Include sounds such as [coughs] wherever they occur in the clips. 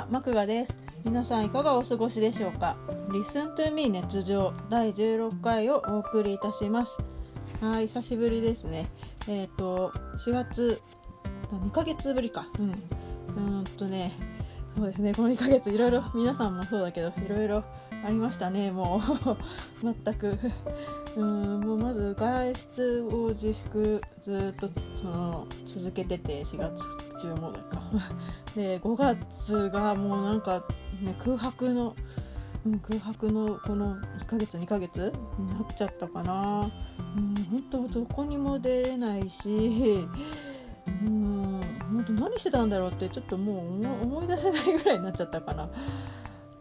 は、マクガです。皆さんいかがお過ごしでしょうか？Listen to me 熱情第16回をお送りいたします。はい、久しぶりですね。えっ、と、4月、2ヶ月ぶりか。うん。うんとね、そうですね、この2ヶ月いろいろ、皆さんもそうだけど、いろいろありましたね、もう。[laughs] 全く。うん、もうまず外出を自粛ずっとその続けてて4月中もなんか。[laughs] で5月がもうなんか、ね、空白の、うん、空白のこの1ヶ月2ヶ月になっちゃったかな。うん本当どこにも出れないし。[laughs] うん本当何してたんだろうってちょっともう思い出せないぐらいになっちゃったかな。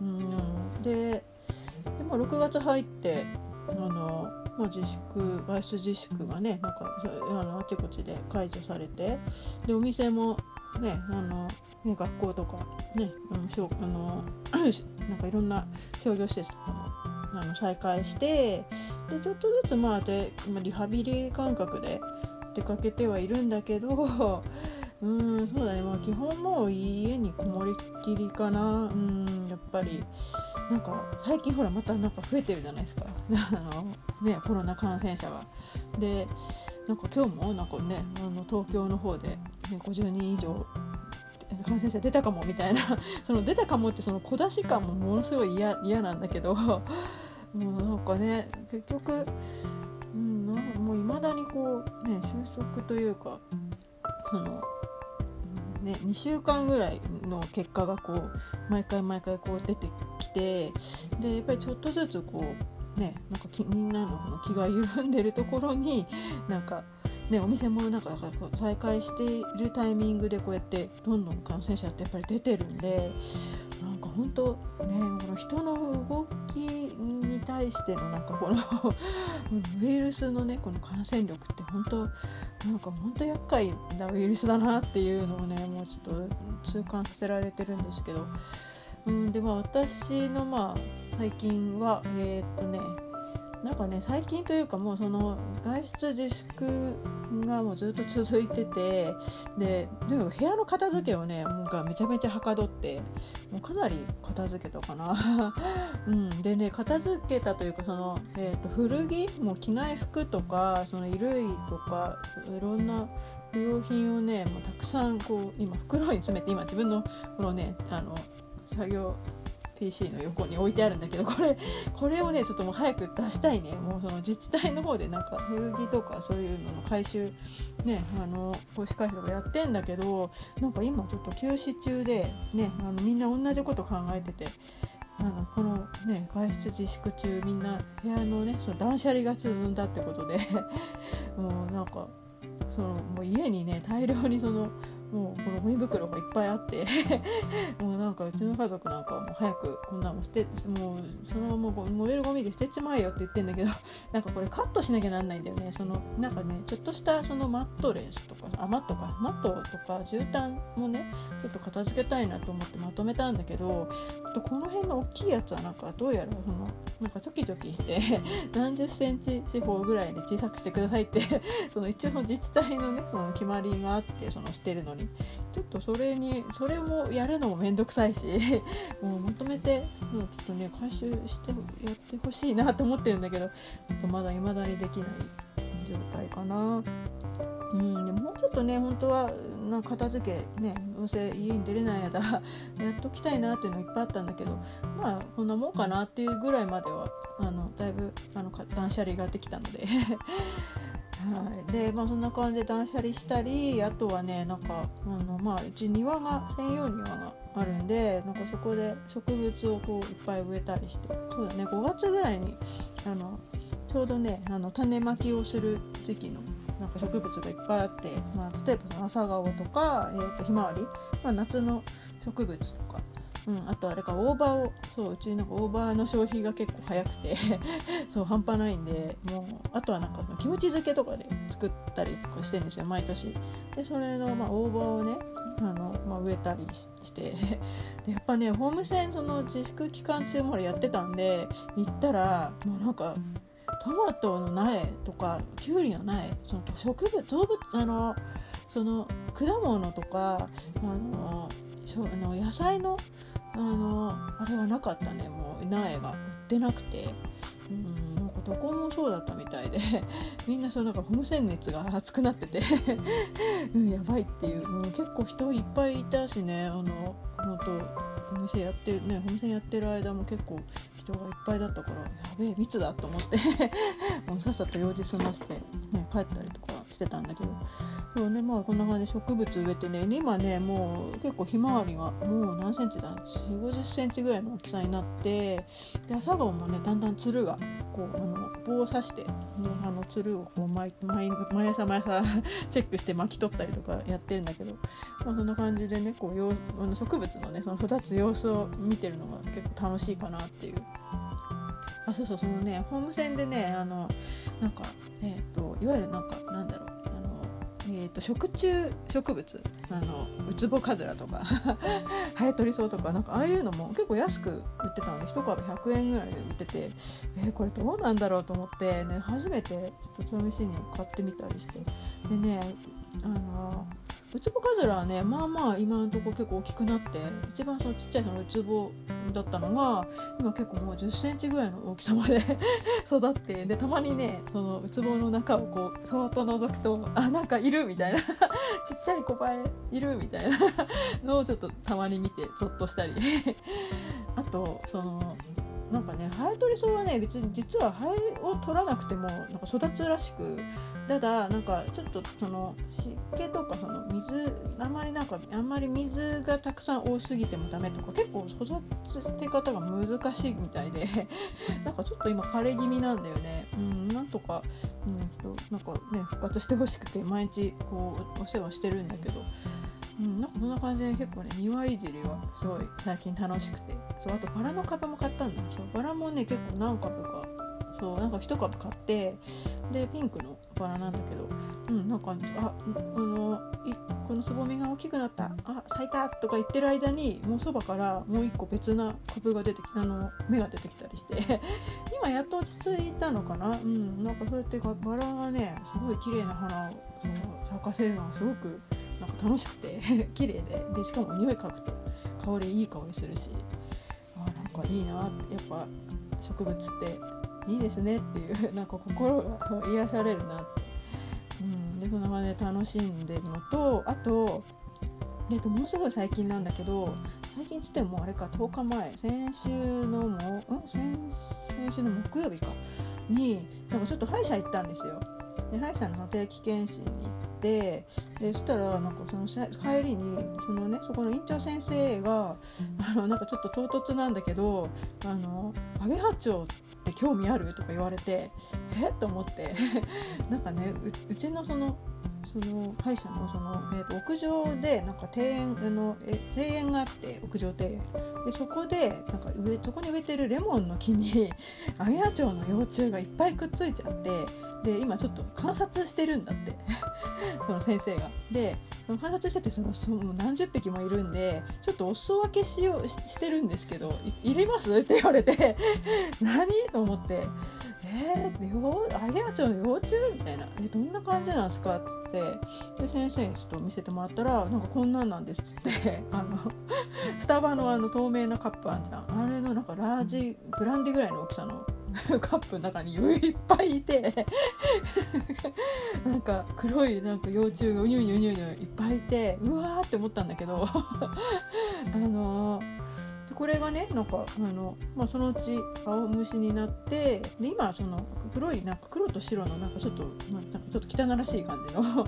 うんででも6月入ってあのまあ、自粛外出自粛がねなんかあのあちこちで解除されてでお店もねあのね学校とかねあのしょあの [clears throat] なんかいろんな商業施設とかもあの再開してでちょっとずつまあでリハビリ感覚で出かけてはいるんだけどうんそうだね。まあ基本もう家にこもりきりかな。うんやっぱり。なんか最近ほらまたなんか増えてるじゃないですか。[laughs] あのねコロナ感染者が。でなんか今日もなんかねあの東京の方で、ね、50人以上感染者出たかもみたいな。[laughs] その出たかもってその小出し感もものすごい嫌嫌なんだけど。もうなんかね結局、うん、なんもういまだにこうね収束というかあのね、2週間ぐらいの結果がこう毎回毎回こう出てきてでやっぱりちょっとずつこうねなんかみんなの気が緩んでるところになんか。ね、お店もなんか再開しているタイミングでこうやってどんどん感染者ってやっぱり出てるんでなんか本当ねこの人の動きに対してのなんかこの [laughs] ウイルスのねこの感染力って本当なんか本当厄介なウイルスだなっていうのをねもうちょっと痛感させられてるんですけど、うんでまあ、私のまあ最近はえー、っとねなんかね最近というかもうその外出自粛がもうずっと続いててででも部屋の片付けをねもうがめちゃめちゃはかどってもうかなり片付けたかな、[laughs] うん、でね片付けたというかその、えーと、と古着もう着ない服とかその衣類とかいろんな不用品をねもうたくさんこう今袋に詰めて今自分のこのねあの作業 PC の横に置いてあるんだけどこれこれをねちょっともう早く出したいねもうその自治体の方でなんか古着とかそういうのの回収ねあの公式回収とかやってんだけどなんか今ちょっと休止中でねあのみんな同じこと考えてて。あのこのね外出自粛中みんな部屋のねその断捨離が進んだってことで [laughs] もうなんかそのもう家にね大量にそのもうこのゴミ袋がいっぱいあって [laughs] もうなんかうちの家族なんかもう早くこんなの捨てもうそのまま燃えるゴミで捨てちまえよって言ってんだけど [laughs] なんかこれカットしなきゃなんないんだよね。そのなんかねちょっとしたそのマットレスとかあマットか。マットとか絨毯もねちょっと片付けたいなと思ってまとめたんだけどこの辺の大きいやつはなんかどうやらそのなんかチョキチョキして [laughs] 何十センチ四方ぐらいで小さくしてくださいってその一応自治体のねその決まりがあってそのしてるのに。ちょっとそれにそれもやるのも面倒くさいし [laughs] もうまとめてもうちょっとね回収してやってほしいなと思ってるんだけどちょっとまだ未だにできない状態かな。うん、でもうちょっとね本当はな片付けねどうせ家に出れない間 [laughs] やっときたいなっていうのいっぱいあったんだけどまあこんなもんかなっていうぐらいまではあのだいぶあの断捨離ができたので。はい。でまあそんな感じで断捨離したりあとはねなんかあのまあうち庭が専用庭があるんでなんかそこで植物をこういっぱい植えたりしてそうだね5月ぐらいにあのちょうどねあの種まきをする時期のなんか植物がいっぱいあって、まあ、例えば朝顔とか、えー、とひまわり、まあ、夏の植物とか、うん、あとあれか大葉をそううちなんか大葉の消費が結構早くて [laughs] そう半端ないんでもうあとはなんかキムチ漬けとかで作ったりとかしてるんですよ毎年。でそれの、まあ、大葉をねあの、まあ、植えたりして [laughs] でやっぱねホームセンその自粛期間中までやってたんで行ったらもうなんかトマトの苗とかきゅうりの苗その植物動物あのその果物とかあのあの野菜のあのあれはなかったね。もう苗が売ってなくて。うんなんかどこもそうだったみたいで。[laughs] みんなそうなんかホームセン熱が熱くなってて。[laughs] うん、やばいっていう。もう結構人いっぱいいたしね。あの本当お店やってるねホームセンやってる間も結構人がいっぱいだったからやべえ密だと思って [laughs] もうさっさと用事済ませて、ね、帰ったりとかしてたんだけどそうねまあこんな感じで植物植えてね今ねもう結構ひまわりがもう何センチだ4 5 0センチぐらいの大きさになってで朝顔もねだんだんつるがこうあの棒を刺して、ね、あのつるをこう毎毎毎朝毎朝 [laughs] チェックして巻き取ったりとかやってるんだけど、まあ、そんな感じでねこうよあの植物のねその育つ様子を見てるのが結構楽しいかなっていう。あそうそうそのねホームセンでねあのなんかえっ、ー、といわゆるなんかなんだろうえーと、食虫植物あのウツボカズラとかハエトリソウとかなんかああいうのも結構安く売ってたので1株100円ぐらいで売っててえー、これどうなんだろうと思ってね初めてちょっと試しに買ってみたりしてでねあのウツボカズラはねまあまあ今のとこ結構大きくなって一番そのちっちゃいそのウツボだったのが今結構もう1 0センチぐらいの大きさまで [laughs] 育ってでたまにねそのウツボの中をこうそっと覗くとあなんかいるみたいな。[laughs] ちっちゃい小バエいるみたいな。のをちょっとたまに見てゾッとしたり。あとそのなんかねハエトリソウはね別に実はハエを取らなくてもなんか育つらしくただなんかちょっとその湿気とかその水あんまりなんかあんまり水がたくさん多すぎてもダメとか結構育て方が難しいみたいで [laughs] なんかちょっと今枯れ気味なんだよね。うんなんとか、うん、なんかね復活してほしくて毎日こうお世話してるんだけど。うん、なんかそんな感じで結構ね庭いじりはすごい最近楽しくて。そうあとバラの株も買ったんだバラもね結構何株かそうなんか1株買ってでピンクのバラなんだけどうんなんかああのいこのつぼみが大きくなったあ咲いたとか言ってる間にもうそばからもう1個別な株が出てきあの芽が出てきたりして [laughs] 今やっと落ち着いたのかな？うんなんかそうやってバラがねすごい綺麗な花をその咲かせるのがすごくなんか楽しくて [laughs] 綺麗ででしかも匂い嗅ぐと香りいい香りするし。かいいなってやっぱ植物っていいですねっていうなんか心が癒されるなって、うん、でそんな感じで楽しんでるのとあとえっとものすごい最近なんだけど最近つってもあれか10日前先週のもん先先週の木曜日かになんかちょっと歯医者行ったんですよで歯医者の定期検診に行ってでそしたらなんかその帰りにそのねそこの院長先生があのなんかちょっと唐突なんだけど「あのアゲハチョウって興味ある?」とか言われてえ？っと思って。[laughs] なんかねうちのそのその歯医者のその、えー、と屋上でなんか庭園あのえ庭園があって屋上庭園でそこでなんか上そこに植えてるレモンの木にアゲハチョウの幼虫がいっぱいくっついちゃってで今ちょっと観察してるんだって。[laughs] その先生が。でその観察しててそのその何十匹もいるんでちょっとお裾分けしようしてるんですけど「いります? [laughs]」って言われて。[laughs] 何？と思って。えー、アゲハチョウの幼虫？みたいな「えどんな感じなんですか?」っつって。で先生にちょっと見せてもらったら「なんかこんなんなんです」っつって。あのスタバのあの透明なカップあんじゃん。あれのなんかラージブランディぐらいの大きさの。[laughs] カップの中にいっぱいいて [laughs] なんか黒いなんか幼虫がうにゅうにゅうにゅうにゅいっぱいいてうわーって思ったんだけど [laughs] あのーこれがねなんかあの、まあ、そのうち青虫になってで今その黒いなんか黒と白のなんかちょっと、まあ、なんかちょっと汚らしい感じの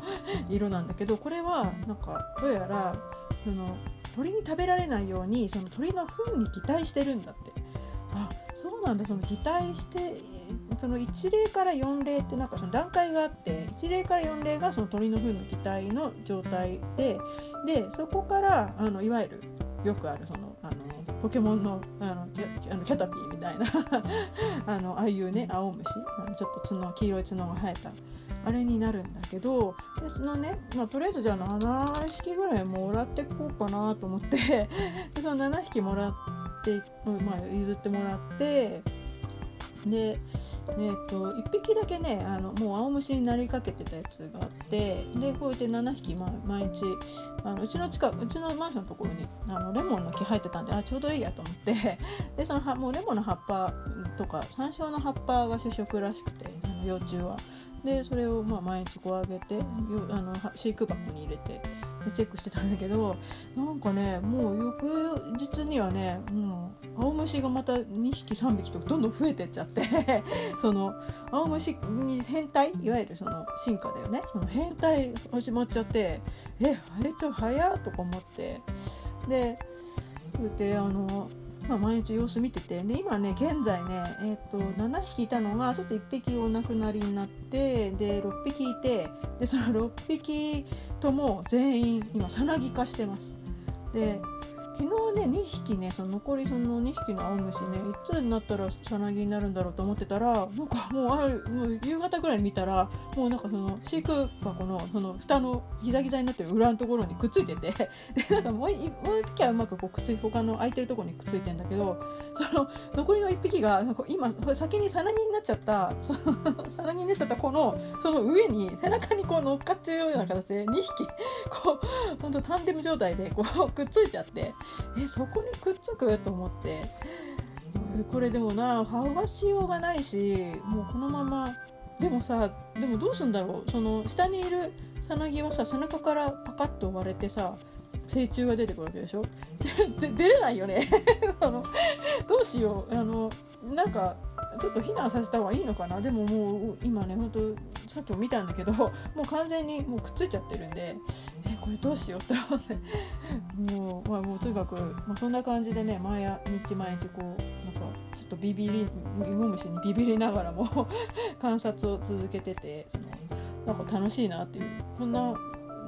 色なんだけどこれはなんかどうやらその鳥に食べられないようにその鳥の糞に擬態してるんだって。あそうなんだ。その擬態してその1例から4例ってなんかその段階があって1例から4例がその鳥の糞の擬態の状態ででそこからあのいわゆるよくあるそのあのポケモンのあのキャあのキャタピーみたいな [laughs] あのああいうね青虫あのちょっと角黄色い角が生えたあれになるんだけどでそのね、まあ、とりあえずじゃあ7匹ぐらいもらってこうかなと思って [laughs] でその7匹もらって、まあ、譲ってもらってでえーと、1匹だけねあのもう青虫になりかけてたやつがあってでこうやって7匹、ま、毎日あのうちの近うちのマンションのところにあのレモンの木生えてたんであちょうどいいやと思って [laughs] でそのはもうレモンの葉っぱとか山椒の葉っぱが主食らしくてあの幼虫は。でそれをまあ毎日こうあげてあの飼育箱に入れてチェックしてたんだけどなんかねもう翌日にはねもう青虫がまた2匹3匹とどんどん増えてっちゃって [laughs] その青虫に変態いわゆるその進化だよね。その変態始まっちゃってえあれちょ早とか思って。でであの今、毎日様子見ててで今ね現在ね、えーと、7匹いたのがちょっと1匹お亡くなりになってで6匹いてでその6匹とも全員今さなぎ化してます。で昨日ね2匹ねその残りその2匹の青虫ねいつになったらさなぎになるんだろうと思ってたらなんかもうあるもう夕方ぐらいに見たらもうなんかその飼育箱のその蓋のギザギザになってる裏のところにくっついててでなんかもう1匹はうまくこうくっつい他の空いてるところにくっついてんだけどその残りの1匹がなんか今先にさなぎになっちゃったそのさなぎになっちゃった子のその上に背中にこう乗っかっちゃうような形で2匹こうほんとタンデム状態でこうくっついちゃってえそこにくっつく？と思って。これでもな剥がしようがないしもうこのまま。でもさでもどうすんだろう？その下にいるさなぎはさ背中からパカッと割れてさ成虫が出てくるわけでしょ？[laughs] で出れないよね。[laughs] どうしよう？あのなんかちょっと避難させた方がいいのかな。でももう今ねほんとさっきも見たんだけど [laughs] もう完全にもうくっついちゃってるんでえこれどうしようって思って。もう,、まあ、もうとにかく、まあ、そんな感じでね毎日毎日こうなんかちょっとビビり芋 [laughs] 虫にビビりながらも [laughs] 観察を続けててそのなんか楽しいなっていう。こんな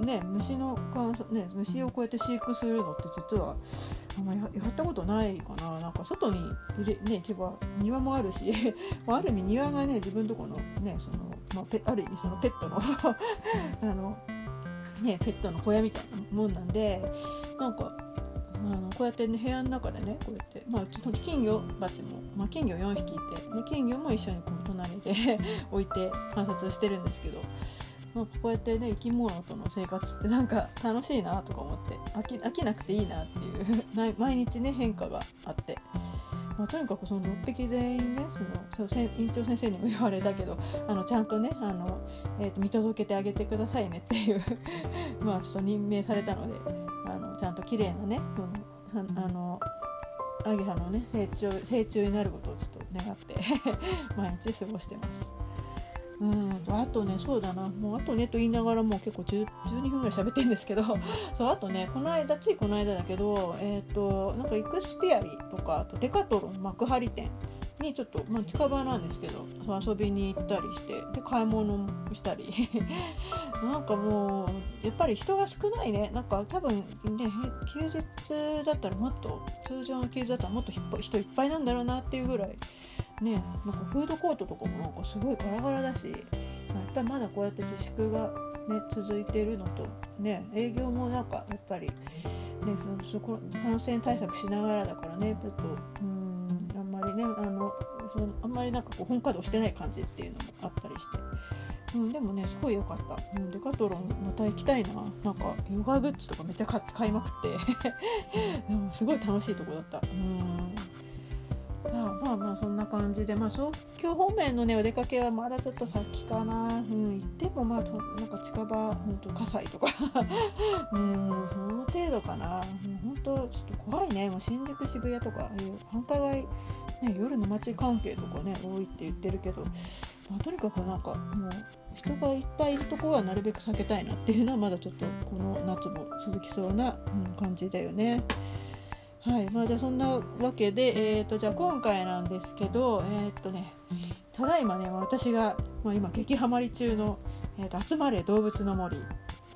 ね虫の観察ね虫をこうやって飼育するのって実はあんまややったことないかな。なんか外に入れ、ね、行けば庭もあるし [laughs] ある意味庭がね自分とこのねその、まあ、ペある意味そのペットの [laughs] あのねペットの小屋みたいなもんなんでなんかあのこうやってね部屋の中でねこうやって、まあ、金魚鉢も、まあ、金魚4匹いてで金魚も一緒にこう隣で [laughs] 置いて観察してるんですけどなん。かこうやってね生き物との生活ってなん。か楽しいなとか思って飽き飽きなくていいなっていう毎日ね変化があって。まあ、とにかくその6匹全員ねそのそ院長先生にも言われたけどあのちゃん。とねあの、えーと、見届けてあげてくださいねっていうまあちょっと任命されたのであのちゃん。と綺麗なねそのあのアゲハのね成長成虫になることをちょっと願って毎日過ごしてます。うん。あとねそうだな。もうあとねと言いながらもう結構12分ぐらい喋ってるんですけど。[laughs] そうあとねこの間ついこの間だけどえっ、ー、となんかエクスピアリとかあとデカトロン幕張店にちょっと、まあ、近場なんですけど遊びに行ったりしてで買い物もしたり。[laughs] なんかもうやっぱり人が少ないね。なんか多分ね休日だったらもっと通常の休日だったらもっと人いっぱいなんだろうなっていうぐらい。ねなんかフードコートとかもなんかすごいガラガラだしやっぱりまだこうやって自粛が、ね、続いているのと、ね、営業もなんかやっぱり、ね、そこ感染対策しながらだからねちょっとうんあんまりねあのそのあんまりなんかこう本稼働してない感じっていうのもあったりして。うん、でもねすごい良かった、うん、デカトロンまた行きたいななんかヨガグッズとかめっちゃ買いまくってでもすごい楽しいとこだったうんまあまあまあそんな感じで、まあ、東京方面のねお出かけはまだちょっと先かな、うん、行ってもまあなんか近場本当葛西とか。[laughs] うんその程度かな。本当ちょっと怖いね。もう新宿渋谷とか繁華街、ね、夜の街関係とかね多いって言ってるけど、まあ、とにかくなんかもう人がいっぱいいるところはなるべく避けたいなっていうのはまだちょっとこの夏も続きそうな、うん、感じだよね。はいまあ、じゃあそんなわけで、えーと、じゃあ今回なんですけど、えっ、ー、とね、ただいまね私が、まあ、今激ハマり中の「えーと、集まれ動物の森」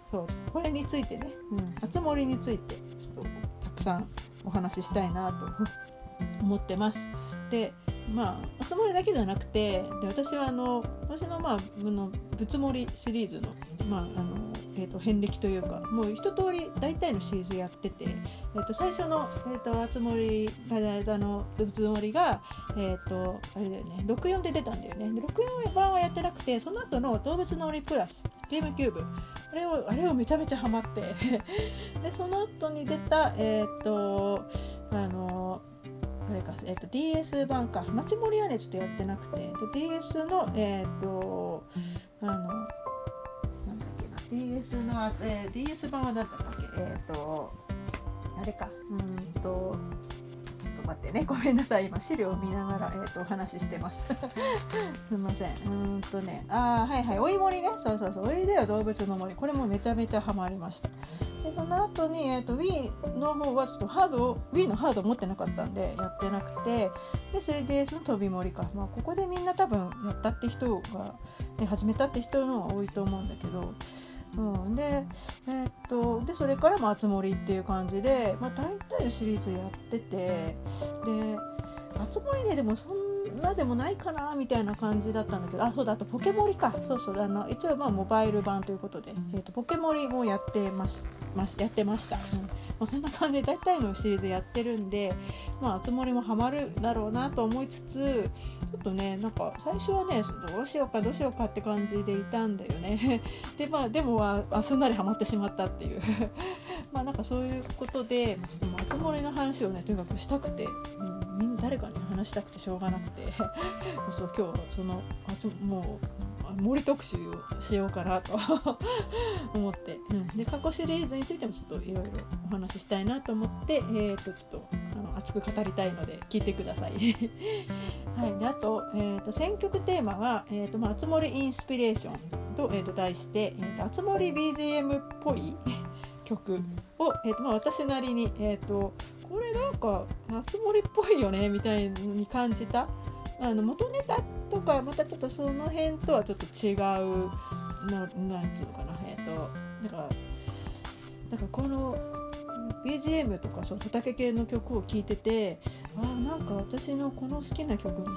そうこれについてね、うん、集まりについてちょっとたくさんお話ししたいなと [laughs] 思ってます。でまあ集まりだけではなくてで私はあの私の,、まあ、の「ぶつ盛り」シリーズの,、まあ、あのえーと、遍歴というかもう一通り大体のシリーズやってて、えーと、最初の、えーと、あつ森座のうつ森が、えー、とあれだよね64で出たんだよね。64版はやってなくてその後の動物の森プラスゲームキューブ。あれをあれをめちゃめちゃハマって。[laughs] でその後に出たえっ、ー、とあのあれか、えーと、DS 版か。町森はねちょっとやってなくて。で DS のえっ、ー、とあの DS の、えー、DS 版は何だったっけ？えっ、ー、とあれか。うんとちょっと待ってね。ごめんなさい。今資料を見ながら、えーと、お話ししてます。[laughs] すいません。うんとね。ああはいはい。おい森ね。そうそうそう。おいでは動物の森。これもめちゃめちゃハマりました。でその後に、えーと、Wii の方はちょっとハード Wii のハード持ってなかったんでやってなくて。で 3DS の飛び盛りか、まあ、ここでみんな多分やったって人が、ね、始めたって人の方が多いと思うんだけど、うん、で,、えー、っとでそれからまあつ森っていう感じで、まあ、大体のシリーズやっててであつ森ねでもそんなでもないかなみたいな感じだったんだけどあそうだあとポケモリか。そうそうあの一応まあモバイル版ということで、えーと、ポケモリもやってます。まやってました、うん。まあ、そんな感じで大体のシリーズやってるんでまああつ森もハマるだろうなと思いつつちょっとねなんか最初はねどうしようかどうしようかって感じでいたんだよね。[laughs] でまあでもあすんなりハマってしまったっていう。[laughs] まあなんかそういうことであつ森の話をねとにかくしたくて、うんみんな誰かに話したくてしょうがなくて。[laughs] そう今日そのもう森特集をしようかなと [laughs] 思って、うん、で過去シリーズについてもちょっといろいろお話ししたいなと思って、えー、とちょっとあの熱く語りたいので聞いてください。[laughs] はい、であと,、えーと、選曲テーマは「えーとまあ、つ森インスピレーションと」えー、と題して「えーと、あつ森 BGM っぽい [laughs] 曲を、えーとまあ、私なりに、えーとこれなんか夏森っぽいよねみたいに感じたあの元ネタとかまたちょっとその辺とはちょっと違うななんつうのかな。えっ、とだからなんかこの BGM とかそうトタケ系の曲を聴いててあなんか私のこの好きな曲に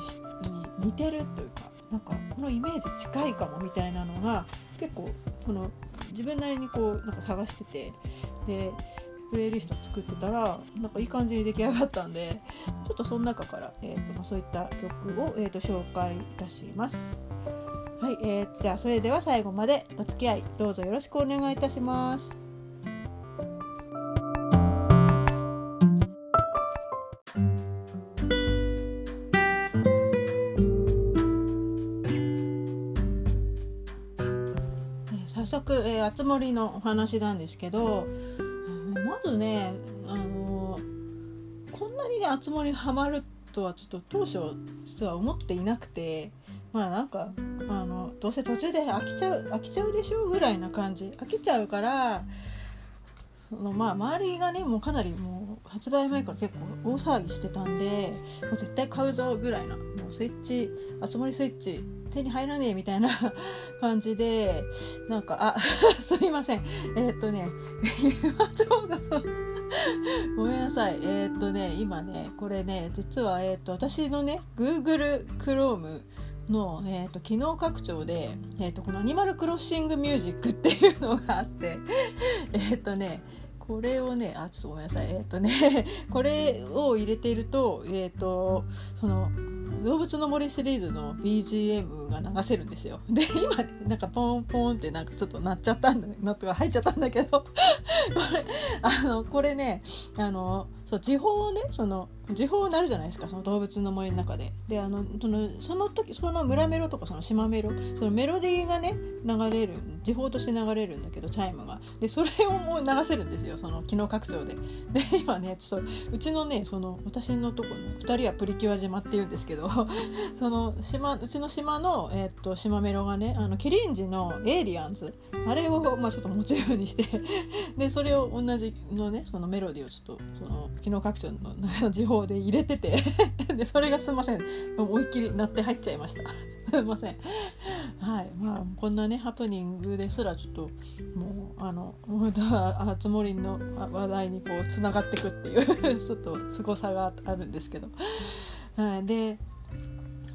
に似てるというかなんかこのイメージ近いかもみたいなのが結構この自分なりにこうなんか探してて。でプレイリスト作ってたらなんかいい感じに出来上がったんでちょっとその中から、えーとまあ、そういった曲を、えーと、紹介いたします。はい、えー、じゃあそれでは最後までお付き合いどうぞよろしくお願いいたします。早速、えー、あつ森のお話なんですけどまずねあのこんなにね熱盛ハマるとはちょっと当初実は思っていなくてまあなんかあのどうせ途中で飽きちゃう飽きちゃうでしょうぐらいな感じ。飽きちゃうからそのまあ周りがねもうかなりもう発売前から結構大騒ぎしてたんでもう絶対買うぞぐらいなスイッチ熱盛スイッチ手に入らねえみたいな [laughs] 感じでなんかあ [laughs] すいません。えー、っとね [laughs] 今ちょうどごめんなさい。えー、っとね今ねこれね実はえ、っと私のね Google Chrome の、えーと、機能拡張で、えーと、このアニマルクロッシングミュージックっていうのがあってえっとねこれをねあちょっとごめんなさい。えっ、とねこれを入れているとえっ、とその動物の森シリーズの BGM が流せるんですよ。で、今、なんかポンポンってなんかちょっと鳴っちゃったんだ、鳴って入っちゃったんだけど、これ、あの、これね、あの、そう、時報をね、その、時報なるじゃないですかその動物の森の中で。であのそのその時その村メロとかその島メロそのメロディーがね流れる時報として流れるんだけどチャイムが。でそれをもう流せるんですよその機能拡張で。で今ねちょっとうちのねその私のとこの2人はプリキュア島っていうんですけど [laughs] その島うちの島の、えー、っと島メロがねあのキリンジの「エイリアンズ」あれを、まあ、ちょっとモチーフにしてでそれを同じのねそのメロディーをちょっとその機能拡張の [laughs] 時報で入れてて。[laughs] でそれがすいません。思いっきりなって入っちゃいました。[laughs] すいません。はい。まあこんなねハプニングですらちょっともうあのあつ森の話題にこうつながっていくっていう [laughs] ちょっとすごさがあるんですけど、はい、で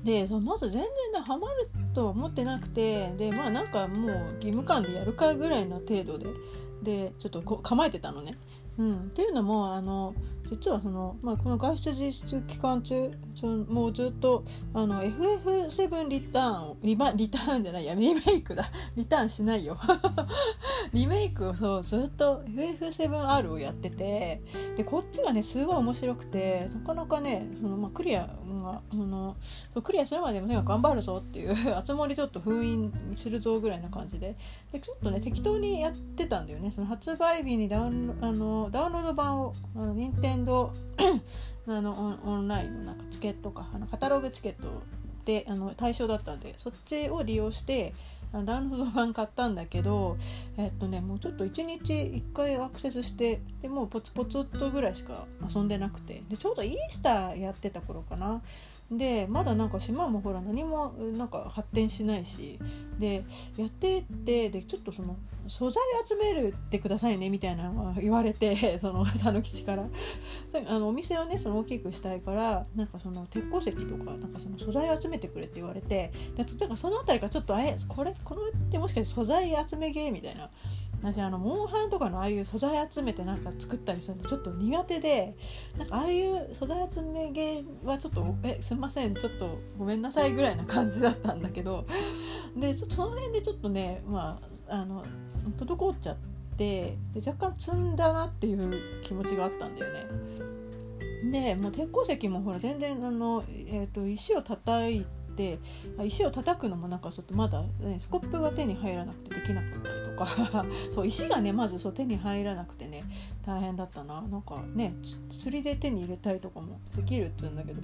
でそのまず全然ねハマるとは思ってなくてでまあなんかもう義務感でやるかぐらいの程度ででちょっとこ構えてたのね。うん、っていうのもあの実はその、まあ、この外出自粛期間中そのもうずっとあの FF7 リターンリバリターンじゃないやリメイクだ。[laughs] リターンしないよ。[laughs] リメイクをそうずっと FF7R をやっててでこっちがねすごい面白くてなかなかねその、まあ、クリアがそのクリアするまでもね頑張るぞっていうあつ森ちょっと封印するぞぐらいな感じで。でちょっとね適当にやってたんだよね。その発売日にダウンあのダウンロード版をあの任天堂 [clears throat] あのオンラインのなんかチケットかあのカタログチケットであの対象だったんでそっちを利用してダウンロード版買ったんだけどえっとねもうちょっと1日1回アクセスしてでもうポツポツっとぐらいしか遊んでなくてでちょうどイースターやってた頃かな。でまだなんか島もほら何もなんか発展しないしでやってってでちょっとその素材集めるってくださいねみたいなのが言われて [laughs] その佐野吉から。あのお店をねその大きくしたいからなんかその鉄鉱石とかなんかその素材集めてくれって言われてでなんかその辺りからちょっとあえこれこのってもしかして素材集めゲーみたいな私あのモンハンとかのああいう素材集めてなんか作ったりするのちょっと苦手でなんかああいう素材集めゲーはちょっとえすいませんちょっとごめんなさいぐらいな感じだったんだけどでちょっとその辺でちょっとねまああの滞っちゃってで若干積んだなっていう気持ちがあったんだよね。でもう鉄鉱石もほら全然あの、えーと、石を叩いて石を叩くのもなんかちょっとまだ、ね、スコップが手に入らなくてできなかったりとか [laughs] そう石がねまずそう手に入らなくてね大変だったな。なんかね釣りで手に入れたりとかもできるって言うんだけど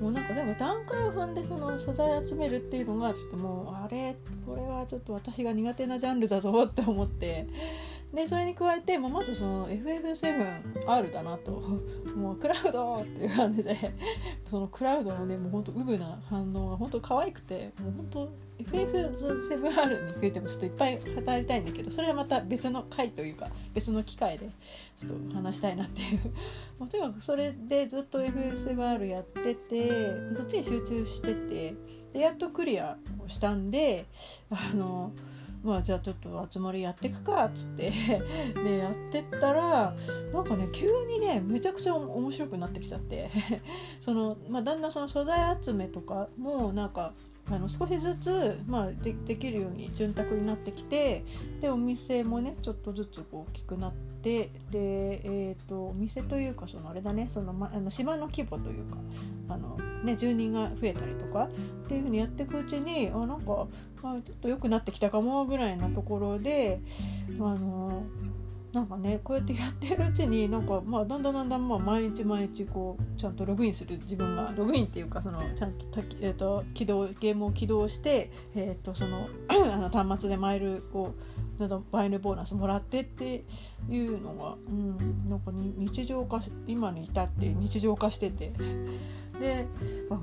もうなんかでも段階を踏んでその素材集めるっていうのがちょっともうあれこれはちょっと私が苦手なジャンルだぞって思ってでそれに加えて、まあ、まずその FF7R だなと。[laughs] もうクラウドっていう感じで。[laughs] そのクラウドのねもうほんとウブな反応が本当可愛くてもう本当 FF7R についてもちょっといっぱい語りたいんだけどそれはまた別の回というか別の機会でちょっと話したいなっていう。[laughs] まとにかくそれでずっと FF7R やっててそっちに集中しててでやっとクリアをしたんであのまあじゃあちょっと集まりやっていくかっつって。[laughs] でやってったらなんかね急にねめちゃくちゃ面白くなってきちゃって。[laughs] その、まあ、だんだんその素材集めとかもなんかあの少しずつ、まあ、でできるように潤沢になってきてでお店もねちょっとずつこう大きくなってで、えーと、お店というかそのあれだねその、ま、あの島の規模というかあの、ね、住人が増えたりとかっていうふうにやっていくうちにあなんか、まあ、ちょっと良くなってきたかもぐらいなところであのなんかねこうやってやってるうちになんかまあだんだんだんだんまあ毎日毎日こうちゃんとログインする自分がログインっていうかそのちゃんと,、えーと、起動ゲームを起動して、えーと、その [clears throat] あの端末でマイルをマイルボーナスもらってっていうのが、うん、なんか日常化今に至って日常化してて。で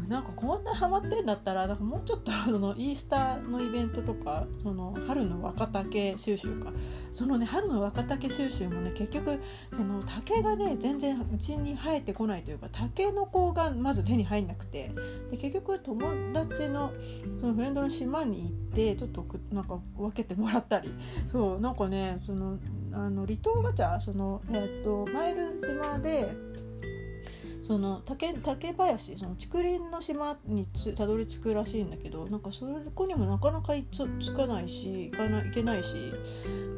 なんかこんなハマってんだったらなんかもうちょっとそのイースターのイベントとかその春の若竹収集か。そのね春の若竹収集もね結局その竹がね全然うちに生えてこないというか竹の子がまず手に入んなくて。で結局友達のそのフレンドの島に行ってちょっとなんか分けてもらったり。そうなんかねそのあの離島ガチャその、えー、とマイル島でその竹竹林その竹林の島にたどり着くらしいんだけどなんかそこにもなかなかつかないし行かない行けないし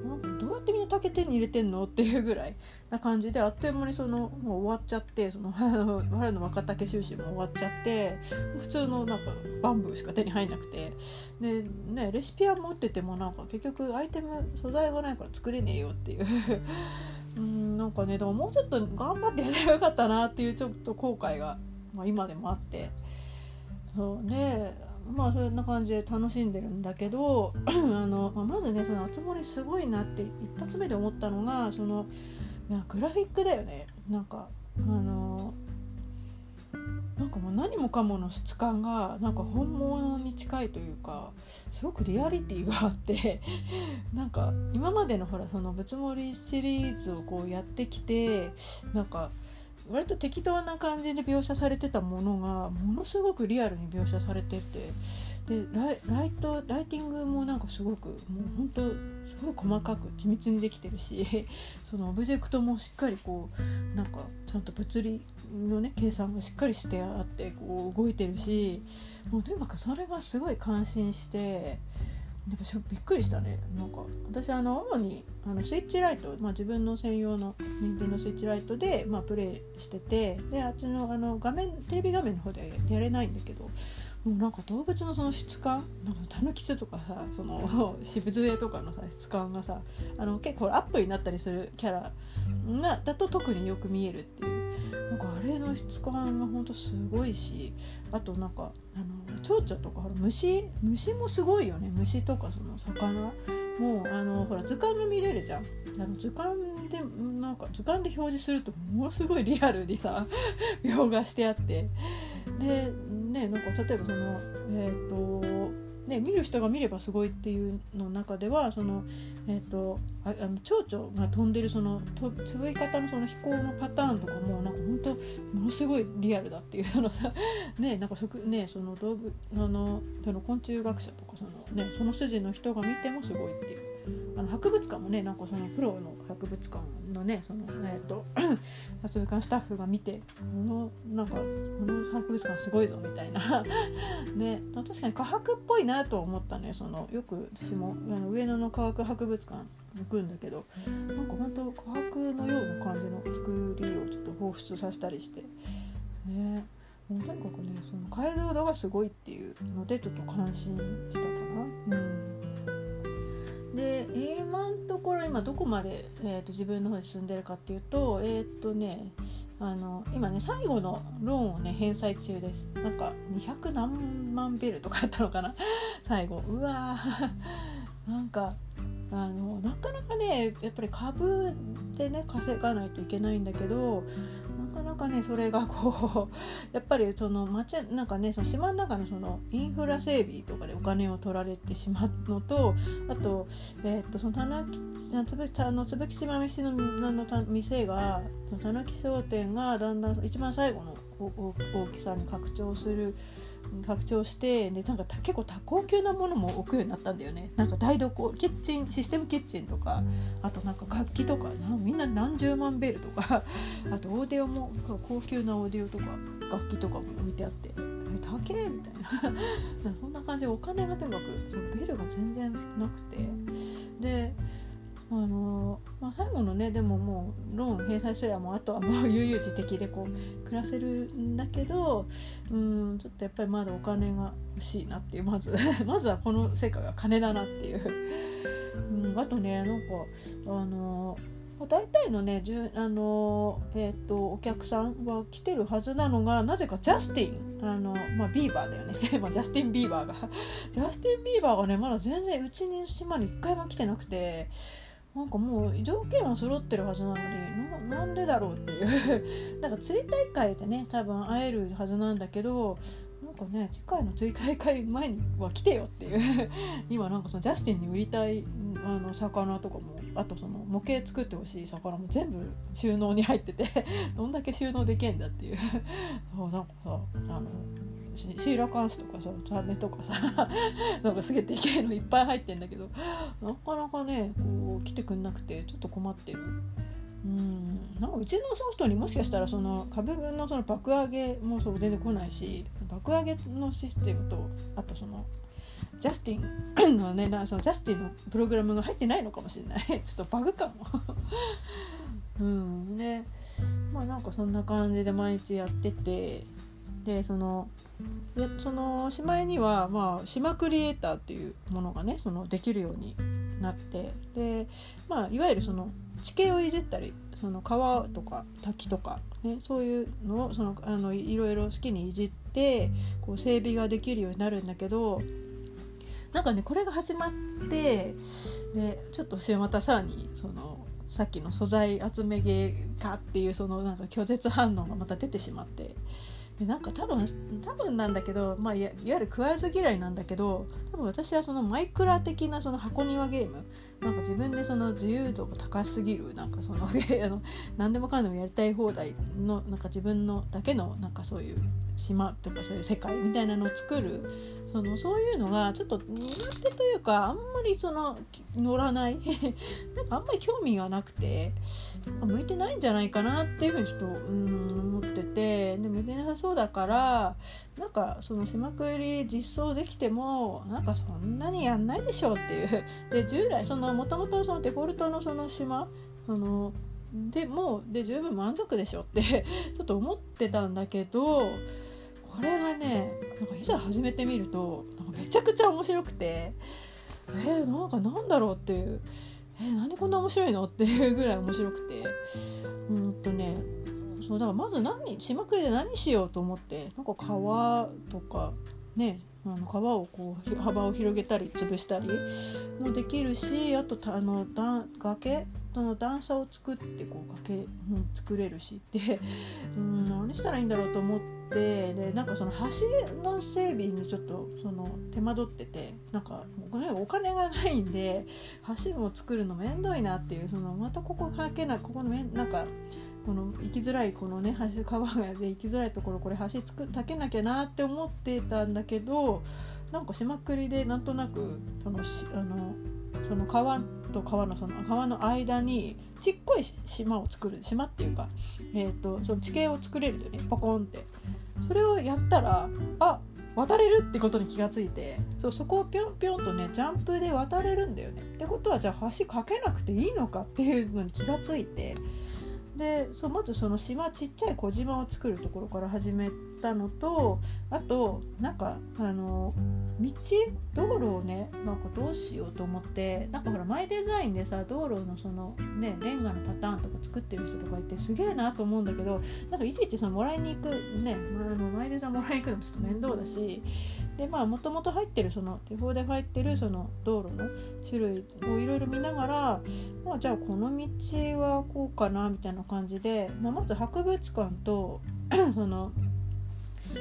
なんかどうやってみんな竹手に入れてんのっていうぐらい [laughs] な感じであっという間にそのもう終わっちゃってその [laughs] 春の若竹収集も終わっちゃって普通のなんかバンブーしか手に入んなくて。でねレシピは持っててもなんか結局アイテム素材がないから作れねえよっていう。[laughs] うんなんかねでももうちょっと頑張ってやればよかったなっていうちょっと後悔が、まあ、今でもあって。そうね。まあそんな感じで楽しんでるんだけど [clears throat] あの、まあ、まずねそのつ森すごいなって一発目で思ったのがそのグラフィックだよね。なんかあのなんかもう何もかもの質感がなんか本物に近いというかすごくリアリティがあって [laughs] なんか今までのほらその「ぶつもり」シリーズをこうやってきてなんか割と適当な感じで描写されてたものがものすごくリアルに描写されててでライトライティングもなんかすごくもう本当すごい細かく緻密にできてるし [laughs] そのオブジェクトもしっかりこうなんかちゃんと物理のね計算がしっかりしてあってこう動いてるしもうとにかくそれがすごい感心して。でもびっくりしたねなんか私あの主にあのスイッチライト、まあ、自分の専用の任天堂スイッチライトで、まあ、プレイしててであっちのあの画面テレビ画面の方でやれないんだけどもうなんか動物のその質感なんかタヌキツとかさその [laughs] 渋杖とかのさ質感がさあの結構アップになったりするキャラがだと特によく見えるっていうなんかあれの質感がほんとすごいしあとなんかあの蝶々とかほら虫虫もすごいよね。虫とかその魚もうあのほら図鑑で見れるじゃん。あの図鑑でなんか図鑑で表示するとものすごいリアルにさ [laughs] 描画してあって。でねなんか例えばそのえっ、ー、とね見る人が見ればすごいっていうの中ではそのえ、ー、とああの蝶々が飛んでるそのとつぶい方のその飛行のパターンとかもなんか本当ものすごいリアルだっていう [laughs] そのさねなんか食ねその動物あのその昆虫学者とかそのねその筋の人が見てもすごいっていう。あの博物館もねなんかそのプロの博物館のねそのえっ、と [clears throat] 博物館スタッフが見てこのなんかこの博物館すごいぞみたいな。[laughs] ね確かに科博っぽいなと思ったね。そのよく私もあの上野の科学博物館行くんだけどなんか本当科学のような感じの作りをちょっと彷彿させたりして。ねもうとにかくねその解像度がすごいっていうのでちょっと感心したかな。うん。で今のところ今どこまで、えーと、自分の方に進んでるかっていうとえっ、ー、とねあの今ね最後のローンをね返済中です。なんか200何万ベルとかあったのかな？[laughs] 最後。うわー。[laughs] なんかあのなかなかねやっぱり株でね稼がないといけないんだけどなかなかねそれがこう [laughs] やっぱりその町なんかねその島の中のそのインフラ整備とかでお金を取られてしまうのとあと,、えー、っとその田中つぶあの椿島飯のの店がその田中商店がだんだん一番最後の大きさに拡張する拡張してでなんか結構多高級なものも置くようになったんだよね。なんか台所キッチンシステムキッチンとかあとなんか楽器とかみんな何十万ベルとか [laughs] あとオーディオも高級なオーディオとか楽器とかも置いてあって高えみたいな。[laughs] そんな感じでお金がとにかくそのベルが全然なくて。であのまあ、最後のねでももうローン返済すればもうあとはもう [laughs] 悠々自適でこう暮らせるんだけどうんちょっとやっぱりまだお金が欲しいなっていうまず [laughs] まずはこの世界は金だなっていう、うん、あとねなんかあの大体のねあの、えーと、とお客さんは来てるはずなのがなぜかジャスティンあの、まあ、ビーバーだよね、[laughs] まあ、ジャスティン・ビーバーが。ジャスティン・ビーバーがねまだ全然うちに島に1回も来てなくて。なんかもう条件は揃ってるはずなのになんでだろうっていう。[laughs] なんか釣り大会でね多分会えるはずなんだけどなんかね次回の釣り大会前には来てよっていう。[laughs] 今なんかそのジャスティンに売りたいあの魚とかもあとその模型作ってほしい魚も全部収納に入ってて [laughs] どんだけ収納できんだっていうなんかさあのシーラカンスとかさサメとかさ [laughs] なんかすげえでけえのいっぱい入ってんだけどなかなかねこう来てくんなくてちょっと困ってる。うん。なんかうちのソフトにもしかしたらその株分のその爆上げもそう出てこないし爆上げのシステムとあとそのジャスティンのねそのジャスティンのプログラムが入ってないのかもしれない。[laughs] ちょっとバグかも。[laughs] うん。でまあなんかそんな感じで毎日やっててでそのでそのしまいには、まあ、島クリエイターっていうものがねそのできるようになってで、まあ、いわゆるその地形をいじったりその川とか滝とか、ね、そういうのをそのあのいろいろ好きにいじってこう整備ができるようになるんだけどなんかねこれが始まってでちょっとまたさらにそのさっきの素材集め芸かっていうそのなんか拒絶反応がまた出てしまってでなんか多分多分なんだけど、まあ、いわゆる食わず嫌いなんだけど多分私はそのマイクラ的なその箱庭ゲームなんか自分でその自由度が高すぎるなんかその [laughs] あの何でもかんでもやりたい放題のなんか自分のだけのなんかそういう島とかそういう世界みたいなのを作るそのそういうのがちょっと苦手というかあんまりその乗らない。[laughs] なんかあんまり興味がなくて。向いてないんじゃないかなっていうふうにちょっとうん思っててで向いてなさそうだからなんかその島くり実装できてもなんかそんなにやんないでしょうっていう。[laughs] で従来そのもともとそのデフォルトのその島そのでもうで十分満足でしょって [laughs] ちょっと思ってたんだけどこれがねなんかいざ始めてみるとなんかめちゃくちゃ面白くてえー、なんかなんだろうっていう。えー、何こんな面白いの？っていうぐらい面白くて。うんとねそうだからまず何島くりで何しようと思ってなんか川とかねあの川をこう幅を広げたり潰したりもできるしあとあのだ崖その段差を作ってこう崖、うん、作れるしで、うん、何したらいいんだろうと思ってでなんかその橋の整備にちょっとその手間取っててなんかお金がないんで橋を作るの面倒いなっていうそのまたここかけないここのめなんかこの行きづらいこのね橋 [laughs] 川で行きづらいところこれ橋つくたけなきゃなって思ってたんだけどなんか島くりでなんとなくそのあのその川と川のその川の間にちっこい島を作る島っていうか、えーと、その地形を作れるよねポコンって。それをやったらあ渡れるってことに気がついてそうそこをぴょんぴょんとねジャンプで渡れるんだよね。ってことはじゃあ橋架けなくていいのかっていうのに気がついてでそうまずその島ちっちゃい小島を作るところから始めてたのとあとなんかあの道道路をねなんかどうしようと思ってなんかほらマイデザインでさ道路のそのねレンガのパターンとか作ってる人とかいてすげえなと思うんだけどなんかいちいちそのもらいに行くね、まあ、あのマイデザインもらいに行くのもちょっと面倒だしでまあもともと入ってるその手法で入ってるその道路の種類をいろいろ見ながら、まあ、じゃあこの道はこうかなみたいな感じで、まあ、まず博物館と [clears throat] その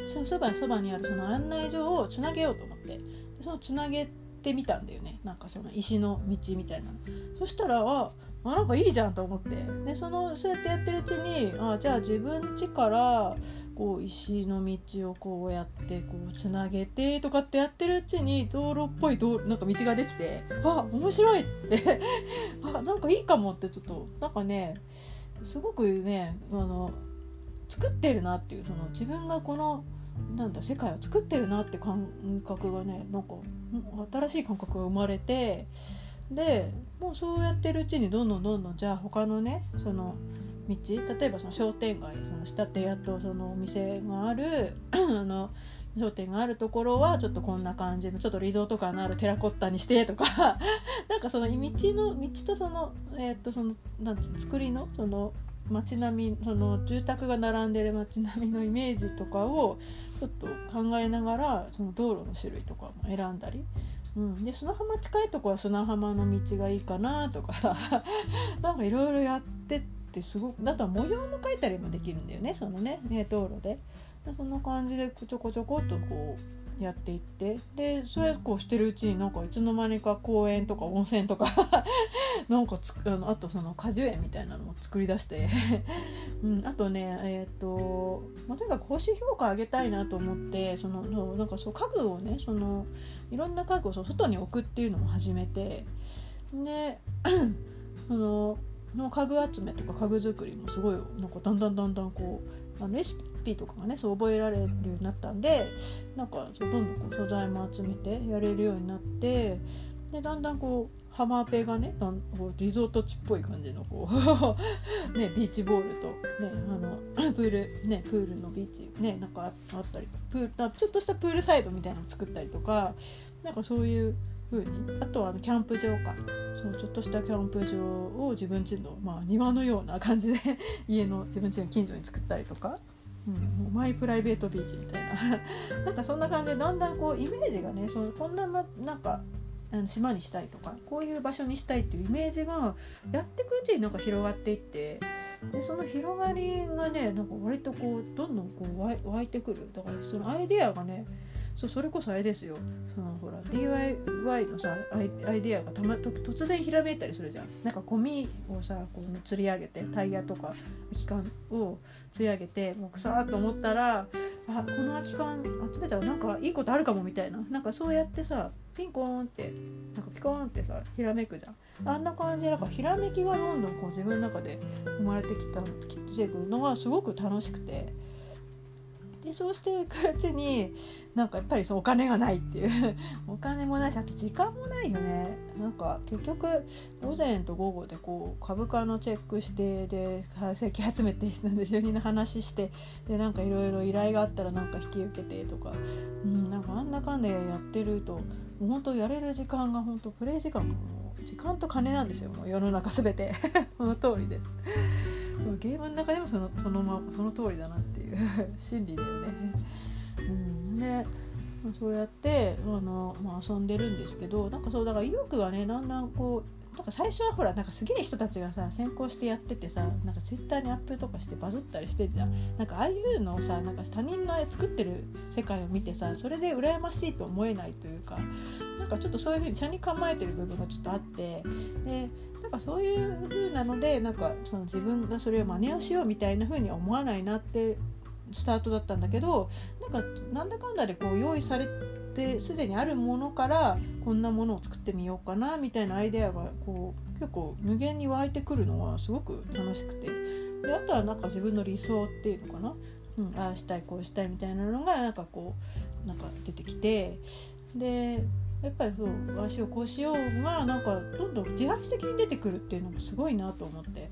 そそばそばにあるその案内所をつなげようと思って。そのつなげてみたんだよね。なんかその石の道みたいなそしたらああなんかいいじゃんと思って。でそのそうやってやってるうちにあじゃあ自分家からこう石の道をこうやってこうつなげてとかってやってるうちに道路っぽい道なんか道ができてあ面白いって。[laughs] あなんかいいかもってちょっとなんかねすごくねあの作ってるなっていうその自分がこのなんだ世界を作ってるなって感覚がねなんか新しい感覚が生まれてでもうそうやってるうちにどんどんどんどんじゃあ他のねその道例えばその商店街その下手やっとそのお店がある [clears throat] あの商店があるところはちょっとこんな感じのちょっとリゾート感のあるテラコッタにしてとか [laughs] なんかその道の道とそのえー、っとそのなんて作りのその街並みその住宅が並んでる街並みのイメージとかをちょっと考えながらその道路の種類とかも選んだり、うん、で砂浜近いとこは砂浜の道がいいかなとかさ。[laughs] なんかいろいろやってってすごくあとは模様も描いたりもできるんだよねそのねね道路で。そんな感じでちょこちょこっとこうやっていってでそうやこうしてるうちになんかいつの間にか公園とか温泉とか [laughs] なんかつあのあとその果樹園みたいなのも作り出して。うん、[laughs] あとねえっ、ー、と、まあ、とにかく星評価上げたいなと思ってそのそうなんかそう家具をねそのいろんな家具をそ外に置くっていうのも始めてで [clears throat] そのの家具集めとか家具作りもすごいなんかだんだんだんだんこうあのとかがねそう覚えられるようになったんでなんかどんどんこう素材も集めてやれるようになってでだんだんこうハマペがねこうリゾート地っぽい感じのこう [laughs] ねビーチボールと、ね、あのプール、ね、プールのビーチ、ね、なんかあったりプーちょっとしたプールサイドみたいなの作ったりとかなんかそういう風にあとはあのキャンプ場か。そうちょっとしたキャンプ場を自分家の、まあ、庭のような感じで家の自分家の近所に作ったりとか。うん、マイプライベートビーチみたいな。[laughs] なんかそんな感じでだんだんこうイメージがねそのこんな、ま、なんかあの島にしたいとかこういう場所にしたいっていうイメージがやってくうちになんか広がっていってでその広がりがねなんか割とこうどんどんこう湧いてくる。だからそのアイデアがねそうそれこそあれですよ。そのほら DIY のさアイデアがたまと突然ひらめいたりするじゃん。なんかゴミをさこう釣り上げてタイヤとか空き缶を釣り上げてもうくさーっと思ったらあこの空き缶集めたらなんかいいことあるかもみたいな。なんかそうやってさピンコーンってなんかピコーンってさひらめくじゃん。あんな感じでなんかひらめきがどんどんこう自分の中で生まれてきたきてくるのがすごく楽しくて。でそうしていくうちになんかやっぱりそうお金がないっていう。[laughs] お金もないしあと時間もないよね。なんか結局午前と午後でこう株価のチェックしてで成績集めてなんで住人の話してでなんかいろいろ依頼があったらなんか引き受けてとか、うん、なんかあんなかんでやってるともう本当やれる時間が本当プレイ時間がもう時間と金なんですよ。もう世の中全て。[laughs] その通りです。ゲームの中でもそのその,、ま、その通りだなっていう。[laughs] 心理だよね。うん、でそうやってあの、まあ、遊んでるんですけどなんかそうだから意欲がねだんだんこうなんか最初はほらなんかすげえ人たちがさ先行してやっててさなんかツイッターにアップとかしてバズったりしてじゃなんかああいうのをさなんか他人の作ってる世界を見てさそれで羨ましいと思えないというかなんかちょっとそういうふうに車に構えてる部分がちょっとあってでなんかそういう風なのでなんかその自分がそれを真似をしようみたいな風に思わないなってスタートだったんだけどなんかなんだかんだでこう用意されてすでにあるものからこんなものを作ってみようかなみたいなアイデアがこう結構無限に湧いてくるのはすごく楽しくて。であとはなんか自分の理想っていうのかな、うん、ああしたいこうしたいみたいなのがなんかこうなんか出てきて。でやっぱりそう足をこうしようがなんかどんどん自発的に出てくるっていうのもすごいなと思って。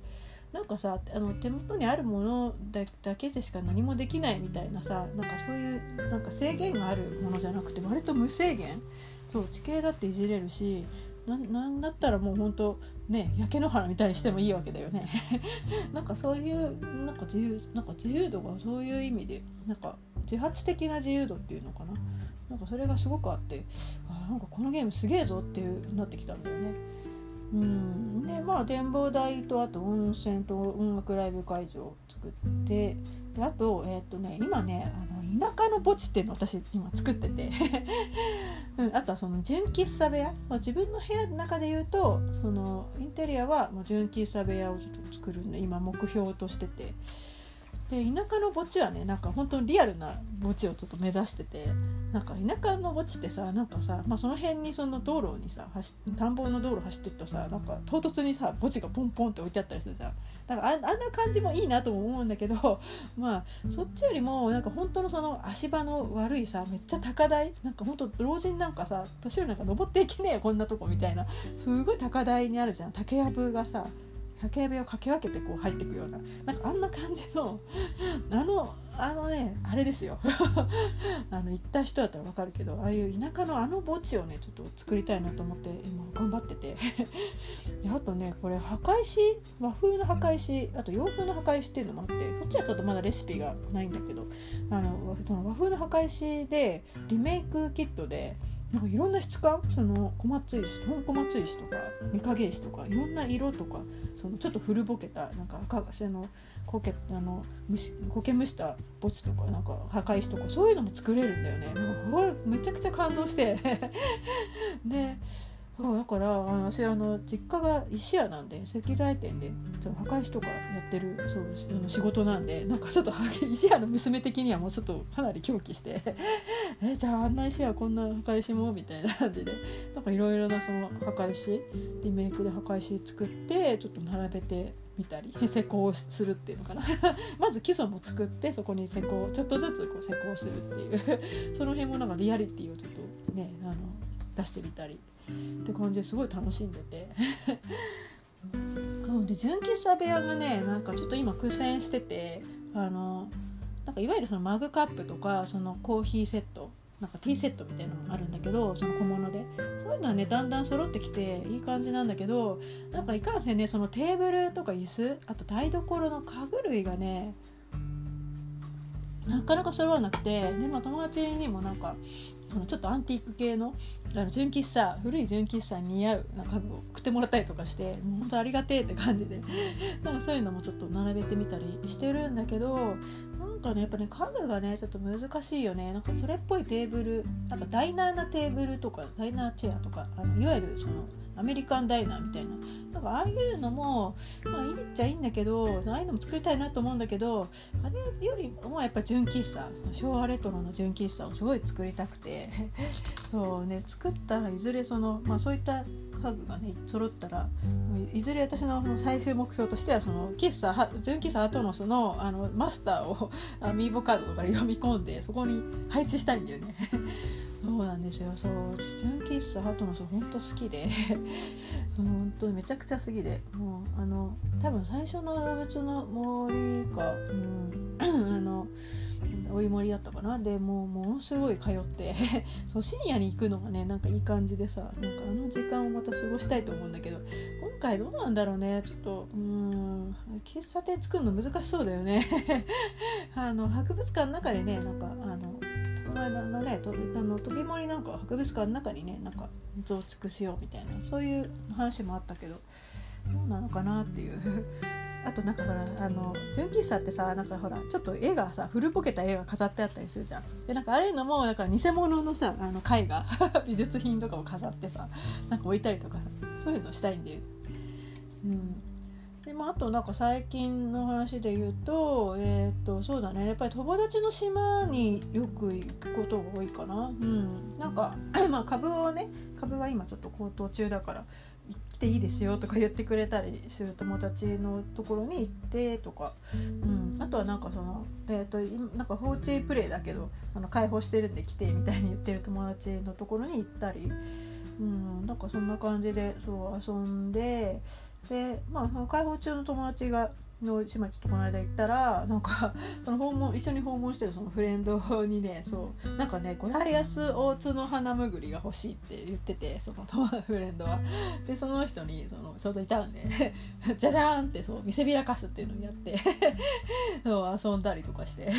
なんかさあの手元にあるものだけでしか何もできないみたいなさなんかそういうなんか制限があるものじゃなくて割と無制限。そう地形だっていじれるしなんだったらもうほんとね焼け野原みたいにしてもいいわけだよね。[laughs] なんかそういうなんか自由なんか自由度がそういう意味でなんか自発的な自由度っていうのかな。なんかそれがすごくあってあなんかこのゲームすげえぞっていうなってきたんだよね。うん。でまあ展望台とあと温泉と音楽ライブ会場を作ってであとえっ、とね今ねあの田舎の墓地っていうの私今作ってて。[laughs] うん、あとはその純喫茶部屋。自分の部屋の中で言うとそのインテリアはもう純喫茶部屋をちょっと作るんで今目標としてて。で田舎の墓地はねなんか本当にリアルな墓地をちょっと目指しててなんか田舎の墓地ってさなんかさ、まあ、その辺にその道路にさ田んぼの道路走ってるとさなんか唐突にさ墓地がポンポンって置いてあったりするじゃん。だからあんな感じもいいなとも思うんだけど [laughs] まあそっちよりもなんか本当のその足場の悪いさめっちゃ高台なんか本当老人なんかさ年寄りなんか登っていけねえよこんなとこみたいなすごい高台にあるじゃん。竹やぶがさ竹やぶをかき分けてこう入っていくようななんかあんな感じの [laughs] あのあのねあれですよ。[laughs] あの行った人だったら分かるけどああいう田舎のあの墓地をねちょっと作りたいなと思って今頑張ってて。[laughs] であとねこれ墓石和風の墓石あと洋風の墓石っていうのもあってこっちはちょっとまだレシピがないんだけどあの和風の墓石でリメイクキットでなんかいろんな質感？その小松石本小松石とか御影石とかいろんな色とかそのちょっと古ぼけたなんか赤あのこけあの虫苔むした墓地とかなんか墓石とかそういうのも作れるんだよね。なんかめちゃくちゃ感動して。[laughs] でそうだから私あの実家が石屋なんで石材店でその墓石とかやってるそうあの仕事なんでなんかちょっと [laughs] 石屋の娘的にはもうちょっとかなり狂気して [laughs] えじゃああんな石屋こんな墓石もみたいな感じでなんかいろいろなその墓石リメイクで墓石作ってちょっと並べてみたり施工するっていうのかな。[laughs] まず基礎も作ってそこに施工ちょっとずつこう施工するっていう。その辺もなんかリアリティをちょっとねあの出してみたりって感じですごい楽しんでて。そ [laughs] うで純喫茶部屋がねなんかちょっと今苦戦しててあのなんかいわゆるそのマグカップとかそのコーヒーセットなんかティーセットみたいなのもあるんだけどその小物で。そういうのはねだんだん揃ってきていい感じなんだけどなんかいかんせんねそのテーブルとか椅子あと台所の家具類がねなかなか揃わなくてで、まあ、友達にもなんかそのちょっとアンティーク系のあの純喫茶古い純喫茶に似合うなんか家具を送ってもらったりとかしてもう本当ありがてえって感じで。なんかそういうのもちょっと並べてみたりしてるんだけどなんかねやっぱね家具がねちょっと難しいよね。なんかそれっぽいテーブルなんかダイナーなテーブルとかダイナーチェアとかあのいわゆるそのアメリカンダイナーみたいななんかああいうのも、まあ、いいっちゃいいんだけどああいうのも作りたいなと思うんだけどあれよりもやっぱ純喫茶昭和レトロの純喫茶をすごい作りたくて [laughs] そうね作ったらいずれその、まあ、そういった家具がね揃ったらいずれ私の最終目標としてはその喫茶純喫茶アトノスのあのマスターをアミーボカードとかで読み込んでそこに配置したいんだよねそうなんですよ。そう純喫茶ハトの人ほんと好きで。[laughs] 本当にめちゃくちゃ好きで。もうあの多分最初の動物の森か、うん、あの追い森だったかな。でもうものすごい通って。[laughs] そう深夜に行くのがねなんかいい感じでさなんかあの時間をまた過ごしたいと思うんだけど今回どうなんだろうね。ちょっとうん喫茶店作るの難しそうだよね。[laughs] あの博物館の中でねなんかあのののねとあの飛び森なんか博物館の中にねなんか増築しようみたいなそういう話もあったけどどうなのかなっていう。[laughs] あとなんかほらあの純喫茶ってさなんかほらちょっと絵がさ古ぼけた絵が飾ってあったりするじゃん。でなんかああいうのもだから偽物のさあの絵画 [laughs] 美術品とかを飾ってさなんか置いたりとかそういうのしたいんだよ。うん。でまあ、あとなんか最近の話で言うと,、えー、とそうだね。やっぱり友達の島によく行くことが多いかな。うん、なんか [clears throat] まあ株をね株が今ちょっと高騰中だから来ていいですよとか言ってくれたりする友達のところに行ってとか、うん、あとはなんかその、えーと、なんか放置プレイだけどあの解放してるんで来てみたいに言ってる友達のところに行ったり、うん、なんかそんな感じでそう遊んで。でまあその解放中の友達がの島ちょっとこの間行ったらなんか [laughs] その訪問一緒に訪問してるそのフレンドにねそうなんかねゴライアス大津の花むぐりが欲しいって言っててそのフレンドは。でその人にそのちょうどいたんでじゃじゃーんってそう見せびらかすっていうのをやって [laughs] そう遊んだりとかして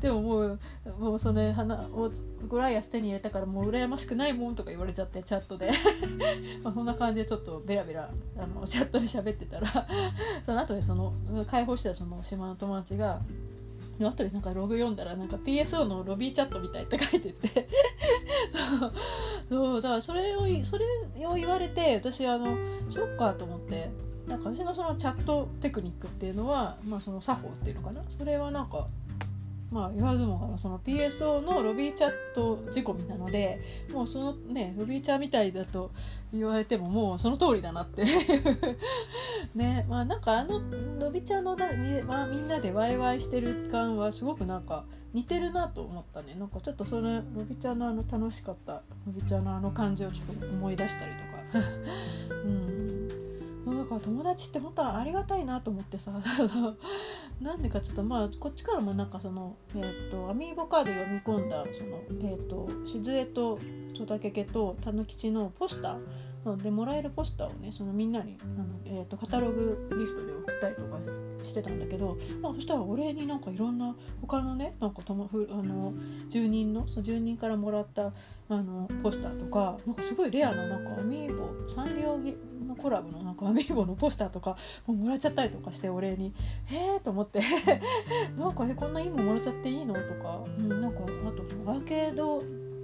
でももうもうそれ花をゴライアス手に入れたからもう羨ましくないもんとか言われちゃってチャットで [laughs] まあそんな感じでちょっとベラベラあのチャットで喋ってたらその後でその解放したその島の友達が後でなんかログ読んだらなんか PSO のロビーチャットみたいって書いてて [laughs] そうだからそれをそれを言われて私あのそっかと思ってなんか私のそのチャットテクニックっていうのは、まあ、その作法っていうのかな？それはなんかまあ言わずもがなその PSO のロビーチャット仕込みなのでもうそのねロビーチャーみたいだと言われてももうその通りだなって。[laughs] ねまあなんかあのロビチャーのだ、まあ、みんなでワイワイしてる感はすごくなんか似てるなと思ったね。なんかちょっとそれロビチャーのあの楽しかったロビチャーのあの感じをちょっと思い出したりとか。[laughs] うんだから友達って本当はありがたいなと思ってさ [laughs] なんでかちょっとまあこっちからもなんかそのえっ、ー、とアミーボカード読み込んだそのえっ、ー、と静江と曽田けけとたぬきちのポスターでもらえるポスターをねそのみんなにあの、えーと、カタログギフトで送ったりとかしてたんだけど、まあ、そしたらお礼になんかいろんな他のねなんかともふあの住人のその住人からもらったあのポスターとかなんかすごいレアななんかアミーボサンリオのコラボのなんかアミーボのポスターとかももらっちゃったりとかしてお礼にへえと思って [laughs] なんかえこんないいもんもらっちゃっていいの？とか、うん、なんかあとアーケード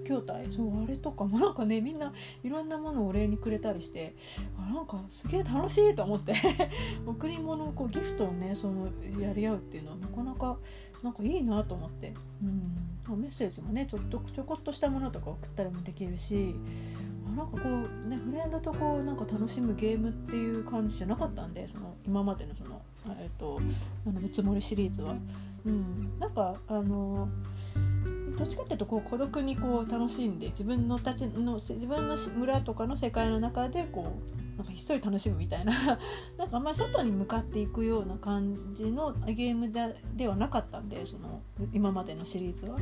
筐体そうあれとかもなんかねみんないろんなものをお礼にくれたりしてあなんかすげえ楽しいと思って [laughs] 贈り物をこうギフトをねそのやり合うっていうのはなかなかなんかいいなと思って、うん、メッセージもねちょっとちょこっとしたものとか送ったりもできるしなんかこうねフレンドとこうなんか楽しむゲームっていう感じじゃなかったんでその今までのそのえっ、とあのつもりシリーズは。うん、なんかあのどっちかっていうとこう孤独にこう楽しんで自分のたちの自分の村とかの世界の中でこうなんか一人楽しむみたいな [laughs] なんかあんまり外に向かっていくような感じのゲームでではなかったんでその今までのシリーズは。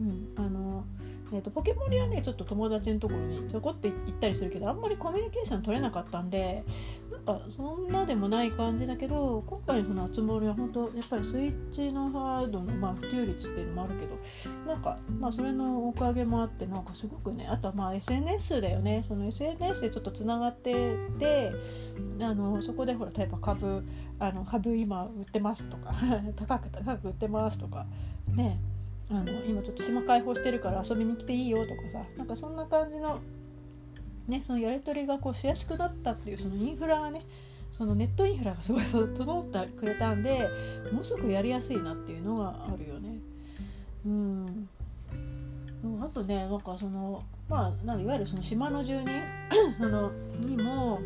うん。あのえーと、ポケモンはねちょっと友達のところにちょこって行ったりするけどあんまりコミュニケーション取れなかったんでなんかそんなでもない感じだけど今回のつもりは本当やっぱりスイッチのハードの、まあ、普及率っていうのもあるけどなんかまあそれのおかげもあってなんかすごくねあとはまあ SNS だよね。その SNS でちょっとつながっててあのそこでほら例えば株あの株今売ってますとか [laughs] 高く高く売ってますとかね。あの今ちょっと島開放してるから遊びに来ていいよとかさなんかそんな感じのねそのやり取りがこうしやすくなったっていうそのインフラがねそのネットインフラがすごい整ってくれたんでものすごくやりやすいなっていうのがあるよね。うんあとねなんかそのまあなんいわゆるその島の住人 [coughs] そのにも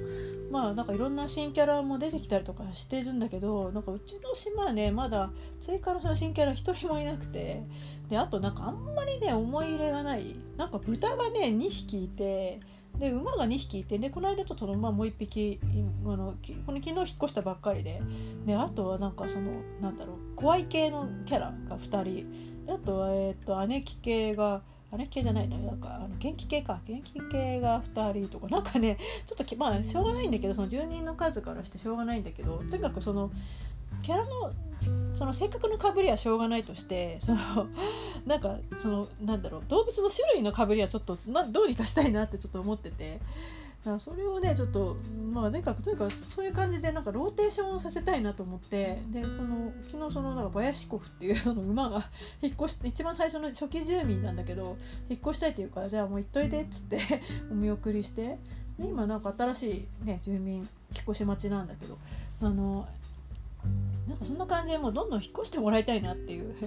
まあなんかいろんな新キャラも出てきたりとかしてるんだけどなんかうちの島はねまだ追加のその新キャラ1人もいなくてであとなんかあんまりね思い入れがない。なんか豚がね2匹いてで馬が2匹いてでこの間ちょっと馬もう1匹あのこの昨日引っ越したばっかりで。であとはなんかそのなんだろう怖い系のキャラが2人。あとはえっ、ー、と姉貴系があれ系じゃないのなんかあの元気系か。元気系が2人とか。なんかねちょっとまあしょうがないんだけどその住人の数からしてしょうがないんだけどとにかくそのキャラのその性格のかぶりはしょうがないとしてその [laughs] なんかそのなんだろう動物の種類のかぶりはちょっとなどうにかしたいなってちょっと思ってて。だそれをねちょっとまあとにかくとにかくそういう感じでなんかローテーションをさせたいなと思ってでこの昨日そのなんかバヤシコフっていうその馬が引っ越し一番最初の初期住民なんだけど引っ越したいっていうからじゃあもう行っといてっつってお見送りしてで今なんか新しい、ね、住民引っ越し待ちなんだけどあのなんかそんな感じでもうどんどん引っ越してもらいたいなっていう。[laughs]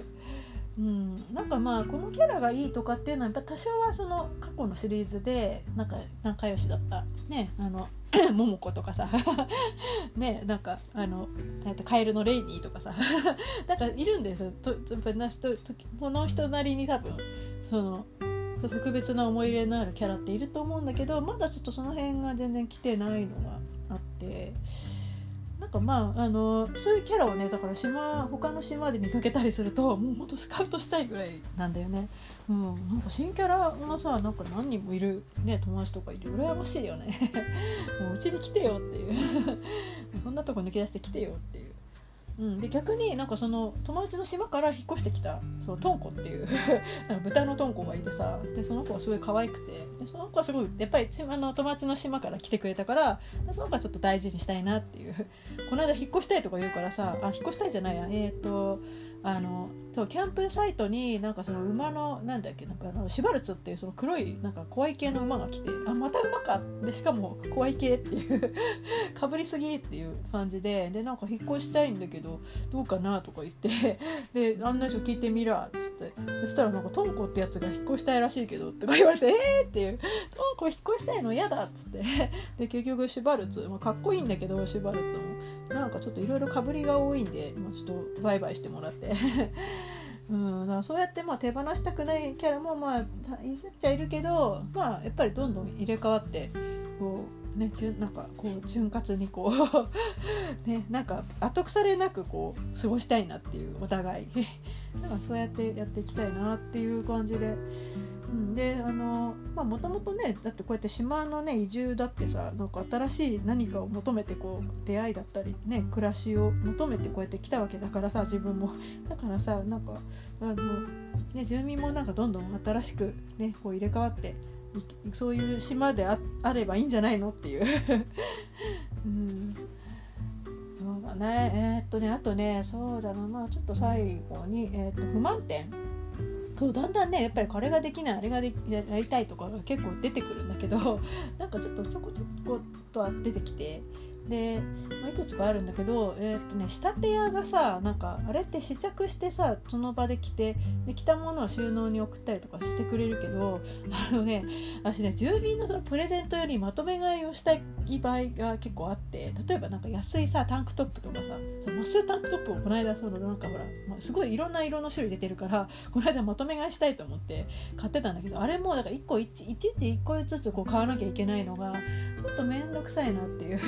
うん、なんかまあこのキャラがいいとかっていうのはやっぱ多少はその過去のシリーズでなんか仲良しだった。ねあの [coughs] 桃子とかさ。[laughs] ねなんかあのカエルのレイニーとかさ。[laughs] なんかいるんですよ。とその人なりに多分その特別な思い入れのあるキャラっていると思うんだけどまだちょっとその辺が全然来てないのがあって。なんかまああのそういうキャラをねだから島他の島で見かけたりするともうほんとスカウトしたいぐらいなんだよね。うん。なんか新キャラがさなんか何人もいるね友達とかいて羨ましいよね。[laughs] もううちに来てよっていう。[laughs] そんなとこ抜け出して来てよっていう。うん、で逆になんかその友達の島から引っ越してきたそのトンコっていう [laughs] なんか豚のトンコがいてさでその子はすごい可愛くてでその子はすごいやっぱりあの友達の島から来てくれたからでその子はちょっと大事にしたいなっていう。この間引っ越したいとか言うからさあ引っ越したいじゃないや。えっ、ー、とあのそうキャンプサイトになんかその馬のなんだっけなんかあのシュバルツっていうその黒いなんか怖い系の馬が来てあまた馬か。でしかも怖い系っていう [laughs] かぶりすぎっていう感じででなんか引っ越したいんだけどどうかなとか言ってで案内書聞いてみらっつってそしたらなんかトンコってやつが引っ越したいらしいけどとか言われてえー？っていうトンコ引っ越したいの嫌だっつって。で結局シュバルツ、まあ、かっこいいんだけどシュバルツも。なんかちょっといろいろかぶりが多いんで、まあ、ちょっとバイバイしてもらってうん、だからそうやってまあ手放したくないキャラもまあいじっちゃいるけど、まあ、やっぱりどんどん入れ替わってこう、ね、なんかこう潤滑にこう [laughs] ね、なんか後腐れなくこう過ごしたいなっていうお互い [laughs] なんかそうやってやっていきたいなっていう感じで。うん、であのまあもともとねだってこうやって島のね移住だってさなんか新しい何かを求めてこう出会いだったりね暮らしを求めてこうやって来たわけだからさ自分も。[laughs] だからさなんかあの、ね、住民もなんかどんどん新しくねこう入れ替わってそういう島でああればいいんじゃないのっていう。[laughs] うん。そうだね。えー、っとねあとねそうだな。まあちょっと最後に、えー、っと不満点。そうだんだんねやっぱりこれができないあれがでやりたいとかが結構出てくるんだけどなんかちょっとちょこちょこっとは出てきてで、まあ、いくつかあるんだけど、えー、っとね、仕立て屋がさなんかあれって試着してさその場で着てで着たものを収納に送ったりとかしてくれるけど [laughs] あのね私ね住民のそのプレゼントよりまとめ買いをしたい場合が結構あって例えばなんか安いさタンクトップとかさそのマスタンクトップをこの間そのなんかほら、まあ、すごいいろんな色の種類出てるから [laughs] この間まとめ買いしたいと思って買ってたんだけどあれもだから1個いちいち1個ずつこう買わなきゃいけないのがちょっと面倒くさいなっていう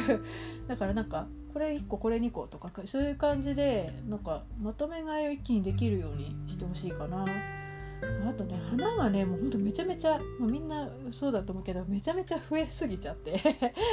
だからなんかこれ1個これ2個とかそういう感じでなんかまとめ買いを一気にできるようにしてほしいかな。あとね花がねもうほんとめちゃめちゃ、もう、みんなそうだと思うけどめちゃめちゃ増えすぎちゃって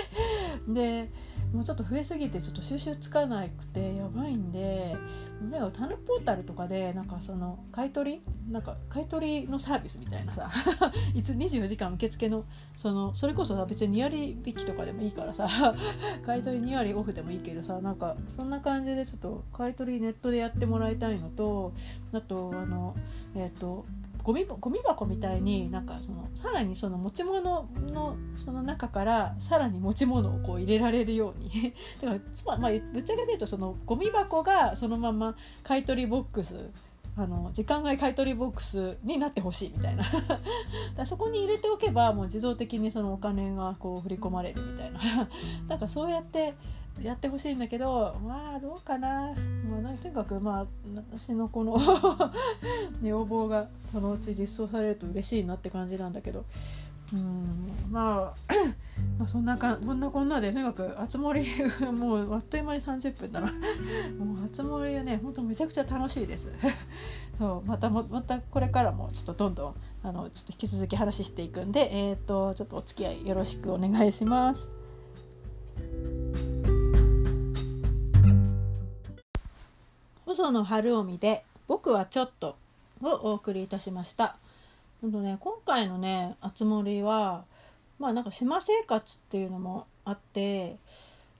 [laughs] でもうちょっと増えすぎてちょっと収集つかなくてやばいんでなんかタヌポータルとかでなんかその買い取りなんか買い取りのサービスみたいなさ [laughs] いつ24時間受付のそのそれこそさ別に2割引きとかでもいいからさ [laughs] 買い取り2割オフでもいいけどさなんかそんな感じでちょっと買い取りネットでやってもらいたいのとあとあのえっ、ー、とゴミゴミ箱みたいになんかそのさらにその持ち物のその中からさらに持ち物をこう入れられるように。[laughs] だからつま、まあ、ぶっちゃけ言うとそのゴミ箱がそのまま買い取りボックスあの時間外買取ボックスになってほしいみたいな。[laughs] だそこに入れておけばもう自動的にそのお金がこう振り込まれるみたいな。[laughs] だからそうやってやってほしいんだけどまあどうかな、まあ、とにかくまあ私のこの [laughs] 要望がそのうち実装されると嬉しいなって感じなんだけど。うんまあまあそんなかそんなこんなでとにかくあつ森もうあっという間に30分だな。もうあつ森はねほんとめちゃくちゃ楽しいです。[laughs] そうまたもまたこれからもちょっとどんどんあのちょっと引き続き話していくんでえっ、ー、とちょっとお付き合いよろしくお願いします。細野晴臣で「僕はちょっと」をお送りいたしました。ほんとね、今回のね「あつ森は」まあなんか島生活っていうのもあって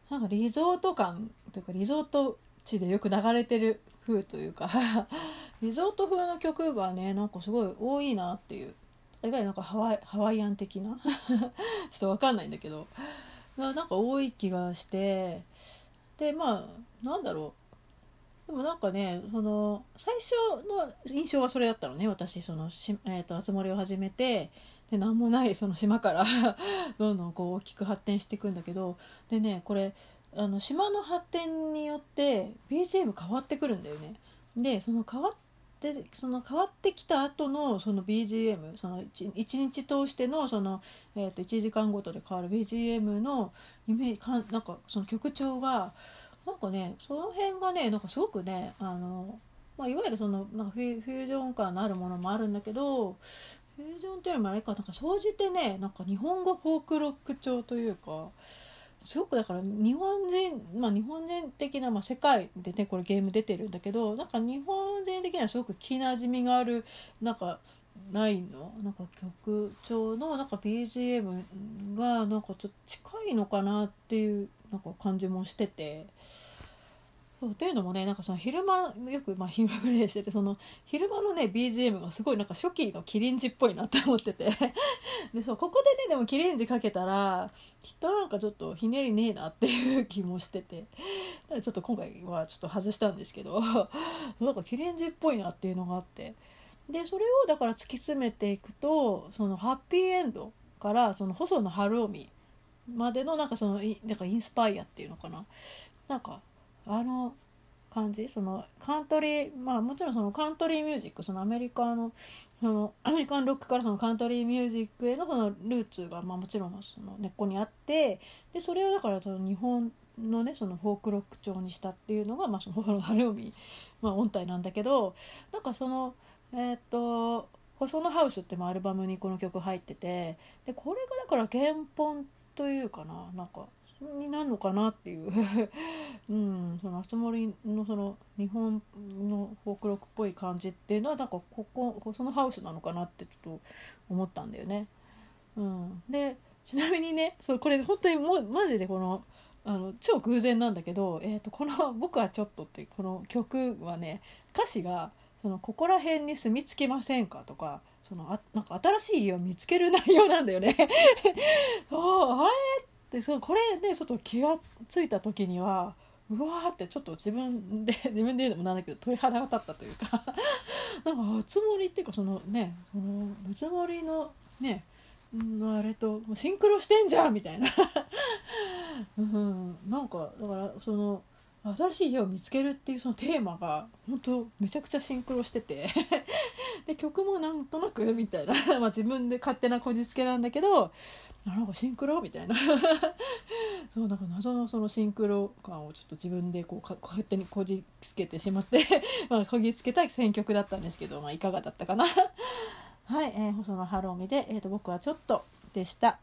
なんかリゾート感というかリゾート地でよく流れてる風というか [laughs] リゾート風の曲がねなんかすごい多いなっていういわゆるなんかハワイハワイアン的な [laughs] ちょっと分かんないんだけどがなんか多い気がしてでまあなんだろうでもなんかねその最初の印象はそれだったのね私そのし、えーと、集まりを始めてで何もないその島から [laughs] どんどんこう大きく発展していくんだけどでねこれあの島の発展によって BGM 変わってくるんだよね。でその変わってその変わってきた後のその BGM その 1, 日通してのその、えー、と1時間ごとで変わる BGM のイメージかなんかその曲調がなんかねその辺がねなんかすごくねあの、まあ、いわゆるそのなんかフュージョン感のあるものもあるんだけどフュージョンっていうよりもあれかなんか総じてねなんか日本語フォークロック調というかすごくだから日本人まあ日本人的な、まあ、世界でねこれゲーム出てるんだけどなんか日本人的にはすごく気なじみがあるなんかないの？なんか曲調のなんか BGM がなんかちょっと近いのかなっていうなんか感じもしてて。そうっていうのもねなんかその昼間よくまあ昼プレイしててその昼間のね BGM がすごいなんか初期のキリンジっぽいなって思ってて。[laughs] でそうここでねでもキリンジかけたらきっとなんかちょっとひねりねえなっていう気もしてて。だからちょっと今回はちょっと外したんですけど。[laughs] なんかキリンジっぽいなっていうのがあって。でそれをだから突き詰めていくとそのハッピーエンドからその細野晴臣までのなんかそのなんかインスパイアっていうのかな。なんかあの感じ？そのカントリーまあもちろんそのカントリーミュージックそのアメリカのそのアメリカンロックからそのカントリーミュージックへのそのルーツが、まあ、もちろんその根っこにあってでそれをだからその日本のねそのフォークロック調にしたっていうのが、まあ、その晴臣、まあ、音体なんだけどなんかそのえっ、と「細野ハウス」ってアルバムにこの曲入っててでこれがだから原本というかななんかになるのかなっていううんその熱森のその日本のフォークロックっぽい感じっていうのはなんかここそのハウスなのかなってちょっと思ったんだよね。[laughs] うん、でちなみにねそこれ本当にもうマジでこのあの超偶然なんだけど、えーと、この「僕はちょっと」っていうこの曲はね歌詞がその「ここら辺に住み着けませんか?」とかそのあなんか新しい家を見つける内容なんだよね。そうあれでそうこれでちょっと気が付いた時にはうわーってちょっと自分で [laughs] 自分で言うのもなんだけど鳥肌が立ったというか [laughs] なんかつもりっていうかそのねそのぶつもりのねあれとシンクロしてんじゃんみたいな。[laughs] うん、なんかだからその新しい家を見つけるっていうそのテーマが本当めちゃくちゃシンクロしてて。[laughs] で曲もなんとなくみたいな。[laughs] ま自分で勝手なこじつけなんだけどなんかシンクロみたいな。[laughs] そうなんか謎のそのシンクロ感をちょっと自分でこう勝手にこじつけてしまってまあこぎつけた選曲だったんですけど、まあ、いかがだったかな。はい、えー、細野晴臣で、えーと「僕はちょっと」でした。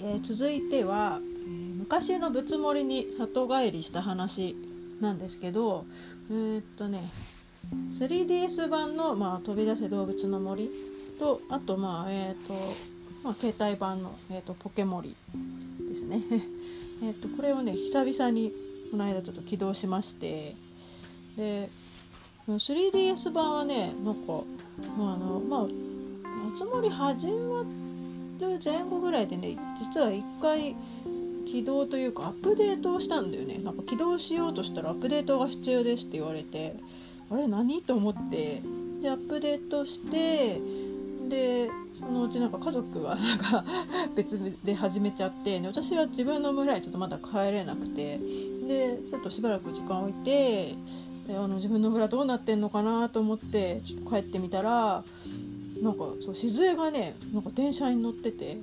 えー、続いては、えー、昔の仏盛りに里帰りした話なんですけどえー、っとね 3DS 版の、まあ「飛び出せ動物の森」とあとまあえー、と、まあ、携帯版の、え、っとポケモリですね。[laughs] えっとこれをね久々にこの間ちょっと起動しましてで 3DS 版はねなんか、まあ、あのまあ夏森始ま前後ぐらいでね実は1回起動というかアップデートをしたんだよね。なんか起動しようとしたらアップデートが必要ですって言われてあれ何と思ってでアップデートしてでそのうちなんか家族がなんか別で始めちゃってで私は自分の村にちょっとまだ帰れなくてでちょっとしばらく時間置いてであの自分の村どうなってんのかなと思ってちょっと帰ってみたらなんかそう静江がねなんか電車に乗ってて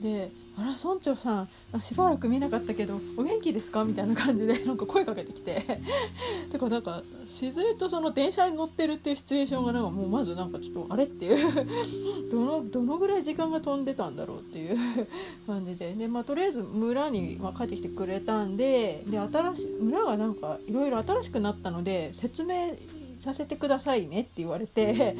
であら村長さんしばらく見なかったけどお元気ですか？みたいな感じでなんか声かけてきて。[laughs] てかなんか自然とその電車に乗ってるっていうシチュエーションがなんかもうまずなんかちょっとあれっていう。[laughs] どのどのぐらい時間が飛んでたんだろうっていう [laughs] 感じで。で、まあ、とりあえず村に、ま帰ってきてくれたんでで新し村がなんかいろいろ新しくなったので説明させてくださいねって言われて。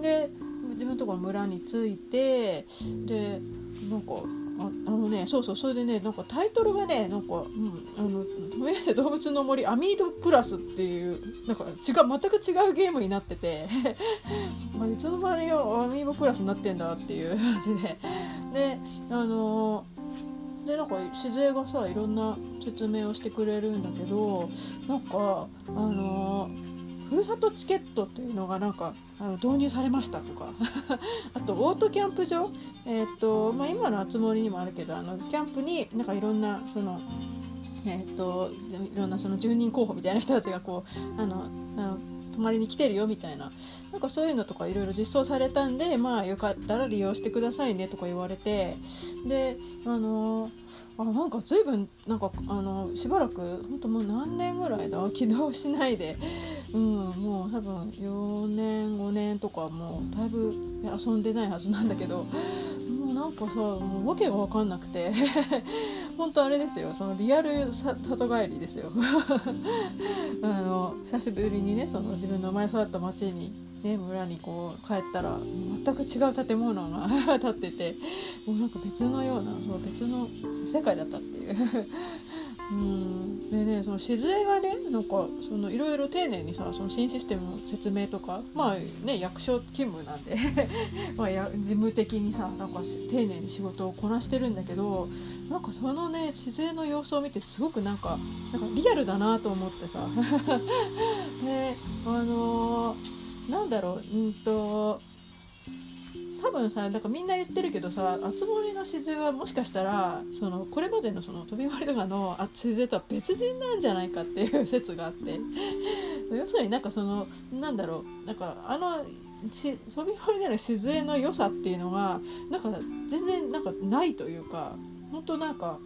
で自分のところ村に着いてでなんかああのねそうそうそれでねなんかタイトルがねなんか、うん、あの「富谷動物の森アミードプラス」っていうなんか違う全く違うゲームになってて [laughs] まあいつの間によアミードプラスになってんだっていう [laughs] 感じで。であのでなんか静江がさいろんな説明をしてくれるんだけどなんかあのふるさとチケットっていうのがなんかあの導入されましたとか。[laughs] あとオートキャンプ場、えーとまあ、今のつ森にもあるけどあのキャンプになんかいろんなそのえーと、いろんなその住人候補みたいな人たちがこうあのあの泊まりに来てるよみたいな。なんかそういうのとかいろいろ実装されたんでまあよかったら利用してくださいねとか言われて。であのー、あなんか随分なんかあのしばらく本当もう何年ぐらいだ？[laughs] 起動しないで、うん、もう多分4年5年とかもうだいぶ遊んでないはずなんだけど。もうなんかさもう訳が分かんなくて。[laughs] 本当あれですよ。そのリアル里帰りですよ。[laughs] あの久しぶりにねその自分の生まれ育った町に、ね、村にこう帰ったら全く違う建物が [laughs] 建っててもうなんか別のようなそう別の世界だったっていう。[laughs] うん。でねその静江がねなんかそのいろいろ丁寧にさその新システムの説明とかまあね役所勤務なんで [laughs] まあや事務的にさなんか丁寧に仕事をこなしてるんだけどなんかそのね静江の様子を見てすごくなんかなんかリアルだなと思ってさ。であのー、なんだろううんと多分さなんかみんな言ってるけどさ熱盛の静はもしかしたらそのこれまでのその飛び降りとかの静とは別人なんじゃないかっていう説があって。[laughs] 要するになんかそのなんだろうなんかあの飛び降りでの静の良さっていうのがなんか全然なんかないというか本当なんか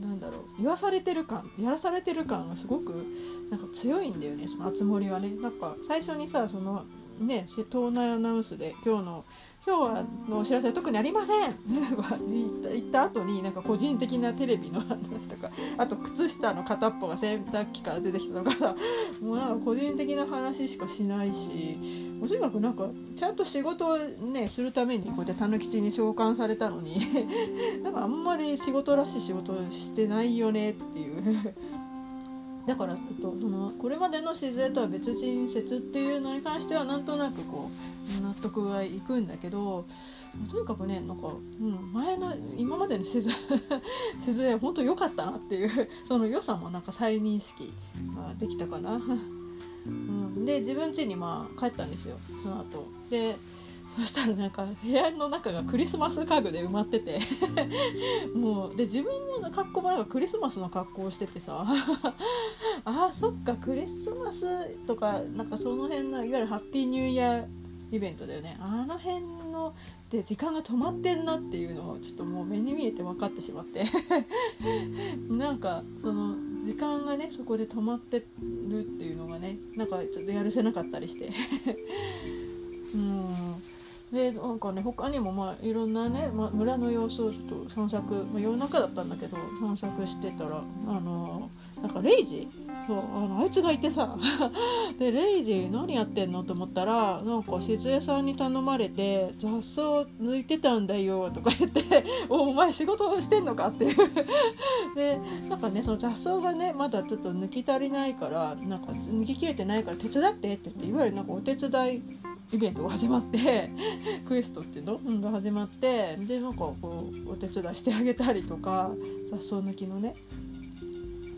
なんだろう言わされてる感やらされてる感がすごくなんか強いんだよねその熱盛はね。なんか最初にさそのね党内アナウンスで今日の今日はのお知らせ特にありません。と [laughs] か言った言った後になんか個人的なテレビの話とかあと靴下の片っぽが洗濯機から出てきたとかもうなんか個人的な話しかしないしとにかくなんかちゃんと仕事をねするためにこうやってたぬきちに召喚されたのに [laughs] なんかあんまり仕事らしい仕事してないよねっていう。だからちょっとそのこれまでの自然とは別人説っていうのに関してはなんとなくこう納得はいくんだけどとにかくねなんか、うん、前の今までの自然自然本当良かったなっていう [laughs] その良さもなんか再認識ができたかな。うん、で自分家にまあ帰ったんですよその後でそしたらなんか部屋の中がクリスマス家具で埋まってて。もうで自分も格好もなんかクリスマスの格好をしててさ。[laughs] あーそっかクリスマスとかなんかその辺のいわゆるハッピーニューイヤーイベントだよね。あの辺ので時間が止まってんなっていうのをちょっともう目に見えて分かってしまって。なんかその時間がねそこで止まってるっていうのがねなんかちょっとやるせなかったりして。[laughs] うんでなんかね他にもまあいろんなね、まあ、村の様子をちょっと散策、まあ、夜中だったんだけど散策してたらあのなんかレイジそうあのあいつがいてさ [laughs] でレイジ何やってんのと思ったらなんか静江さんに頼まれて雑草抜いてたんだよとか言って「[laughs] おお前仕事してんのか?」っていう [laughs] でなんかねその雑草がねまだちょっと抜き足りないからなんか抜ききれてないから手伝ってって言っていわゆるなんかお手伝いイベントが始まって [laughs] クエストっていうの、うん、が始まってでなんかこうお手伝いしてあげたりとか雑草抜きのね。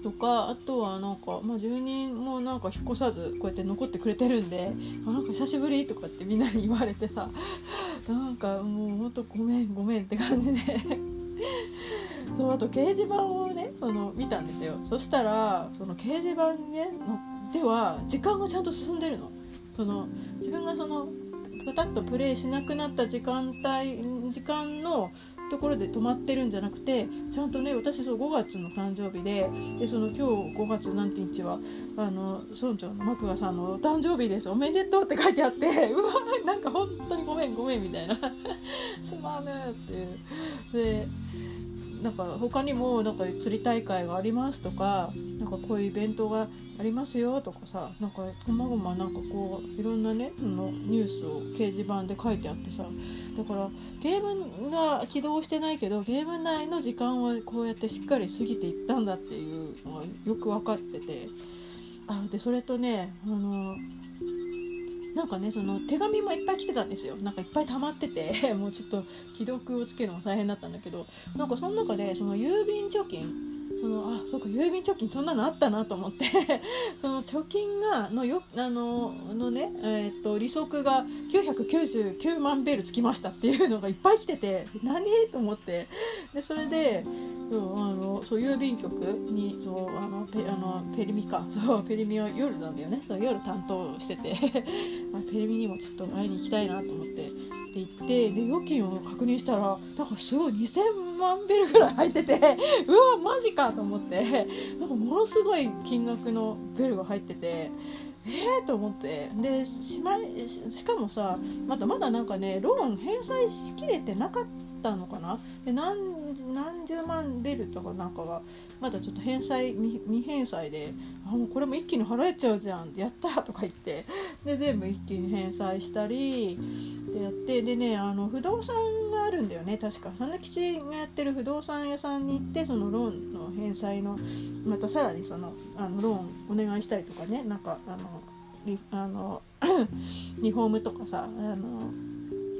とかあとはなんか、まあ、住人もなんか引っ越さずこうやって残ってくれてるんで「あなんか久しぶり」とかってみんなに言われてさ [laughs] なんかもうほんとごめんごめんって感じで。[laughs] そうあと掲示板をねその見たんですよ。そしたらその掲示板にねのでは時間がちゃんと進んでるの。その自分がそのパタッとプレイしなくなった時間帯時間のところで止まってるんじゃなくてちゃんとね私そう5月の誕生日ででその今日5月何て日はあの村長のマクガさんのお誕生日です。おめでとうって書いてあって [laughs] うわなんか本当にごめんごめんみたいな。[laughs] すまぬっていう。でなんか他にもなんか釣り大会がありますとかなんかこういうイベントがありますよとかさなんかこまごまなんかこういろんなねそのニュースを掲示板で書いてあってさだからゲームが起動してないけどゲーム内の時間はこうやってしっかり過ぎていったんだっていうのがよく分かっててあでそれとねあのなんかねその手紙もいっぱい来てたんですよ。なんかいっぱい溜まってて [laughs] もうちょっと既読をつけるのも大変だったんだけどなんかその中でその郵便貯金そのあそうか郵便貯金そんなのあったなと思って。[laughs] その貯金がのよあののね、えー、っと利息が999万ベルつきましたっていうのがいっぱい来てて何？と思って。でそれでそうあのそう郵便局にそうあのペあのペリミか。[laughs] そうペリミは夜なんだよね。そう夜担当してて。[laughs] ペリミにもちょっと会いに行きたいなと思って。って言ってで預金を確認したらなんかすごい2000万ベルぐらい入ってて [laughs] うわマジかと思ってなんかものすごい金額のベルが入ってて。えーと思ってでしましかもさまだまだなんかねローン返済しきれてなかったのかな？で何何十万ベルとかなんかがまだちょっと返済未返済であもうこれも一気に払えちゃうじゃんやったとか言ってで全部一気に返済したりでやってでねあの不動産があるんだよね確か。讃吉がやってる不動産屋さんに行ってそのローンの返済のまたさらにそのあのローンお願いしたりとかねなんかあのあの [coughs] リフォームとかさあの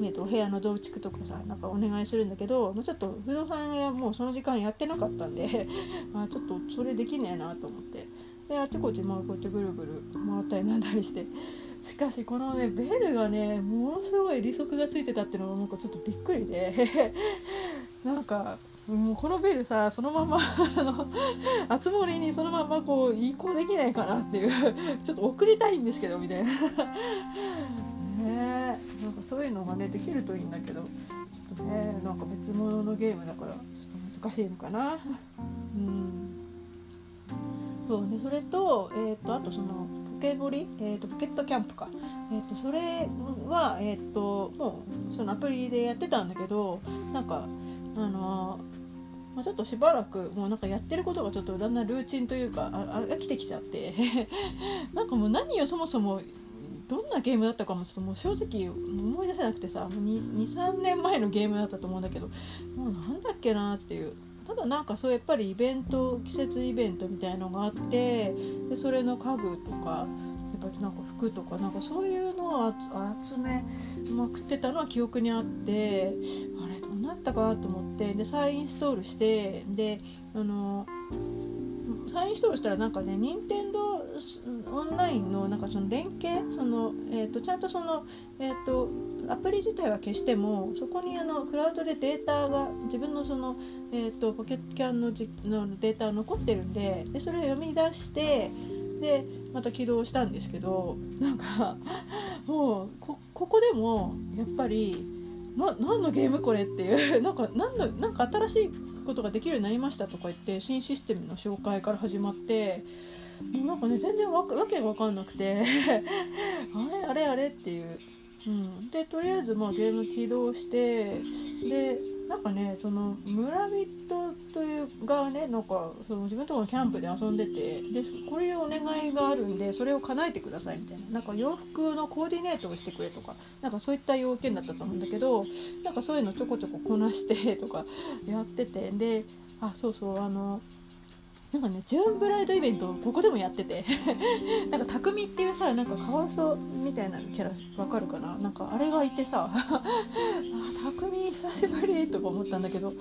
えーと、部屋の増築とかさなんかお願いするんだけど、まあ、ちょっと不動産屋もうその時間やってなかったんで [laughs] あちょっとそれできねえなと思って。であちこちまあこうやってぐるぐる回ったりなんだりして。しかしこのねベルがねものすごい利息がついてたっていうのがなんかちょっとびっくりで。[laughs] なんかもうこのベルさそのままあのあつ森にそのままこう移行できないかなっていう。[laughs] ちょっと送りたいんですけどみたいな。ね。なんかそういうのがねできるといいんだけどちょっとねなんか別物のゲームだからちょっと難しいのかな。うん。そうねそれと,、えーと、あとそのポケモリ、えーと、ポケットキャンプか、えーと、それは、えー、ともうそのアプリでやってたんだけどなんかあのまあ、ちょっとしばらくもうなんかやってることがちょっとだんだんルーチンというか飽きてきちゃって。[laughs] なんかもう何をそもそもどんなゲームだったかもちょっともう正直思い出せなくてさ23年前のゲームだったと思うんだけどもうなんだっけなっていう。ただなんかそうやっぱりイベント季節イベントみたいのがあってでそれの家具とかやっぱなんか服とかなんかそういうのを集めまくってたのは記憶にあってあれどうなったかなと思ってで再インストールしてであの再インストールしたらなんかね任天堂オンラインのなんかその連携その、えーと、ちゃんとその、えーと、アプリ自体は消してもそこにあのクラウドでデータが自分のその、えーと、ポケットキャンのじのデータが残ってるんででそれを読み出してでまた起動したんですけどなんかもうここでもやっぱりな何のゲームこれっていう。[laughs] なんか何のなんか新しいことができるようになりましたとか言って新システムの紹介から始まってもうなんかね全然わわけが分かんなくて。[laughs] あれあれあれっていう、うん、でとりあえずまあゲーム起動してでなんかねその村人という側ねなんかその自分とこのキャンプで遊んでてでこれお願いがあるんでそれを叶えてくださいみたいな。なんか洋服のコーディネートをしてくれとかなんかそういった要件だったと思うんだけどなんかそういうのちょこちょここなしてとかやっててであそうそうあのなんかねジューンブライドイベントここでもやってて。[laughs] なんか匠っていうさなんかカワウソみたいなキャラわかるかな？なんかあれがいてさ。[laughs] あ匠久しぶりとか思ったんだけど。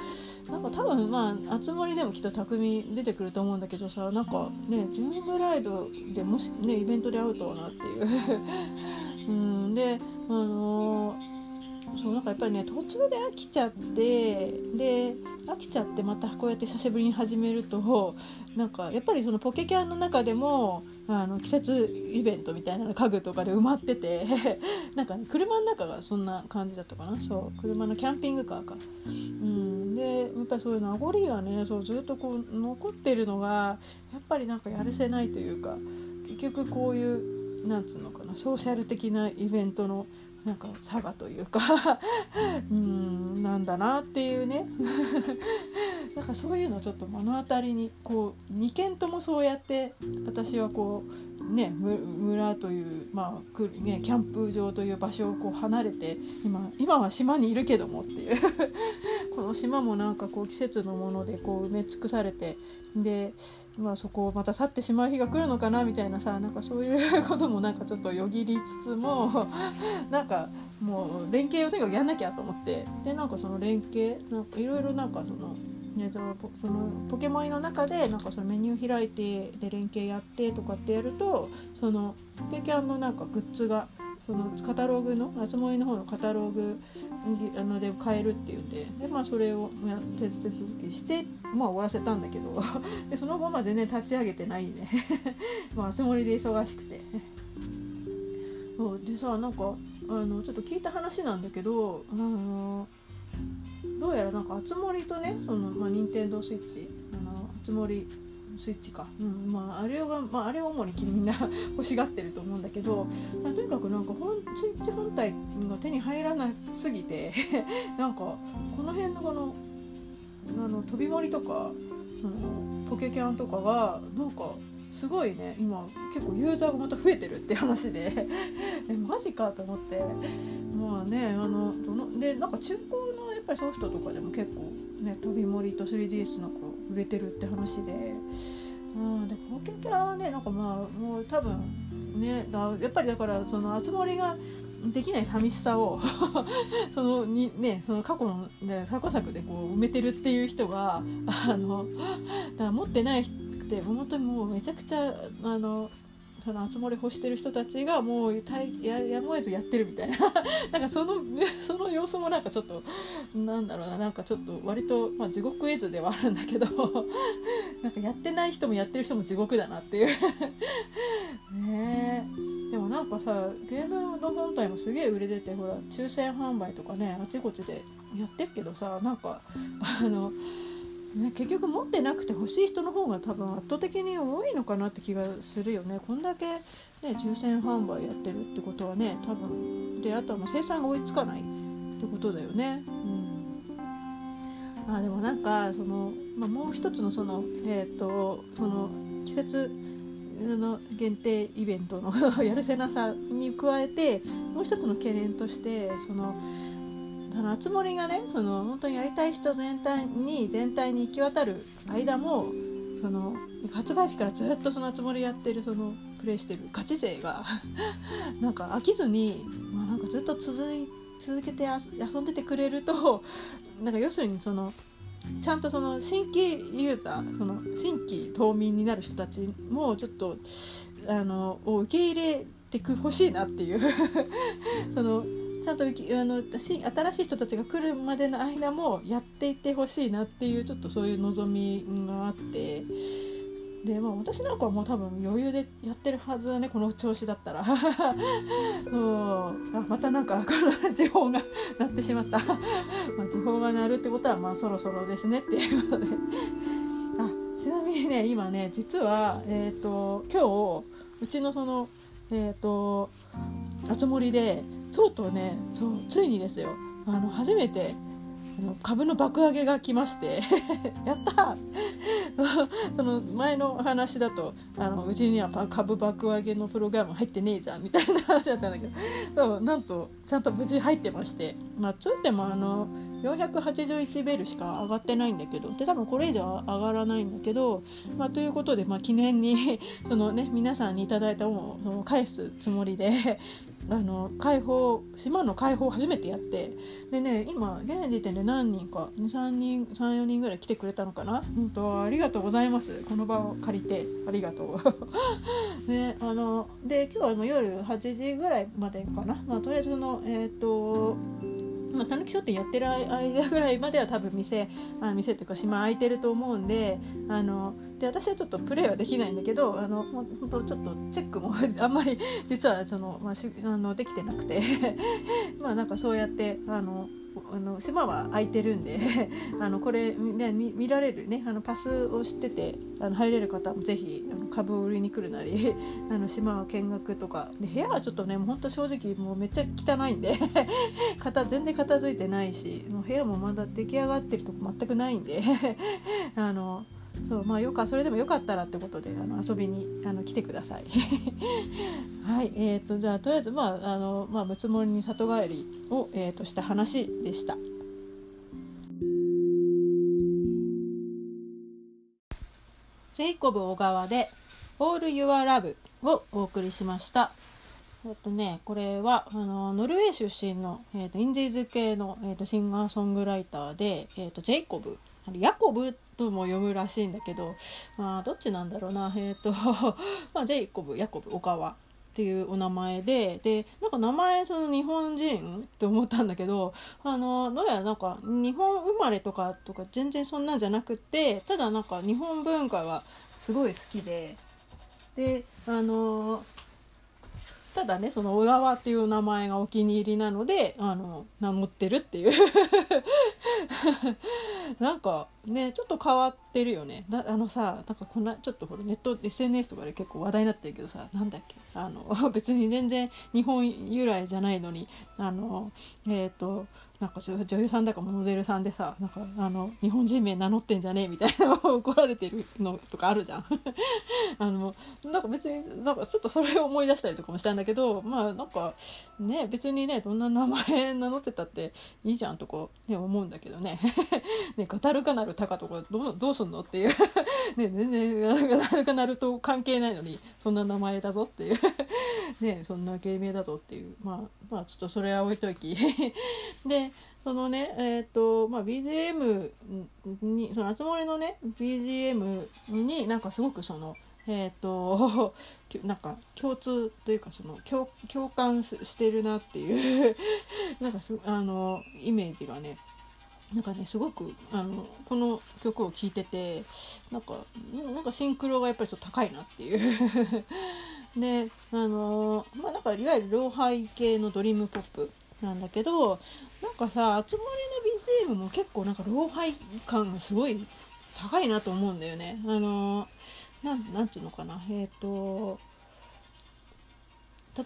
なんか多分まあ熱盛でもきっと匠出てくると思うんだけどさなんかねジューンブライドでもしねイベントで会うとはなっていう。[laughs] うんであのーそうなんかやっぱりね途中で飽きちゃってで飽きちゃってまたこうやって久しぶりに始めるとなんかやっぱりそのポケキャンの中でもあの季節イベントみたいなの家具とかで埋まってて [laughs] なんか、ね、車の中がそんな感じだったかなそう車のキャンピングカーか。うんでやっぱりそういう名残がねそうずっとこう残ってるのがやっぱりなんかやるせないというか結局こういうなんつうのかなソーシャル的なイベントのなんか佐賀というかうんなんだなっていうねなんかそういうのちょっと目の当たりにこう2軒ともそうやって私はこうね村という、まあね、キャンプ場という場所をこう離れて今今は島にいるけどもっていうこの島もなんかこう季節のものでこう埋め尽くされてでまあ、そこをまた去ってしまう日が来るのかなみたいなさなんかそういうこともなんかちょっとよぎりつつも [laughs] なんかもう連携をとにかくやんなきゃと思ってでなんかその連携なんかいろいろなんかその。えとそのポケモンの中でなんかそのメニュー開いてで連携やってとかってやるとそのポケキャンのなんかグッズがそのカタログの熱盛の方のカタログあので買えるって言ってでで、まあ、それを手続きして、まあ、終わらせたんだけど。[laughs] でその後ま全然立ち上げてないね。[laughs] まあ熱盛で忙しくて。そうでさなんかあのちょっと聞いた話なんだけどあのどうやらなんか熱盛とねその、まあ、任天堂スイッチあの熱盛スイッチか、うんまあ、あれが、まあ、あれを主にみんな [laughs] 欲しがってると思うんだけど、まあ、とにかくなんか本スイッチ本体が手に入らなすぎて [laughs] なんかこの辺のこのあの飛び盛りとかそのポケキャンとかがなんかすごいね。今結構ユーザーがまた増えてるって話で。[laughs] えマジかと思って。まあねあのどのでなんか中古のやっぱりソフトとかでも結構ね飛び盛りと 3DS なんか売れてるって話で。うん、でポケキャはねなんかまあもう多分ねだやっぱりだからその熱盛ができない寂しさを [laughs] そのにねその過去の、ね、過去作でこう埋めてるっていう人があのだから持ってないくて本当にもうめちゃくちゃあのその集まり欲してる人たちがもうたいややむを得ずやってるみたいな。[laughs] なんかその [laughs] その様子もなんかちょっとなんだろうな。なんかちょっと割と、まあ、地獄絵図ではあるんだけど。[laughs] なんかやってない人もやってる人も地獄だなっていう。ねでもなんかさゲームの本体もすげえ売れててほら抽選販売とかねあちこちでやってっけどさなんかあのね、結局持ってなくて欲しい人の方が多分圧倒的に多いのかなって気がするよねこんだけ、ね、抽選販売やってるってことはね多分であとはもう生産が追いつかないってことだよね。うん、あでもなんかその、まあ、もう一つのその,、えーと、その季節の限定イベントの [laughs] やるせなさに加えてもう一つの懸念としてその熱盛がねその本当にやりたい人全体に全体に行き渡る間もその発売日からずっとその熱盛やってるそのプレイしてるガチ勢が [laughs] なんか飽きずに、まあ、なんかずっと続い続けて遊んでてくれるとなんか要するにそのちゃんとその新規ユーザーその新規島民になる人たちもちょっとあのを受け入れてほしいなっていう [laughs] そのちゃんとあの新しい人たちが来るまでの間もやっていってほしいなっていうちょっとそういう望みがあって。でまあ私なんかはもう多分余裕でやってるはずだねこの調子だったら。うん。あまたなんかこの時報が鳴ってしまった。まあ時報が鳴るってことはまあそろそろですねっていうことで。あちなみにね今ね実はえっ、ー、と今日うちのそのえっ、ー、とあつ森でとうとうねそうついにですよ。あの初めてあの株の爆上げが来まして [laughs] やった [laughs] その前の話だとあのうちには株爆上げのプログラム入ってねえじゃんみたいな話だったんだけど。そうなんとちゃんと無事入ってまして。まあつってもあの481ベルしか上がってないんだけどで多分これ以上上がらないんだけど、まあ、ということで、まあ、記念に [laughs] その、ね、皆さんに頂いたものを返すつもりで [laughs] あの開放島の開放を初めてやってでね今現時点で何人か23人34人ぐらい来てくれたのかな？本当ありがとうございます。この場を借りてありがとう。[laughs] ねあので今日はもう夜8時ぐらいまでかな、まあ、とりあえずのえっ、ー、とまあ、たぬき商店やってる間ぐらいまでは多分店あ店っていうか島空いてると思うんであので私はちょっとプレイはできないんだけどあの本当ちょっとチェックも [laughs] あんまり実はその、まあ、しあのできてなくて [laughs] まあなんかそうやってあのあの島は空いてるんで [laughs] あのこれ、ね、見見られるねあのパスを知っててあの入れる方もぜひあの株を売りに来るなりあの島を見学とかで部屋はちょっとねほんと正直もうめっちゃ汚いんで全然片付いてないしもう部屋もまだ出来上がってるとこ全くないんであの。そうまあよかそれでもよかったらってことであの遊びにあの来てください。[laughs] はいえーと、じゃあとりあえずまああのまあむつもりに里帰りを、えーと、した話でした。ジェイコブ小川で「All Your Love」をお送りしました。えっとね、これはあのノルウェー出身の、えーと、インディーズ系の、えーと、シンガーソングライターで、えーとジェイコブヤコブとも読むらしいんだけど、まあ、どっちなんだろうな。えっ、ー、と、[laughs] まあ、ジェイコブヤコブ小川っていうお名前ででなんか名前その日本人って思ったんだけどあのどうやらなんか日本生まれとかとか全然そんなんじゃなくてただなんか日本文化がすごい好きでであのただねその小川っていう名前がお気に入りなのであの名乗ってるっていう。[laughs] なんかねちょっと変わってるよね。だあのさなんかこんなちょっとほらネット SNS とかで結構話題になってるけどさなんだっけ？あの別に全然日本由来じゃないのにあのえっ、ー、となんか女優さんだかモデルさんでさなんかあの日本人名名乗ってんじゃねえみたいな怒られてるのとかあるじゃん。[laughs] あのなんか別になんかちょっとそれを思い出したりとかもしたんだけどまあなんかね別にねどんな名前名乗ってたっていいじゃんとか、ね、思うんだけどね。[laughs] ねガタルカナルタカとかどうどうすんのっていう。[laughs] ね全然ガタルカナルと関係ないのにそんな名前だぞっていう。ねそんな芸名だぞっていう。まあまあちょっとそれは置いときでそのねえっ、ー、とまあ BGM にその集まりのね BGM になんかすごくそのえっ、ー、となんか共通というかその共共感してるなっていう [laughs] なんかすあのイメージがねなんかねすごくあのこの曲を聴いててなんかなんかシンクロがやっぱりちょっと高いなっていう。[laughs] であのまあなんかいわゆるローハイ系のドリームポップなんだけどなんかさ集まりの BGM も結構なんかローハイ感がすごい高いなと思うんだよねあのなんなんていうのかなえっ、ー、と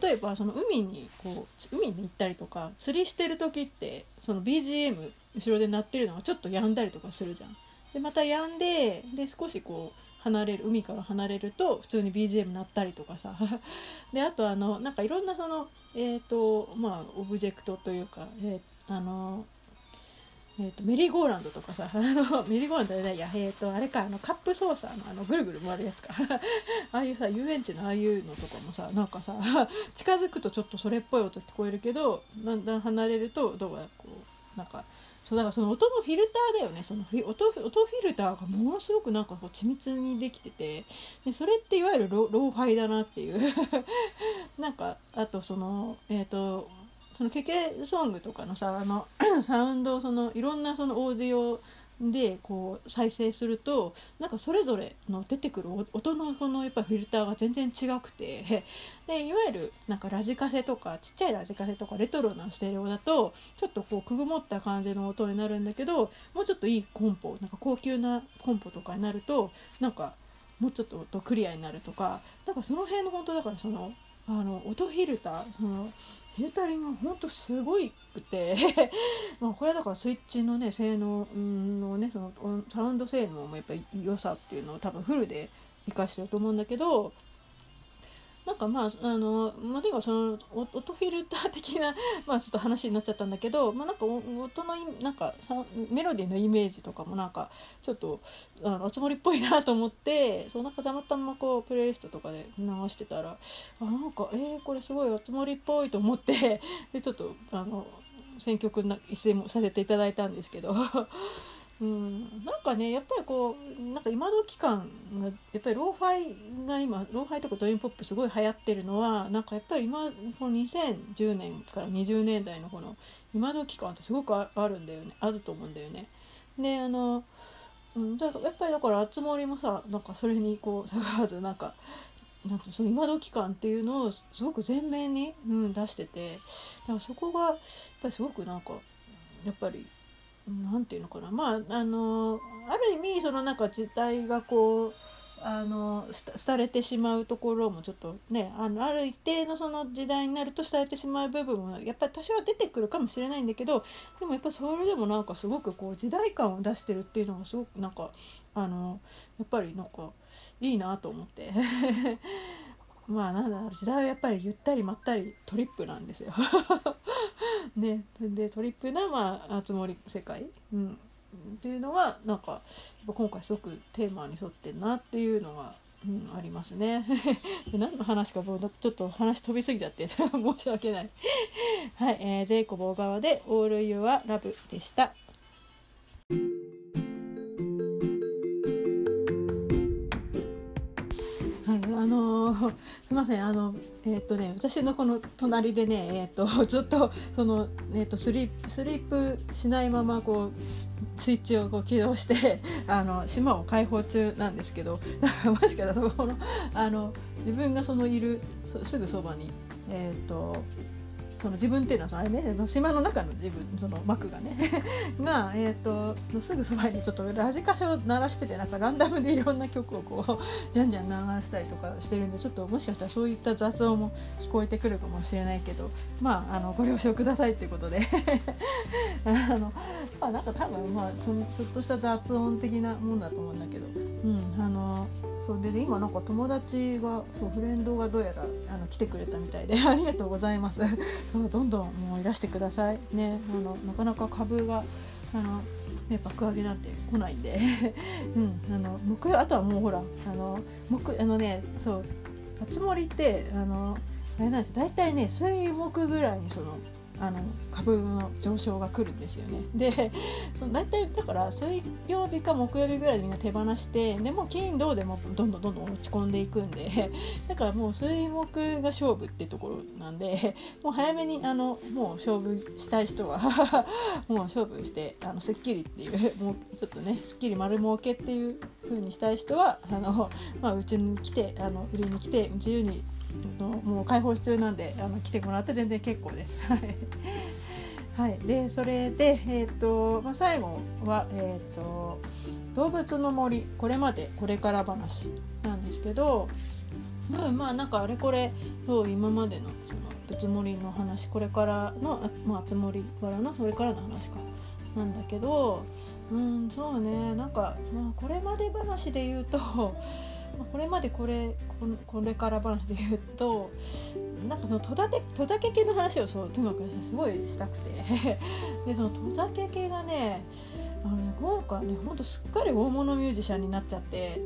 例えばその海にこう海に行ったりとか釣りしてる時ってその BGM 後ろで鳴ってるのがちょっと止んだりとかするじゃん。でまた止んでで少しこう離れる海から離れると普通に BGM 鳴ったりとかさ。[laughs] であとあのなんかいろんなそのえっ、ー、とまあオブジェクトというか、えー、あのえーと、メリーゴーランドとかさ。[laughs] あのメリーゴーランドじゃないや、えーと、あれかあのカップ操作のあのぐるぐる回るやつか。[laughs] ああいうさ遊園地のああいうのとかもさなんかさ近づくとちょっとそれっぽい音聞こえるけどだんだん離れるとどうやこうなんかそうだからその音のフィルターだよね。その音音フィルターがものすごくなんかこう緻密にできててでそれっていわゆるロローファイだなっていう。[laughs] なんかあとそのえっ、ー、とそのケケソングとかのさあの [clears throat] サウンドそのいろんなそのオーディオでこう再生するとなんかそれぞれの出てくる音のこのやっぱフィルターが全然違くて [laughs] でいわゆるなんかラジカセとかちっちゃいラジカセとかレトロなステレオだとちょっとこうくぐもった感じの音になるんだけどもうちょっといいコンポなんか高級なコンポとかになるとなんかもうちょっと音クリアになるとかなんかその辺の本当だからそのあの音フィルターそのフィルタリングがほんとすごいくて [laughs] まあこれだからスイッチのね性能のねそのサウンド性能もやっぱり良さっていうのを多分フルで生かしてると思うんだけどなんかまああのまあでもその音フィルター的な [laughs] まあちょっと話になっちゃったんだけどまあなんか音のなんかメロディーのイメージとかもなんかちょっとあのあつ森っぽいなと思ってそうなんかたまたまこうプレイリストとかで流してたらあなんかえー、これすごいあつ森っぽいと思ってでちょっとあの選曲な出演もさせていただいたんですけど。うん、なんかねやっぱりこうなんか今時感がやっぱりローファイが今ローファイとかドリームポップすごい流行ってるのはなんかやっぱり今この2010年から20年代のこの今時感ってすごくあるんだよねあると思うんだよね。であの、うん、だからやっぱりだからあつ森もさなんかそれにこう下がらずなんかなんかその今時感っていうのをすごく前面に、うん、出しててだからそこがやっぱりすごくなんかやっぱりなんていうのかな。まああのある意味そのなんか時代がこうあの廃れてしまうところもちょっとねあのある一定のその時代になると廃れてしまう部分もやっぱり多少は出てくるかもしれないんだけどでもやっぱそれでもなんかすごくこう時代感を出してるっていうのがすごくなんかあのやっぱりなんかいいなと思って。まあなんだろう時代はやっぱりゆったりまったりトリップなんですよ。[laughs] ね。でトリップなまあつ森世界、うん、っていうのがなんかやっぱ今回すごくテーマに沿ってんなっていうのが、うん、ありますね。[laughs] で何の話かもうちょっと話飛びすぎちゃって [laughs] 申し訳ない。はい、えー、ジェイコブ小川で「オールユアラブでした。あのー、[laughs] すみませんあのえっ、とね私のこの隣でねえっ、と [laughs] ずっとそのえっ、とスリスリープしないままこうスイッチをこう起動して [laughs] あの島を開放中なんですけどもしかしたらそこのあの自分がそのいるすぐそばにえっ、とその自分っていうのはあれね島の中の自分その幕がね [laughs] が、えーと、すぐそばにちょっとラジカセを鳴らしててなんかランダムでいろんな曲をこうじゃんじゃん流したりとかしてるんでちょっともしかしたらそういった雑音も聞こえてくるかもしれないけどまああのご了承くださいっていうことで。[laughs] あの、まあ、なんか多分まあちょちょっとした雑音的なもんだと思うんだけど、うん、あのそうで、ね、今なんか友達がそうフレンドがどうやらあの来てくれたみたいで [laughs] ありがとうございます。[laughs] そうどんどんもういらしてください。ねあのなかなか株があのね、爆上げなんて来ないんで。[laughs] うん、あの木あとはもうほらあの木あのねそうあつ森ってあのあれなんです大体ね水木ぐらいにそのあの株の上昇が来るんですよね。でその大体だから水曜日か木曜日ぐらいでみんな手放してでも金土でもどんどんどんどん落ち込んでいくんで [laughs] だからもう水木が勝負ってところなんでもう早めにあのもう勝負したい人は [laughs] もう勝負してあのすっきりっていうもうちょっとねすっきり丸儲けっていう風にしたい人はあの、まあ、うちに来てあの売りに来て自由にもう開放中なんであの来てもらって全然結構です。[laughs] はい、でそれで、えーとまあ、最後は、えーと「動物の森。これまでこれから話」なんですけど、まあ、まあなんかあれこれそう今までのその仏森の話これからのまあつ森からのそれからの話か。なんだけどうんそうね。なんか、まあ、これまで話で言うとこれまでこれこれから話で言うとなんかその戸建戸建系の話をそうとにかくすごいしたくて。[laughs] でその戸建て系がねあのね今回ねほんとすっかり大物ミュージシャンになっちゃって。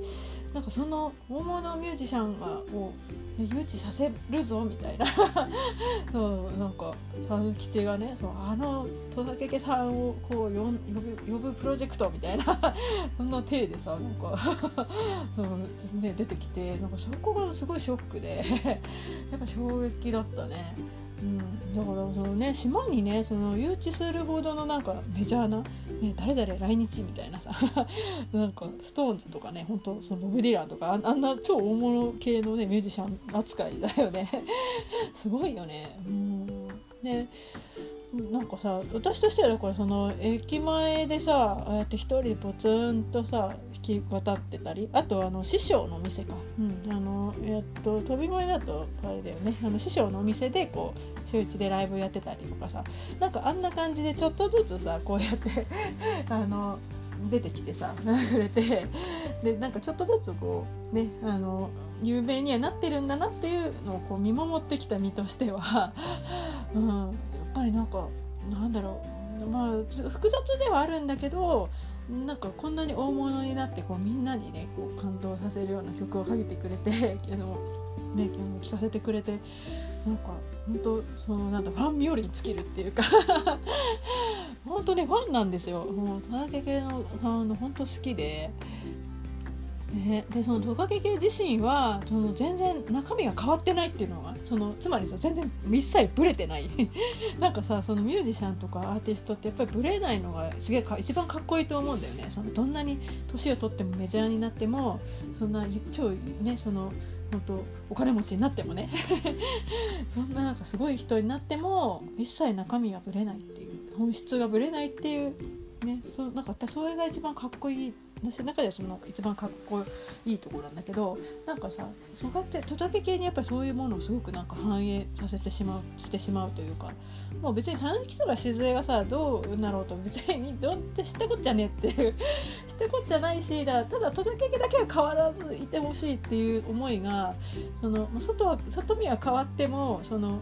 なんかその大物ミュージシャンがを、誘致させるぞみたいな。[laughs] そうなんか佐吉がねそうあの戸田家さんをこう呼ぶ呼ぶプロジェクトみたいな。[laughs] そんな体でさなんか [laughs] そう、ね、出てきてなんかそこがすごいショックで。やっぱ衝撃だったね。うん、だからそのね島にねその誘致するほどのなんかメジャーな、ね、誰々来日みたいなさ [laughs] なんかストーンズとかね本当そのボブ・ディランとかあんな超大物系のねミュージシャン扱いだよね。[laughs] すごいよね。うん。でなんかさ私としてはだからその駅前でさああやって一人でポツンとさ引き渡ってたりあとあの師匠の店か、うん、あのえっと飛び前だとあれだよね。あの師匠のお店でこう週一でライブやってたりとかさ。なんかあんな感じでちょっとずつさこうやって [laughs] あの出てきてさくれて。でなんかちょっとずつこうねあの有名にはなってるんだなっていうのをこう見守ってきた身としては、うん、ぱりなんかなんだろう。まあ複雑ではあるんだけどなんかこんなに大物になってこうみんなにねこう感動させるような曲をかけてくれて [laughs] あの、ね、聴かせてくれてなんか本当そのなんだファン冥利に尽きるっていうか [laughs] 本当ねファンなんですよ。もう田中系のあの本当好きでね、でそのトカゲ系自身はその全然中身が変わってないっていうのがそのつまりさ全然一切ブレてない。[laughs] なんかさそのミュージシャンとかアーティストってやっぱりブレないのがすげえ一番かっこいいと思うんだよね。そのどんなに年を取ってもメジャーになってもそんな超ねその本当お金持ちになってもね。[laughs] そんななんかすごい人になっても一切中身はブレないっていう本質がブレないっていうねそなんかやっぱそれが一番かっこいい私の中ではその一番かっこいいところなんだけどなんかさそうやって届け系にやっぱりそういうものをすごくなんか反映させてしまうしてしまうというかもう別にたぬきとか静江がさどうなろうと別にどうって知ったこっちゃねっていう [laughs] 知ったこっちゃないしただ届け系だけは変わらずいてほしいっていう思いがその外は外見は変わってもその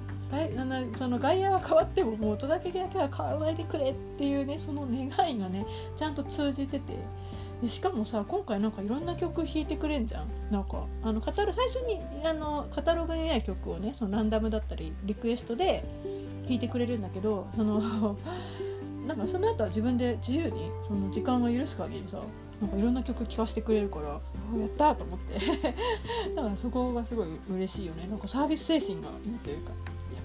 その外野は変わってももう届けだけは変わらないでくれっていうねその願いがねちゃんと通じてて。でしかもさ今回なんかいろんな曲弾いてくれんじゃん。なんかあのカタロ最初にあのカタログにない曲をねそのランダムだったりリクエストで弾いてくれるんだけどその [laughs] なんかその後は自分で自由にその時間が許す限りさなんかいろんな曲聴かせてくれるからやったと思って。[laughs] だからそこがすごい嬉しいよね。なんかサービス精神がいいというか。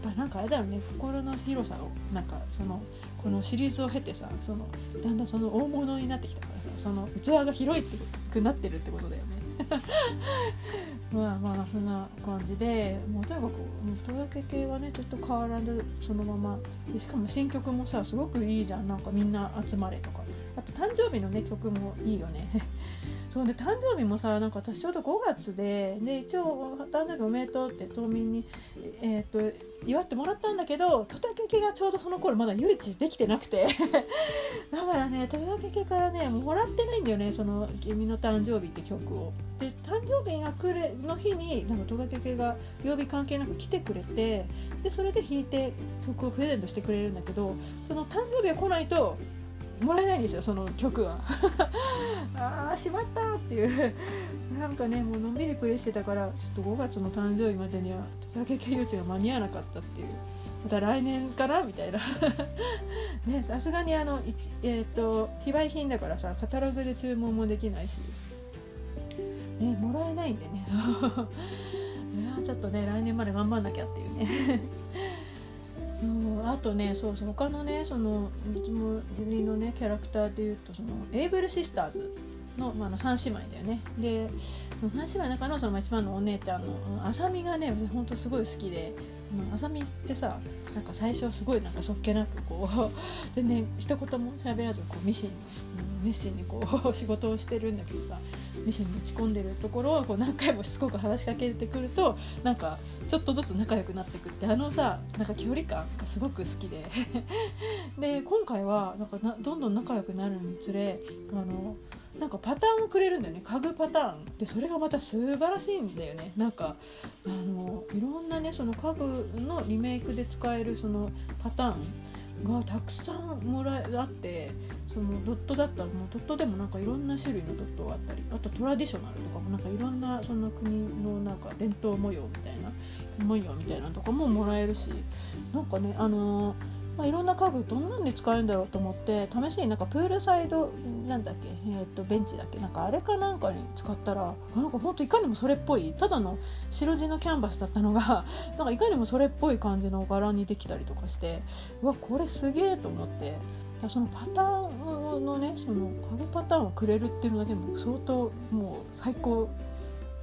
やっぱりなんかあれだよね心の広さをなんかそのこのシリーズを経てさそのだんだんその大物になってきたからさその器が広いってくなってるってことだよね。[laughs] まあまあそんな感じでもうとにかく届け系はねちょっと変わらずそのまま。でしかも新曲もさすごくいいじゃん。なんかみんな集まれとか。あと誕生日のね曲もいいよね。そうで誕生日もさなんか私ちょうど5月でで一応誕生日おめでとうって島民に、えー、っと祝ってもらったんだけどトタケケがちょうどその頃まだ誘致できてなくて [laughs] だからねトタケケからねもらってないんだよねその「君の誕生日」って曲を。で誕生日が来るの日になんかトタケケが曜日関係なく来てくれてでそれで弾いて曲をプレゼントしてくれるんだけどその誕生日が来ないともらえないんですよその曲は。[laughs] ああしまったっていう。[laughs] なんかねもうのんびりプレイしてたからちょっと5月の誕生日までには竹系誘致が間に合わなかったっていう。また来年かなみたいな。[laughs] ねさすがにあのえっ、ー、と非売品だからさカタログで注文もできないし。ねもらえないんでねそう。いやちょっとね来年まで頑張んなきゃっていうね。うん、あとねそうそう他のねそのつ森のねキャラクターでいうとそのエイブルシスターズの,、まあ、の3姉妹だよね。でその3姉妹の中のその一番のお姉ちゃんのあさみがねほんとすごい好きであさみってさなんか最初すごいなんかそっけなくこう全然一言も喋らずこうミシン熱心にこう仕事をしてるんだけどさミシンに打ち込んでるところをこう何回もしつこく話しかけてくるとなんかちょっとずつ仲良くなってくってあのさなんか距離感がすごく好きで。[laughs] で今回はなんかなどんどん仲良くなるにつれあのなんかパターンをくれるんだよね。家具パターン。でそれがまた素晴らしいんだよね。なんかあのいろんなねその家具のリメイクで使えるそのパターン。がたくさんもらえあってそのドットだったらもうドットでもなんかいろんな種類のドットがあったりあとトラディショナルとかもなんかいろんなその国のなんか伝統模様みたいな模様みたいなとかももらえるしなんかねあのーまあ、いろんな家具どんなんで使えるんだろうと思って試しになんかプールサイドなんだっけ、えー、とベンチだっけなんかあれかなんかに使ったらなんかほんといかにもそれっぽいただの白地のキャンバスだったのが [laughs] なんかいかにもそれっぽい感じの柄にできたりとかしてうわこれすげえと思ってそのパターンのねその家具パターンをくれるっていうのだけでも相当もう最高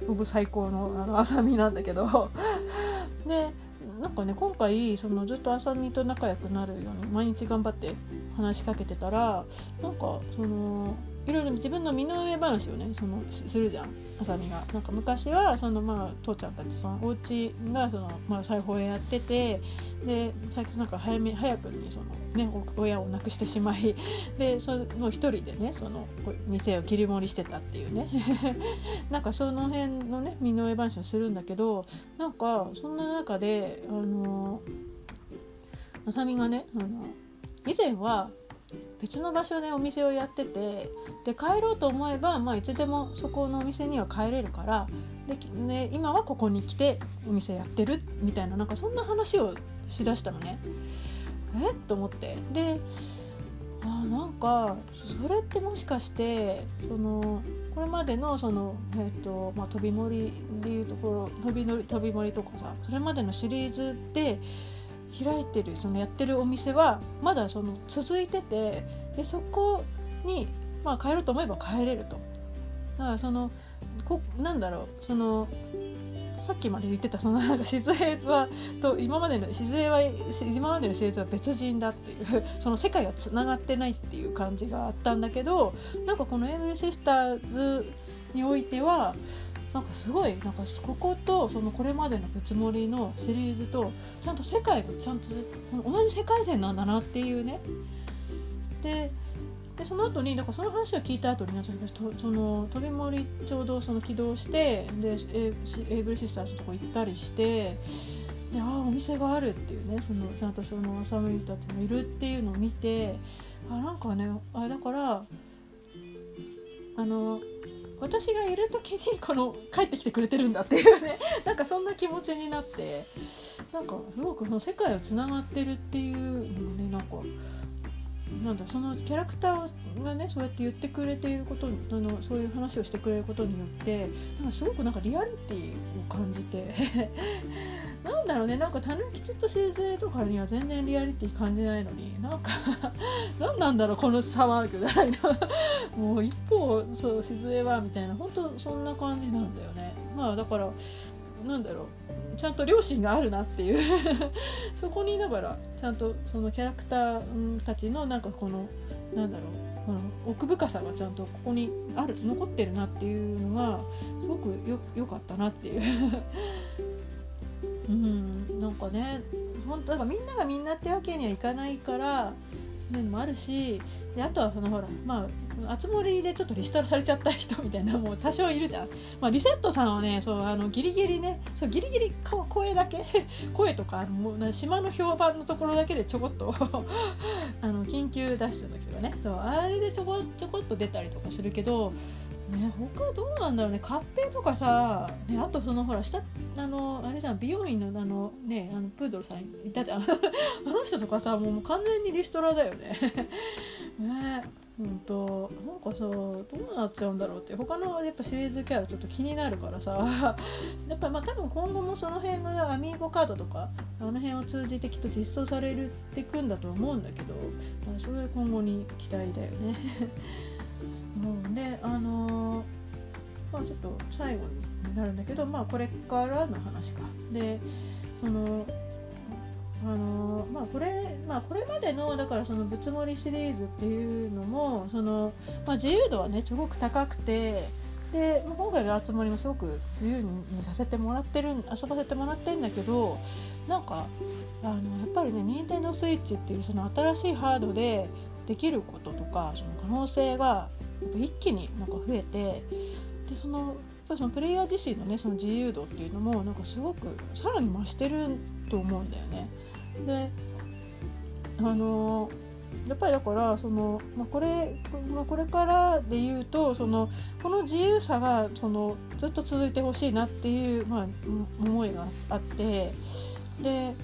オブ最高のあのあさみなんだけど。[laughs] でなんかね今回そのずっとあさみと仲良くなるように毎日頑張って話しかけてたらなんかそのいろいろ自分の身の上話をねそのするじゃんあさみが。なんか昔はそのまあ父ちゃんたちそのお家がそのまあ裁縫屋やっててで最近なんか早め早くにそのね親を亡くしてしまい [laughs] でその一人でねその店を切り盛りしてたっていうね [laughs] なんかその辺のね身の上話をするんだけどなんかそんな中であのあさみがねあの以前は別の場所でお店をやっててで帰ろうと思えば、まあ、いつでもそこのお店には帰れるからでで今はここに来てお店やってるみたいななんかそんな話をしだしたのね。え？っと思ってであなんかそれってもしかしてそのこれまでのその、えーとまあ、飛び森でいうところ飛び乗り飛び森とかさそれまでのシリーズで開いてるそのやってるお店はまだその続いててでそこに、まあ、帰ろうと思えば帰れると。だからそのこなんだろうそのさっきまで言ってたそのなんか静江はと今までの静江は今までの静江は別人だっていう [laughs] その世界がつながってないっていう感じがあったんだけどなんかこの「エイブリシスターズ」においてはなんかすごいなんかこことそのこれまでの「ぶつもり」のシリーズとちゃんと世界がちゃんと同じ世界線なんだなっていうね。ででその後にだかその話を聞いた後にその飛び森ちょうどその起動してでエイブリシスターズのとこ行ったりしてでああお店があるっていうねそのちゃんとそのサムリたちもいるっていうのを見てあなんかねあだからあの私がいる時にこの帰ってきてくれてるんだっていうね。[laughs] なんかそんな気持ちになって。なんかすごくその世界をつながってるっていうのがねなんかなんだそのキャラクターがねそうやって言ってくれていることあのそういう話をしてくれることによってなんかすごくなんかリアリティを感じて。[laughs] なんだろうねなんかたぬきちと製図とかには全然リアリティ感じないのになんか [laughs] 何なんだろうこの差はぐらいな。[laughs] もう一方そう静江はみたいな。本当そんな感じなんだよね。まあだからなんだろうちゃんと両親があるなっていう。[laughs] そこにいながらちゃんとそのキャラクターたちのなんかこのなんだろうこの奥深さがちゃんとここにある残ってるなっていうのがすごくよよかったなっていう。うんなんかね本当だからみんながみんなってわけにはいかないからいうのもあるしであとはそのほらまあ熱盛でちょっとリストラされちゃった人みたいなもう多少いるじゃん、まあ、リセットさんはねそうあのギリギリねそうギリギリ声だけ [laughs] 声とかもう島の評判のところだけでちょこっと [laughs] あの緊急脱出の時がね。そうあれでちょこちょこっと出たりとかするけどね他どうなんだろうね。合併とかさ、ね、あとそのほら下あのあれじゃん。美容院のあのねあのプードルさんいたじゃん。[laughs] あの人とかさもう完全にリストラだよね。[laughs] ねうんと。なんかさどうなっちゃうんだろうって。他のやっぱシリーズキャラちょっと気になるからさ。[laughs] やっぱまあ多分今後もその辺がアミーボカードとかあの辺を通じてきっと実装されるってくんだと思うんだけど、まあ、それ今後に期待だよね。うん、であの、まあちょっと最後になるんだけどまあこれからの話か。でそのあの、まあこれまあこれまでのだからその「ぶつもり」シリーズっていうのもその、まあ、自由度はねすごく高くてで今回の「あつ森」もすごく自由にさせてもらってる遊ばせてもらってるんだけどなんかあのやっぱりね任天堂スイッチっていうその新しいハードでできることとかその可能性が一気になんか増えてでそのそのプレイヤー自身のねその自由度っていうのもなんかすごくさらに増してると思うんだよね。であのやっぱりだからその、まあ、これ、まあ、これからで言うとそのこの自由さがそのずっと続いてほしいなっていう、まあ、思いがあってでやっ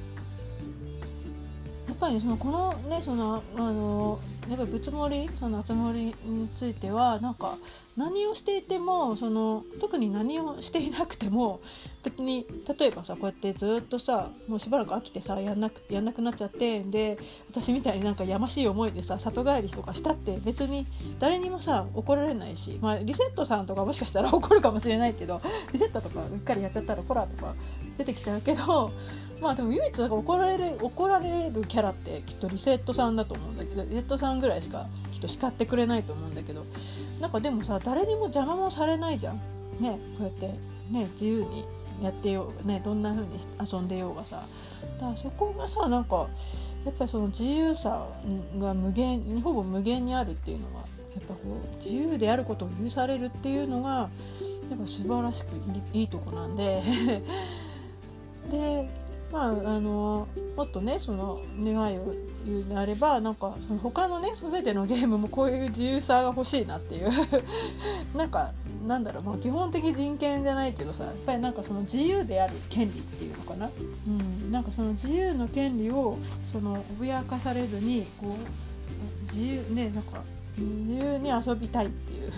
っぱりそのこのねそのあのやっぱぶつもりその集まりについてはなんか何をしていてもその特に何をしていなくても別に例えばさこうやってずっとさもうしばらく飽きてさやんなくやんなくなっちゃってで私みたいになんかやましい思いでさ里帰りとかしたって別に誰にもさ怒られないし、まあ、リセットさんとかもしかしたら怒るかもしれないけどリセットとかうっかりやっちゃったらコラとか出てきちゃうけど [laughs] まあでも唯一怒られる怒られるキャラってきっとリセットさんだと思うんだけどリセットさんぐらいしかきっと叱ってくれないと思うんだけどなんかでもさ誰にも邪魔もされないじゃん。ねこうやってね自由にやってようねどんな風に遊んでようがさ。だからそこがさなんかやっぱりその自由さが無限ほぼ無限にあるっていうのはやっぱこう自由であることを許されるっていうのがやっぱ素晴らしくいいとこなんででまああのもっとねその願いを言うのであればなんかその他のね全てのゲームもこういう自由さが欲しいなっていう。[laughs] なんかなんだろう、まあ、基本的人権じゃないけどさやっぱりなんかその自由である権利っていうのかな、うん、なんかその自由の権利をその脅かされずにこう自由ねなんか自由に遊びたいっていう。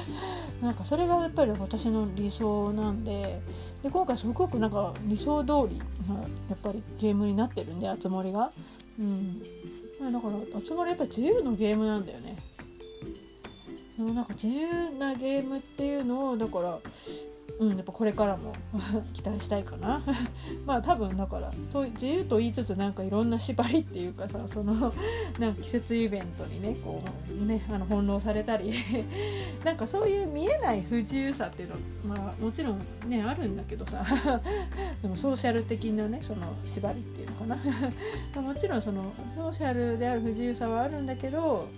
[laughs] なんかそれがやっぱり私の理想なんでで今回すごくなんか理想通りなやっぱりゲームになってるんで熱盛が。うん。だから熱盛やっぱ自由のゲームなんだよね。なんか自由なゲームっていうのをだからうん、やっぱこれからも [laughs] 期待したいかな。[laughs] まあ多分だからと自由と言いつつなんかいろんな縛りっていうかさその [laughs] なんか季節イベントにねこうねあの翻弄されたりなんかそういう見えない不自由さっていうのまあもちろんねあるんだけどさでもソーシャル的なねその縛りっていうのかな。もちろんそのソーシャルである不自由さはあるんだけど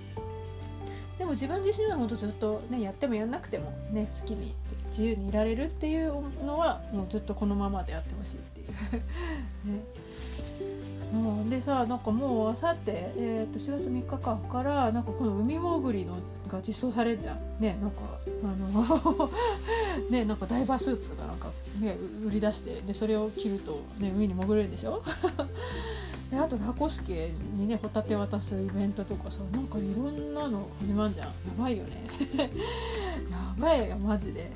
でも自分自身は本当ずっとねやってもやんなくてもね好きに自由にいられるっていうのはもうずっとこのままであってほしいっていう。[laughs] ね、でさなんかもうあさって、えー、と4月3日間からなんかこの海潜りのが実装されるじゃん。ねなんかあの [laughs] ねなんかダイバースーツがなんか、ね、売り出してでそれを着ると、ね、海に潜れるでしょ？であとラコスケにねホタテ渡すイベントとかさなんかいろんなの始まるじゃん。やばいよね。[laughs] やばいよマジで。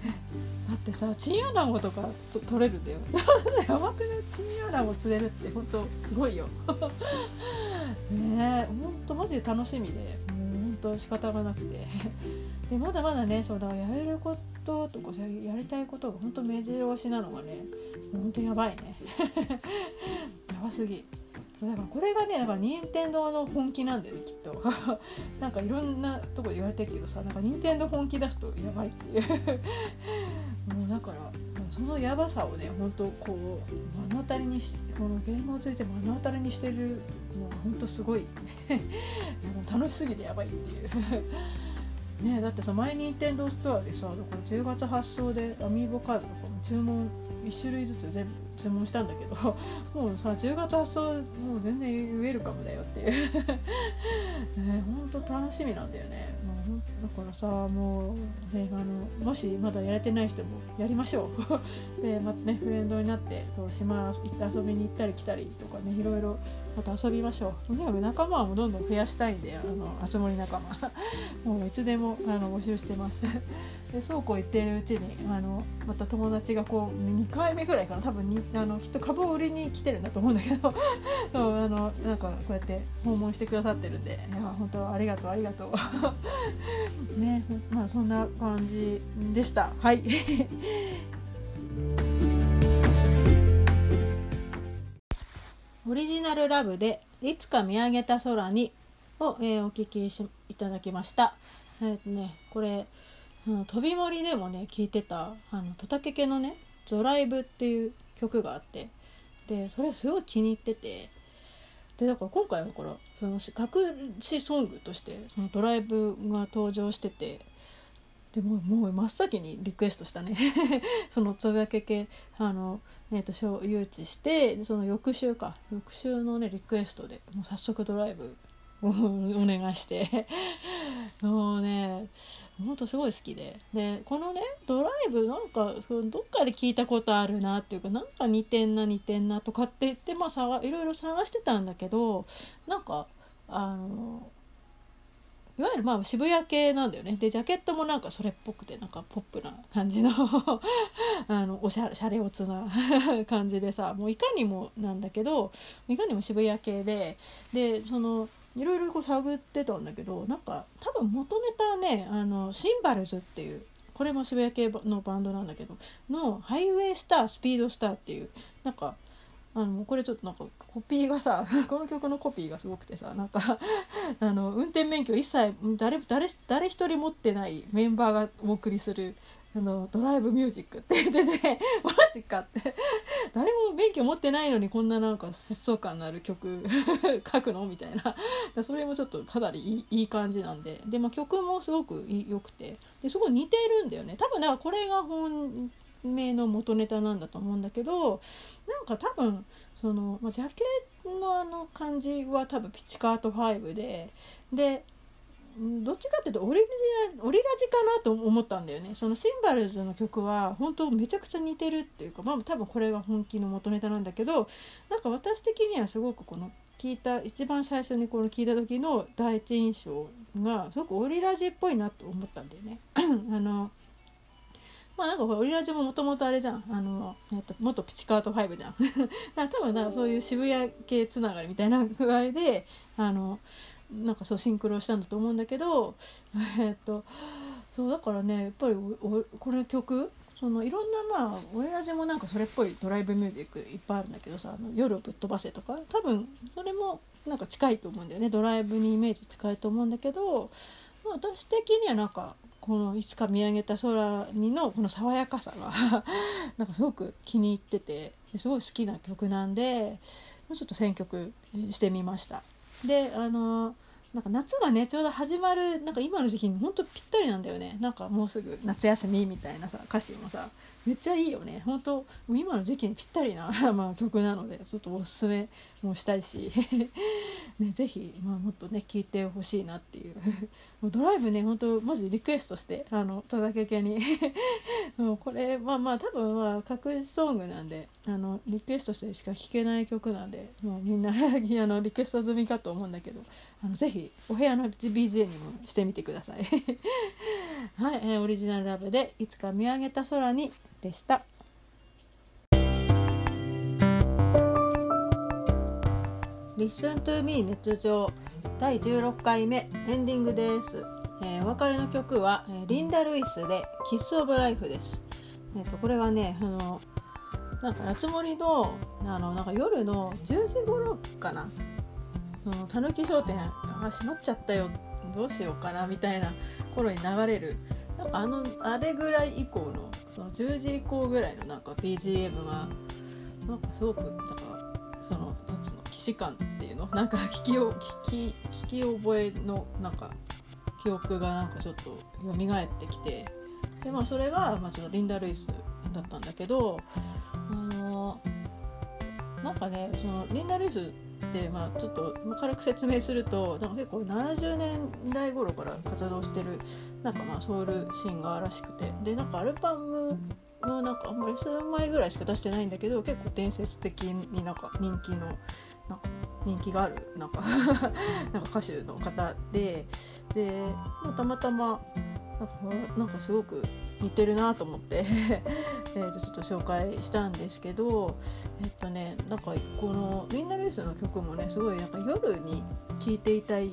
だってさチンアナゴとか取れるんだよ。[laughs] やばくない？チンアナゴ釣れるって本当すごいよ。[laughs] ねえほんとマジで楽しみで。もうほんと仕方がなくて。でまだまだねそうだやれることとかやりたいことがほんと目白押しなのがねほんとやばいね。やばすぎだからこれがねだから任天堂の本気なんだよねきっと。[laughs] なんかいろんなとこで言われてるけどさなんか任天堂本気出すとやばいっていう。[laughs] もうだからそのやばさをね本当こう目の当たりにしこのゲームをついて目の当たりにしてるのは本当すごい。[laughs] 楽しすぎてやばいっていう。ねだってさ前任天堂ストアでさだから10月発送でアミーボカードとかも注文1種類ずつ全部注文したんだけど [laughs] もうさ10月発送もう全然ウェルカムだよっていう。[laughs] ねほんと楽しみなんだよね。もうだからさもう、ね、あのもしまだやれてない人もやりましょう。[laughs] でまたねフレンドになってそう島行って遊びに行ったり来たりとかねいろいろまた遊びましょう。とにかく仲間はもどんどん増やしたいんであのあつ森仲間。もういつでもあの募集してます。でそうこう言ってるうちにあのまた友達がこう2回目ぐらいかな多分にあのきっと株を売りに来てるんだと思うんだけど [laughs] そうあのなんかこうやって訪問してくださってるんでいや本当ありがとうありがとう。[laughs] ねまあそんな感じでした。はい。[laughs] オリジナルラブで「いつか見上げた空に」を、えー、お聴きしいただきました。えーね、これあの飛び森でもね聴いてたあのトタケケのね「ドライブ」っていう曲があってでそれすごい気に入っててでだから今回はこれその隠しソングとしてそのドライブが登場しててでももう真っ先にリクエストしたね。[laughs] そのそれだけけあの、えー、と誘致してその翌週か。翌週のねリクエストでもう早速ドライブお願いして。もうねほんとすごい好きで。でこのねドライブなんかそのどっかで聞いたことあるなっていうかなんか似てんな似てんなとかって言ってまあさいろいろ探してたんだけどなんかあのいわゆるまあ渋谷系なんだよね。でジャケットもなんかそれっぽくてなんかポップな感じの [laughs] あのおしゃシャレオツな [laughs] 感じでさもういかにもなんだけどいかにも渋谷系ででそのいろいろこう探ってたんだけどなんか多分元ネタはねあのシンバルズっていうこれも渋谷系のバンドなんだけどの「ハイウェイスタースピードスター」っていうなんかあのこれちょっとなんかコピーがさ [laughs] この曲のコピーがすごくてさなんか [laughs] あの運転免許一切誰誰誰一人持ってないメンバーがお送りするあのドライブミュージックって言ってて [laughs] マジかって。誰も免許持ってないのにこんななんか疾走感のある曲 [laughs] 書くのみたいな。それもちょっとかなりいい感じなんで。で、まあ、曲もすごく良くて。ですごい似てるんだよね。多分だからこれが本名の元ネタなんだと思うんだけどなんか多分その、まあ、ジャケのあの感じは多分ピチカート5ででどっちかっていうとオリオリラジかなと思ったんだよね。そのシンバルズの曲は本当めちゃくちゃ似てるっていうかまあ多分これが本気の元ネタなんだけどなんか私的にはすごくこの聞いた一番最初にこの聞いた時の第一印象がすごくオリラジっぽいなと思ったんだよね。[clears throat] あのまあなんかオリラジももともとあれじゃん。あの、えっと、元ピチカート5じゃん。[laughs] だ多分なそういう渋谷系つながりみたいな具合であのなんかそうシンクロしたんだと思うんだけど [laughs] えっとそうだからねやっぱりこれ曲そのいろんなまあオリラジもなんかそれっぽいドライブミュージックいっぱいあるんだけどさ「あの夜をぶっ飛ばせ」とか多分それもなんか近いと思うんだよねドライブにイメージ近いと思うんだけど、まあ、私的にはなんかこのいつか見上げた空にのこの爽やかさが [laughs] なんかすごく気に入っててすごい好きな曲なんでちょっと選曲してみました。であのなんか夏がねちょうど始まるなんか今の時期にほんとぴったりなんだよね。なんかもうすぐ夏休みみたいなさ歌詞もさめっちゃいいよね。本当今の時期にぴったりな [laughs] まあ曲なのでちょっとおすすめもしたいし。[laughs] ねぜひ、まあ、もっとね聴いてほしいなっていう。[laughs] もうドライブね本当マジリクエストしてあの戸田家に。[laughs] もうこれまあまあ多分まあ確実ソングなんであのリクエストしてしか聴けない曲なんでもうみんなあのリクエスト済みかと思うんだけどあのぜひお部屋の BGM にもしてみてください。はい、えー、オリジナルラブでいつか見上げた空にでした。Listen to me 熱情。第16回目。エンディングです、えー、お別れの曲は、リンダ・ルイスで「キス・オブ・ライフ」です、えーと、これはねあのなんか夏森のあのなんか夜の10時頃かな。そのたぬき商店あ閉まっちゃったよ。どうしようかなみたいな頃に流れる。なんかあのあれぐらい以降のその10時以降ぐらいのなんか BGM がなんかすごくなんかなんつうの既視感っていうの？なんか聞きを聞き聞き覚えのなんか記憶がなんかちょっと蘇ってきて。でまあそれが、まあ、ちょっとリンダ・ルイスだったんだけどあのなんかねそのリンダ・ルイスで、まあ、ちょっと軽く説明するとなんか結構70年代頃から活動してるなんかまあソウルシンガーらしくて。でなんかアルバムはなんかあんまり数枚ぐらいしか出してないんだけど結構伝説的になんか人気の人気があるなんか [laughs] なんか歌手の方ででたまたまなんかすごく似てるなと思って [laughs] えとちょっと紹介したんですけどえっとねなんかこのみんなレースの曲もねすごいなんか夜に聴いていたい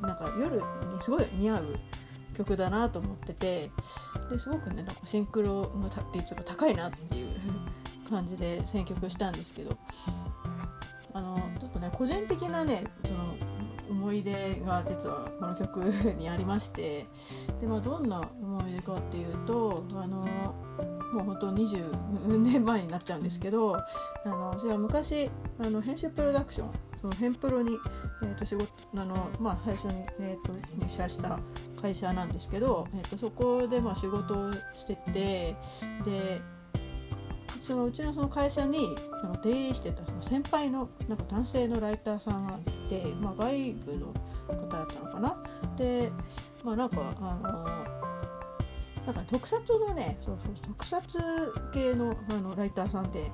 なんか夜にすごい似合う曲だなと思っててですごくねなんかシンクロの率が高いなっていう感じで選曲したんですけどあの個人的なねその思い出が実はこの曲にありましてで、まあ、どんな思い出かっていうとあのもう本当20年前になっちゃうんですけどあの私は昔あの編集プロダクションその編プロに、えー、と仕事あの、まあ、最初に、えー、と入社した会社なんですけど、えー、とそこでまあ仕事をしててでそのうちのその会社にその出入りしてたその先輩のなんか男性のライターさんがいて、まあ、外部の方だったのかな。でまあなんかあのなんか特撮のねそうそう特撮系のあのライターさんで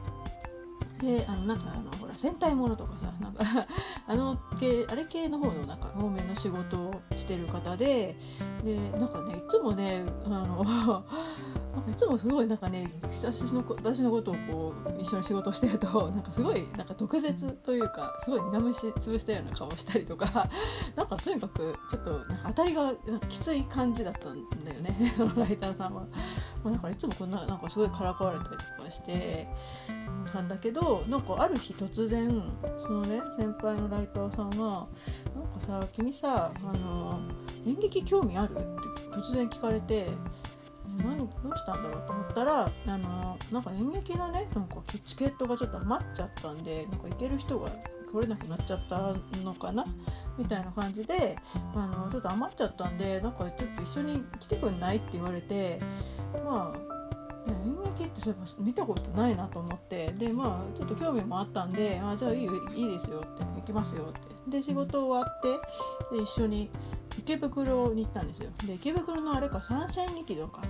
であのなんかあのほら戦隊ものとかさなんか [laughs] あの系あれ系の方のなんか方面の仕事をしてる方ででなんかねいつもねあのいつもすごいなんかね私の私のことをこう一緒に仕事してると [laughs] なんかすごいなんか毒舌というかすごい苦虫潰したような顔をしたりとか [laughs] なんかとにかくちょっとなんか当たりがきつい感じだったんだよね [laughs] そのライターさんは。まあ、だからいつもこんななんかすごいからかわれたりとかしてたんだけどなんかある日突然そのね先輩のライターさんが「なんかさ君さあの演劇興味ある?」って突然聞かれて。何どうしたんだろうと思ったらあのなんか演劇のねなんかチケットがちょっと余っちゃったんでなんか行ける人が来れなくなっちゃったのかなみたいな感じであのちょっと余っちゃったんでなんかちょっと一緒に来てくんないって言われてまあ演劇ってそういえば見たことないなと思ってでまあちょっと興味もあったんで「あじゃあいいいいですよ」って「行きますよ」って。で仕事終わってで一緒に池袋に行ったんですよ。で池袋のあれか三線劇場か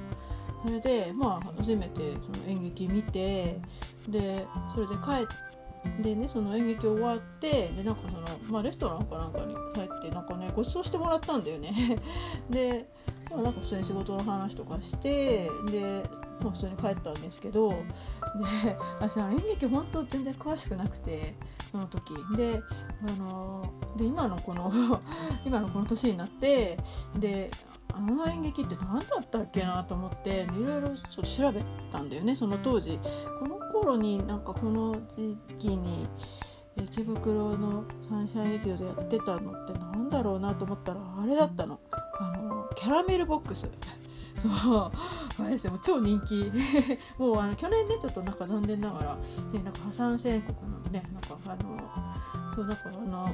それでまあ初めてその演劇見てでそれで帰ってでねその演劇終わってでなんかその、まあ、レストランかなんかに入ってなんかねご馳走してもらったんだよね。[laughs] で、なんか普通に仕事の話とかしてで、まあ、普通に帰ったんですけどで私は演劇本当全然詳しくなくてその時。であので今のこの [laughs] 今のこの年になってであの演劇って何だったっけなと思っていろいろちょっと調べたんだよねその当時。この頃になんかこの時期に池袋のサンシャイン劇場でやってたのってなんだろうなと思ったらあれだったの。あのキャラメルボックスそう。あれですよ超人気。[laughs] もうあの去年ねちょっとなんか残念ながら、ね、なんか破産宣告のねなんかあのそうだからあの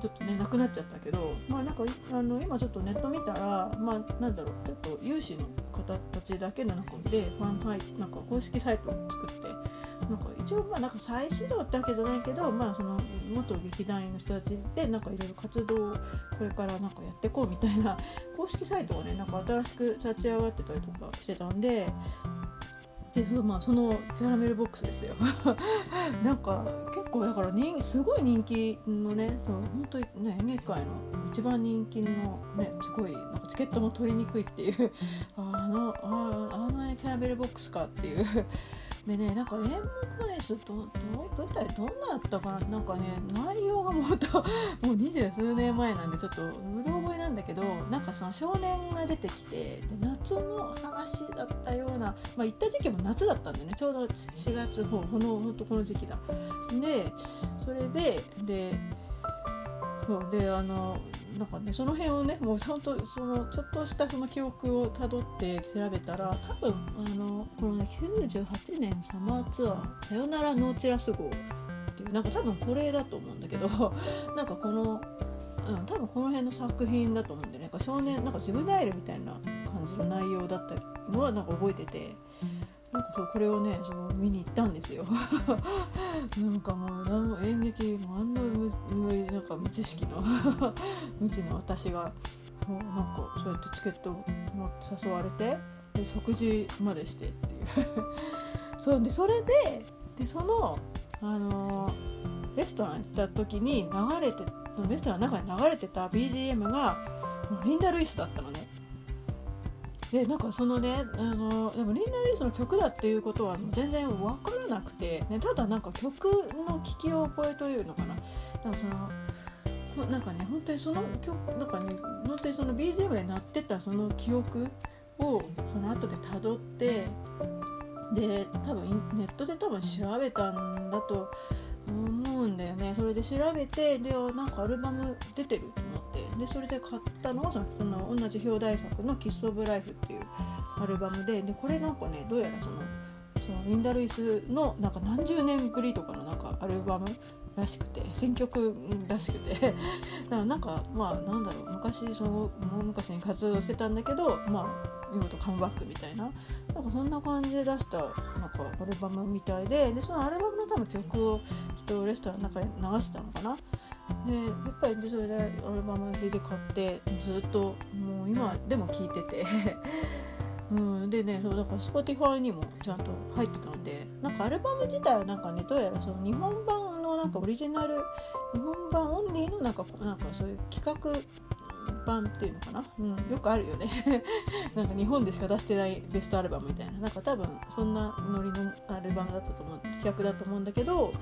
ちょっとねなくなっちゃったけどまあなんかあの今ちょっとネット見たらまあなんだろうちょっと有志の方たちだけの中でファンサイなんか公式サイトを作ってなんか一応まあなんか再始動ってわけじゃないけどまあその元劇団員の人たちでなんかいろいろ活動をこれからなんかやっていこうみたいな [laughs] 公式サイトがねなんか新しく立ち上がってたりとかしてたんででその,、まあ、そのキャラメルボックスですよ。[laughs] なんか結構だから人すごい人気のねそう本当にね演劇界の一番人気のねすごいなんかチケットも取りにくいっていう [laughs] あのああのキャラメルボックスかっていうでねなんか演目はねちょっと舞台どんなだったかななんかね内容がもっと [laughs] もう二十数年前なんでちょっとうろ覚えなんだけどなんかその少年が出てきてで夏の話だったようなまあ行った時期も夏だったんでね。ちょうど4月ほこのほんとこの時期だ。でそれででそうであのなんかねその辺をねもう本当そのちょっとしたその記憶をたどって調べたら多分あのこのね98年サマーツアー「さよならノーチラス号」っていうなんか多分これだと思うんだけど [laughs] なんかこの、うん、多分この辺の作品だと思うんでねなんか少年なんかジブナイルみたいな感じの内容だったのはなんか覚えてて。なんかそうこれをねその見に行ったんですよ。なんかもう何も演劇もあんな無無なんか無知識の無知の私がもうなんかそうやってチケットを持って誘われてで食事までしてっていう。そうでそれででそのあのー、レストラン行った時に流れてレストランの中に流れてた BGM がリンダ・ルイスだったのねでなんかそのねあのでもリンダ・リースの曲だっていうことは全然分からなくて、ね、ただなんか曲の聴き覚えというのかな。なんかそのなんかね本当にその曲なんかね本当にその BGM で鳴ってたその記憶をその後でたどってで多分ネットで多分調べたんだと思うんだよね。それで調べてでなんかアルバム出てると思って。でそれで買ったのがそのその同じ表題作の「キス・オブ・ライフ」っていうアルバムで。でこれなんかねどうやらそのそのリンダ・ルイスのなんか何十年ぶりとかのなんかアルバムらしくて選曲らしくて。だからなんかまあなんだろう。昔そのもう昔に活動してたんだけどまあ見事カムバックみたいな。なんかそんな感じで出したなんかアルバムみたいで。でそのアルバムの多分曲をちょっとレストランの中で流してたのかな。でやっぱりそれでアルバム CD 買ってずっともう今でも聴いてて。[laughs] うん、でねそうだから Spotify にもちゃんと入ってたんでなんかアルバム自体はなんかねどうやらその日本版のなんかオリジナル日本版オンリーのなんかなんかそういう企画版っていうのかな、うん、よくあるよね。[laughs] なんか日本でしか出してないベストアルバムみたいな。なんか多分そんなノリのアルバムだったと思う企画だと思うんだけど、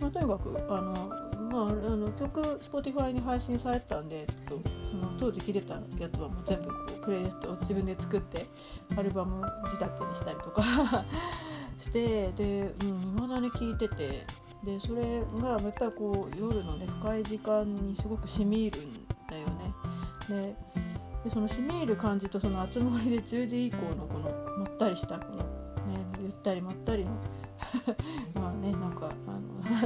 まあ、とにかくあの、まあ、あの曲 Spotify に配信されてたんでちょっとその当時聴いてたやつはもう全部こうプレイリストを自分で作ってアルバム仕立てにしたりとか [laughs] してでいま、うん、だに聴いててでそれがやっぱりこう夜のね深い時間にすごくしみ入るんだよね。ででそのしみ入る感じとその集まりで10時以降のこのまったりしたこのねゆったりまったりの [laughs] まあねなんか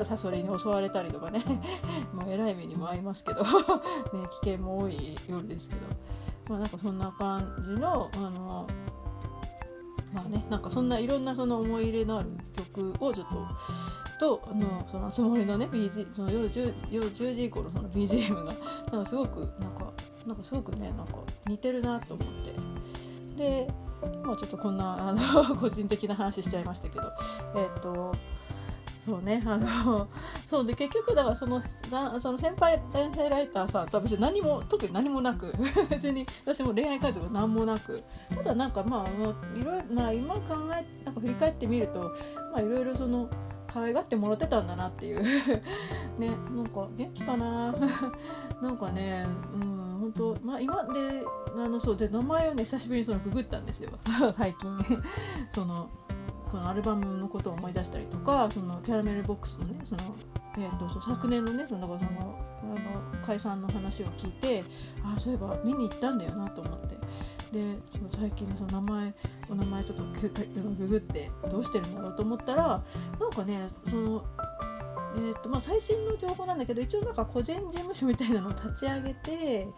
サソリに襲われたりとかね。[laughs] まあえらい目にも遭いますけど。[laughs] ね危険も多い夜ですけど。まあなんかそんな感じのあのまあねなんかそんないろんなその思い入れのある曲をちょっととあのそのつもりのね BG その夜 10, 夜10時以降のその BGM がなんかすごくなんかなんかすごくねなんか似てるなと思って。でまあちょっとこんなあの [laughs] 個人的な話しちゃいましたけど。えっ、ー、とそうねあの [laughs] そうで結局だからそのその先輩男性ライターさんとは別に何も特に何もなく [laughs] 別に私も恋愛活動何もなくただなんかまああのいろいろ、まあ、今考えなんか振り返ってみるとまあいろいろその可愛がってもらってたんだなっていう。[laughs] ねなんか元気かな？なんかねうん本当まあ今であのそうで名前をね久しぶりにそのググったんですよ。最近。そのこのアルバムのことを思い出したりとかそのキャラメルボックスのねその、えーと、と昨年のねそのだからそのあの解散の話を聞いてあそういえば見に行ったんだよなと思って。でその最近のその名前お名前ちょっとググってどうしてるんだろうと思ったらなんかねそのえーとまあ、最新の情報なんだけど一応なんか個人事務所みたいなのを立ち上げて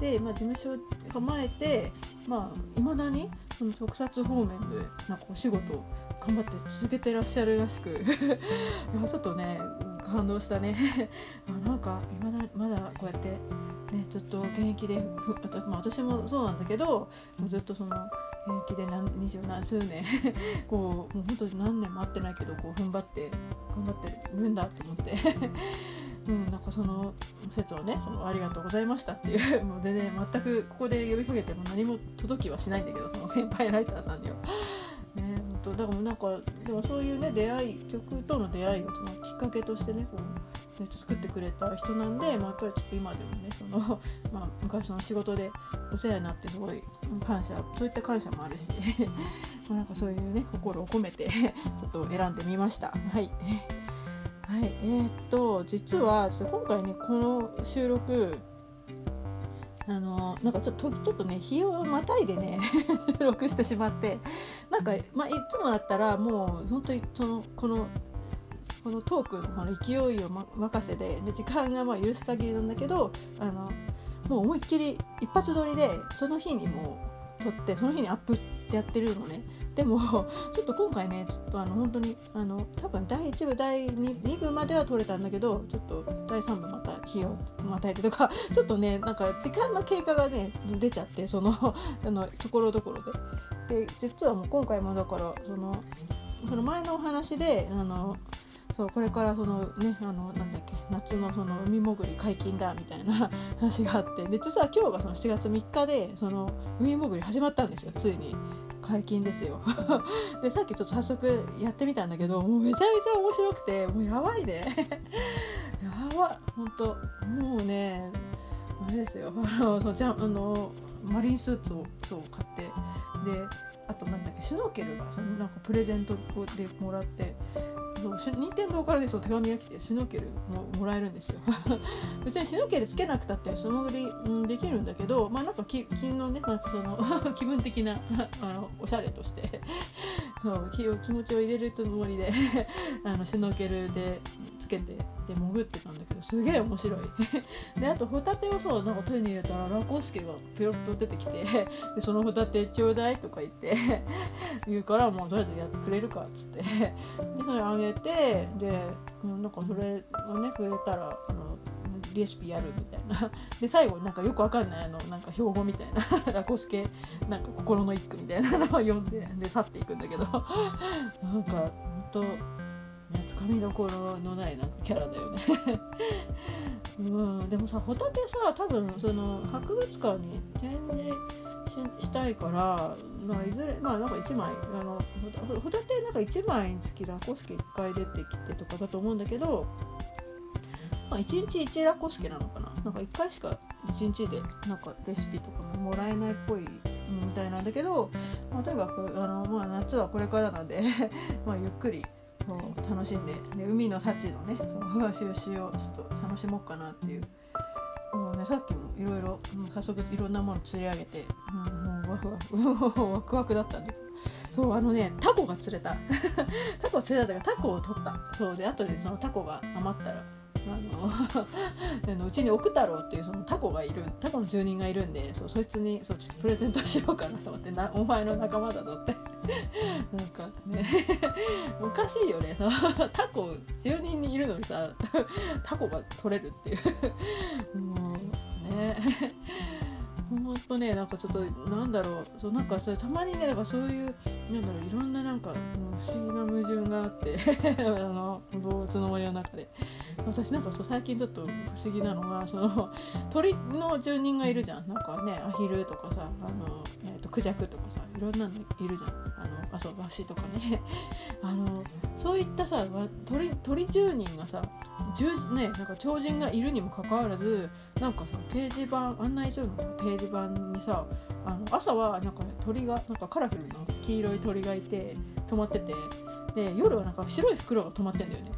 で、まあ、事務所構えていまあ、未だにその特撮方面でなんかお仕事を頑張って続けてらっしゃるらしく。[laughs] いやちょっとね感動したね [laughs] あなんかまだまだこうやってね、ずっと現役でまあ、私もそうなんだけどずっとその現役で何二十何数年 [laughs] こうもう本当に何年も会ってないけどこう踏ん張って頑張ってるんだと思って [laughs] うん、なんかその説をねそのありがとうございましたっていうもう全然全くここで呼びかけても何も届きはしないんだけどその先輩ライターさんには。ね、本当だからなんかでもそういうね出会い曲との出会いをそのきっかけとしてねこうね作ってくれた人なんで、まあ、やっぱりちょっと今でもねその、[laughs] まあ、昔の仕事でお世話になってすごい感謝そういった感謝もあるし [laughs] まなんかそういうね心を込めて [laughs] ちょっと選んでみました。はいはい、えー、っと実は今回ねこの収録あのなんかちょっとちょっとね日をまたいでね収 [laughs] 録してしまってなんか、まあ、いつもだったらもう本当にそのこのこのトークのこの勢いを、任せでで時間がまあ許す限りなんだけどあのもう思いっきり一発撮りでその日にもう撮ってその日にアップやってるのね。でもちょっと今回ねちょっとあの本当にあの多分第1部第 2, 2部までは撮れたんだけどちょっと第3部また日をまたいてとか [laughs] ちょっとねなんか時間の経過がね出ちゃってその [laughs] あのところどころで。で実はもう今回もだからそのその前のお話であのそうこれからそのねあのなんだっけ夏のその海潜り解禁だみたいな [laughs] 話があってで実は今日がその7月3日でその海潜り始まったんですよついに。解禁ですよ。[laughs] でさっきちょっと早速やってみたんだけどもうめちゃめちゃ面白くてもうやばいね。[laughs] やばほんともうねあれですよ。あのそのじゃあのマリンスーツをそう買ってであとなんだっけシュノーケルがそのなんかプレゼントでもらってそう任天堂からねそう手紙が来てシュノーケルももらえるんですよ。[laughs] 別にシュノーケルつけなくたって素潜り、うん、できるんだけどまあなんかき金のねなんかその [laughs] 気分的なあのおしゃれとして [laughs] そう気を気持ちを入れるつもりであのシュノーケルでけてで潜ってたんだけどすげえ面白い。[laughs] であとホタテをそうなんか手に入れたらラコスケがピョロッと出てきてでそのホタテちょうだいとか言って [laughs] 言うからもうとりあえずやってくれるかっつって。でそれあげてでなんかそれをねくれたらあのレシピやるみたいな。で最後なんかよくわかんないあのなんか標語みたいな。[laughs] ラコスケなんか心の一句みたいなのを読んでで去っていくんだけど。なんか本当ねつかみどころのないなんかキャラだよね。[laughs] うん。でもさホタテさ多分その博物館に展示したいから、まあ、いずれまあなんか1枚あのホタテなんか1枚につきラコスケ1回出てきてとかだと思うんだけどまあ、1日1ラコスケなのかな。なんか1回しか1日でなんかレシピとかももらえないっぽいみたいなんだけど、まあ、とにかくあの、まあ、夏はこれからなんで [laughs] まあゆっくりそう楽しんでで海の幸のねその収集をちょっと楽しもうかなっていう。もうね、さっきもいろいろ早速いろんなもの釣り上げて、うん、もうワクワクワクワクだったんで。すそうあのねタコが釣れた。[laughs] タコ釣れたというかタコを取った。そうであとでそのタコが余ったらあの [laughs] うちに奥太郎っていうそのタコがいるタコの住人がいるんでそうそいつにそうプレゼントしようかなと思ってなお前の仲間だぞって。[laughs] なんかね [laughs] おかしいよね。そタコ住人にいるのにさタコが取れるっていう。もうね。ほんとねなんかちょっとなんだろう。そうなんかそれたまにねなんかそういうなんだろういろんななんか不思議な矛盾があって [laughs] あの動物の森の中で。私なんかそう最近ちょっと不思議なのがその鳥の住人がいるじゃん。なんかねアヒルとかさあの、えーと、クジャクとかさいろんなのいるじゃん。あのそうワシとかね。[laughs] あのそういったさ鳥鳥住人がさねなんか超人がいるにもかかわらずなんかさ掲示板案内所の掲示板にさあの朝はなんか、鳥がなんかカラフルな黄色い鳥がいて止まっててで夜はなんか白い袋が止まってんだよね。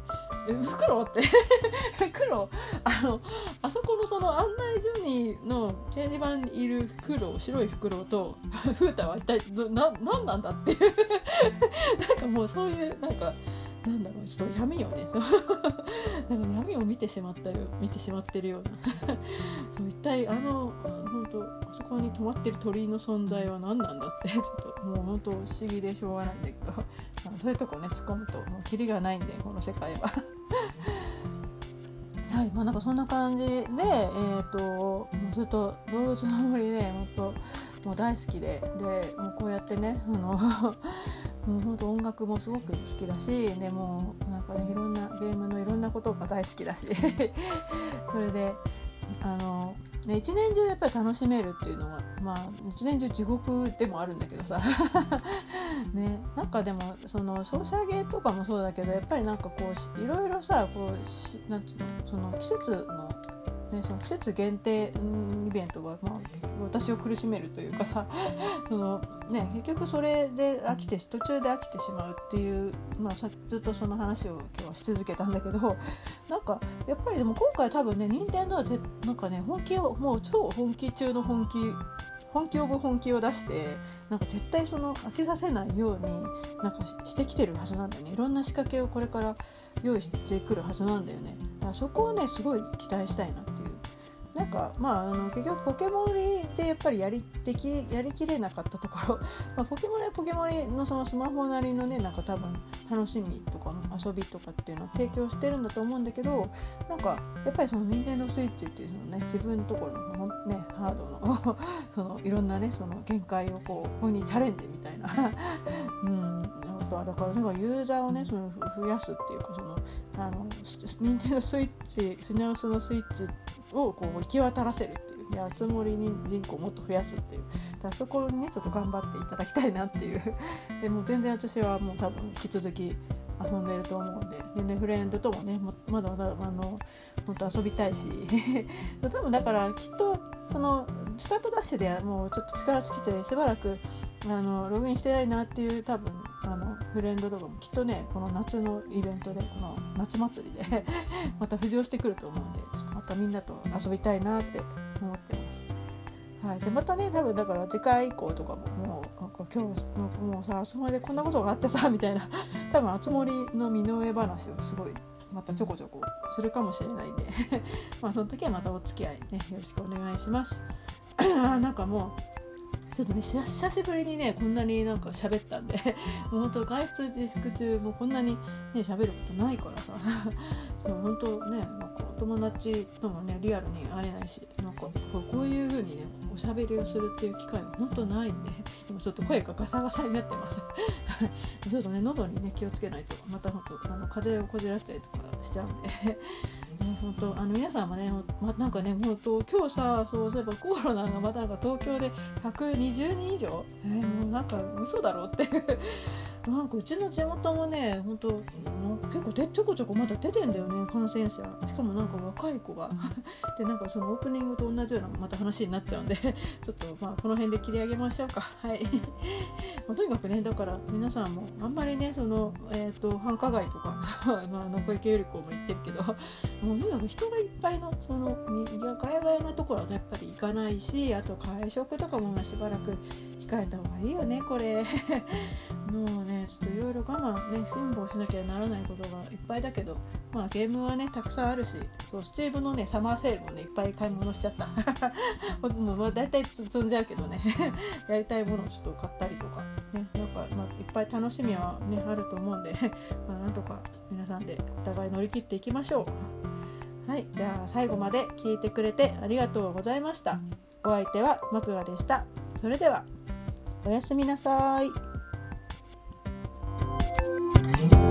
袋って？[laughs] 袋？あのあそこのその案内所にの掲示板にいる袋白い袋と [laughs] 風太は一体どな何なんだっていう。[laughs] なんかもうそういうなんかなんだろうちょっと闇をね。[laughs] なんか闇を見てしまったよ。見てしまってるような。[laughs] そう一体あの本当あそこに止まってる鳥居の存在は何なんだって。[laughs] ちょっともう本当不思議でしょうがないんだけど。そういうとこね突っ込むともうキリがないんでこの世界は。はいまあなんかそんな感じでえっ、ー、ともうずっと動物の森ね本当もう大好きででもうこうやってねあの [laughs] もう本当音楽もすごく好きだしでもなんかねいろんなゲームのいろんなことが大好きだし。[laughs] それであのね、一年中やっぱり楽しめるっていうのはまあ一年中地獄でもあるんだけどさ。[laughs] ねなんかでもそのソーシャゲーとかもそうだけどやっぱりなんかこういろいろさこうしなんていうのその季節のね、その季節限定イベントが、まあ、私を苦しめるというかさ [laughs] その、ね、結局それで飽きて途中で飽きてしまうっていう、まあ、ずっとその話を今日はし続けたんだけど [laughs] なんかやっぱりでも今回多分ね任天堂はぜなんかね本気をもう超本気中の本気本気オブ本気を出してなんか絶対その飽きさせないようになんかしてきてるはずなんだよね。いろんな仕掛けをこれから用意してくるはずなんだよね。だからそこをねすごい期待したいなっなんかまああの結局ポケモンでやっぱりやりできやりきれなかったところ、[laughs] まあ、ポケモンはポケモンのそのスマホなりのねなんか多分楽しみとか遊びとかっていうのを提供してるんだと思うんだけどなんかやっぱりその任天堂スイッチっていうそのね自分のところのねハードの [laughs] そのいろんなねその限界をこうこにチャレンジみたいな。[laughs] うん。だからなんかユーザーをねその増やすっていうかそのあの任天堂スイッチスネオスのスイッチをこう行き渡らせるっていうで熱盛に人口をもっと増やすっていう。だそこにねちょっと頑張っていただきたいなっていう。[laughs] でも全然私はもう多分引き続き遊んでると思うんでで、ね、フレンドともねまだまだあの本当遊びたいし [laughs] 多分だからきっとそのスタートダッシュでもうちょっと力尽きてしばらくあのログインしてないなっていう多分あのフレンドとかもきっとねこの夏のイベントでこの夏祭りで [laughs] また浮上してくると思うんでちょっとまたみんなと遊びたいなって思ってます。はい、でまたね多分だから次回以降とかももうなんか今日もうさあそこまでこんなことがあってさみたいな多分あつ森の身の上話をすごいまたちょこちょこするかもしれないんで。[laughs] まあその時はまたお付き合いねよろしくお願いします。[clears throat] なんかもうちょっとね久しぶりにねこんなになんか喋ったんで。[laughs] もう本当外出自粛中もこんなにね喋ることないからさ。[laughs] そう本当ねなんかお友達ともねリアルに会えないしなんかこういう風にねおしゃべりをするっていう機会が本当ないんで。今ちょっと声がガサガサになってます [laughs] ちょっとね喉にね気をつけないとまた本当あの風邪をこじらしたりとかしちゃうんで、[laughs] 本当あの皆さんもね、ま、なんかね、本当今日さ、そうすればコロナがまたなんか東京で120人以上、えー、もうなんか嘘だろうっていう [laughs] なんかうちの地元もね、本当結構でちょこちょこまだ出てんだよね、感染者。しかもなんか若い子がで、なんかそのオープニングと同じようなまた話になっちゃうんで、ちょっとまあこの辺で切り上げましょうか。はい。まあ、とにかくね、だから皆さんもあんまりね、その、えっ、ー、と、繁華街とか、[laughs] まあ、の小池百合子も言ってるけど、もうとにかく人がいっぱいの、その、ガヤガヤなところはやっぱり行かないし、あと会食とかもしばらく控えた方がいいよね、これ。[laughs] もうね、ちょっといろいろ我慢ね、辛抱しなきゃならないことがいっぱいだけど、まあゲームはね、たくさんあるし、そう、スチームのね、サマーセールもね、いっぱい買い物しちゃった。[laughs] もう、まあ、大体積んじゃうけどね、[laughs] やりたいものをちょっと買ったりとか、ね、なんか、まあ、いっぱい楽しみはね、あると思うんで、まあ、なんとか皆さんでお互い乗り切っていきましょう。はい、じゃあ最後まで聞いてくれてありがとうございました。お相手はマクガでした。それでは。おやすみなさい。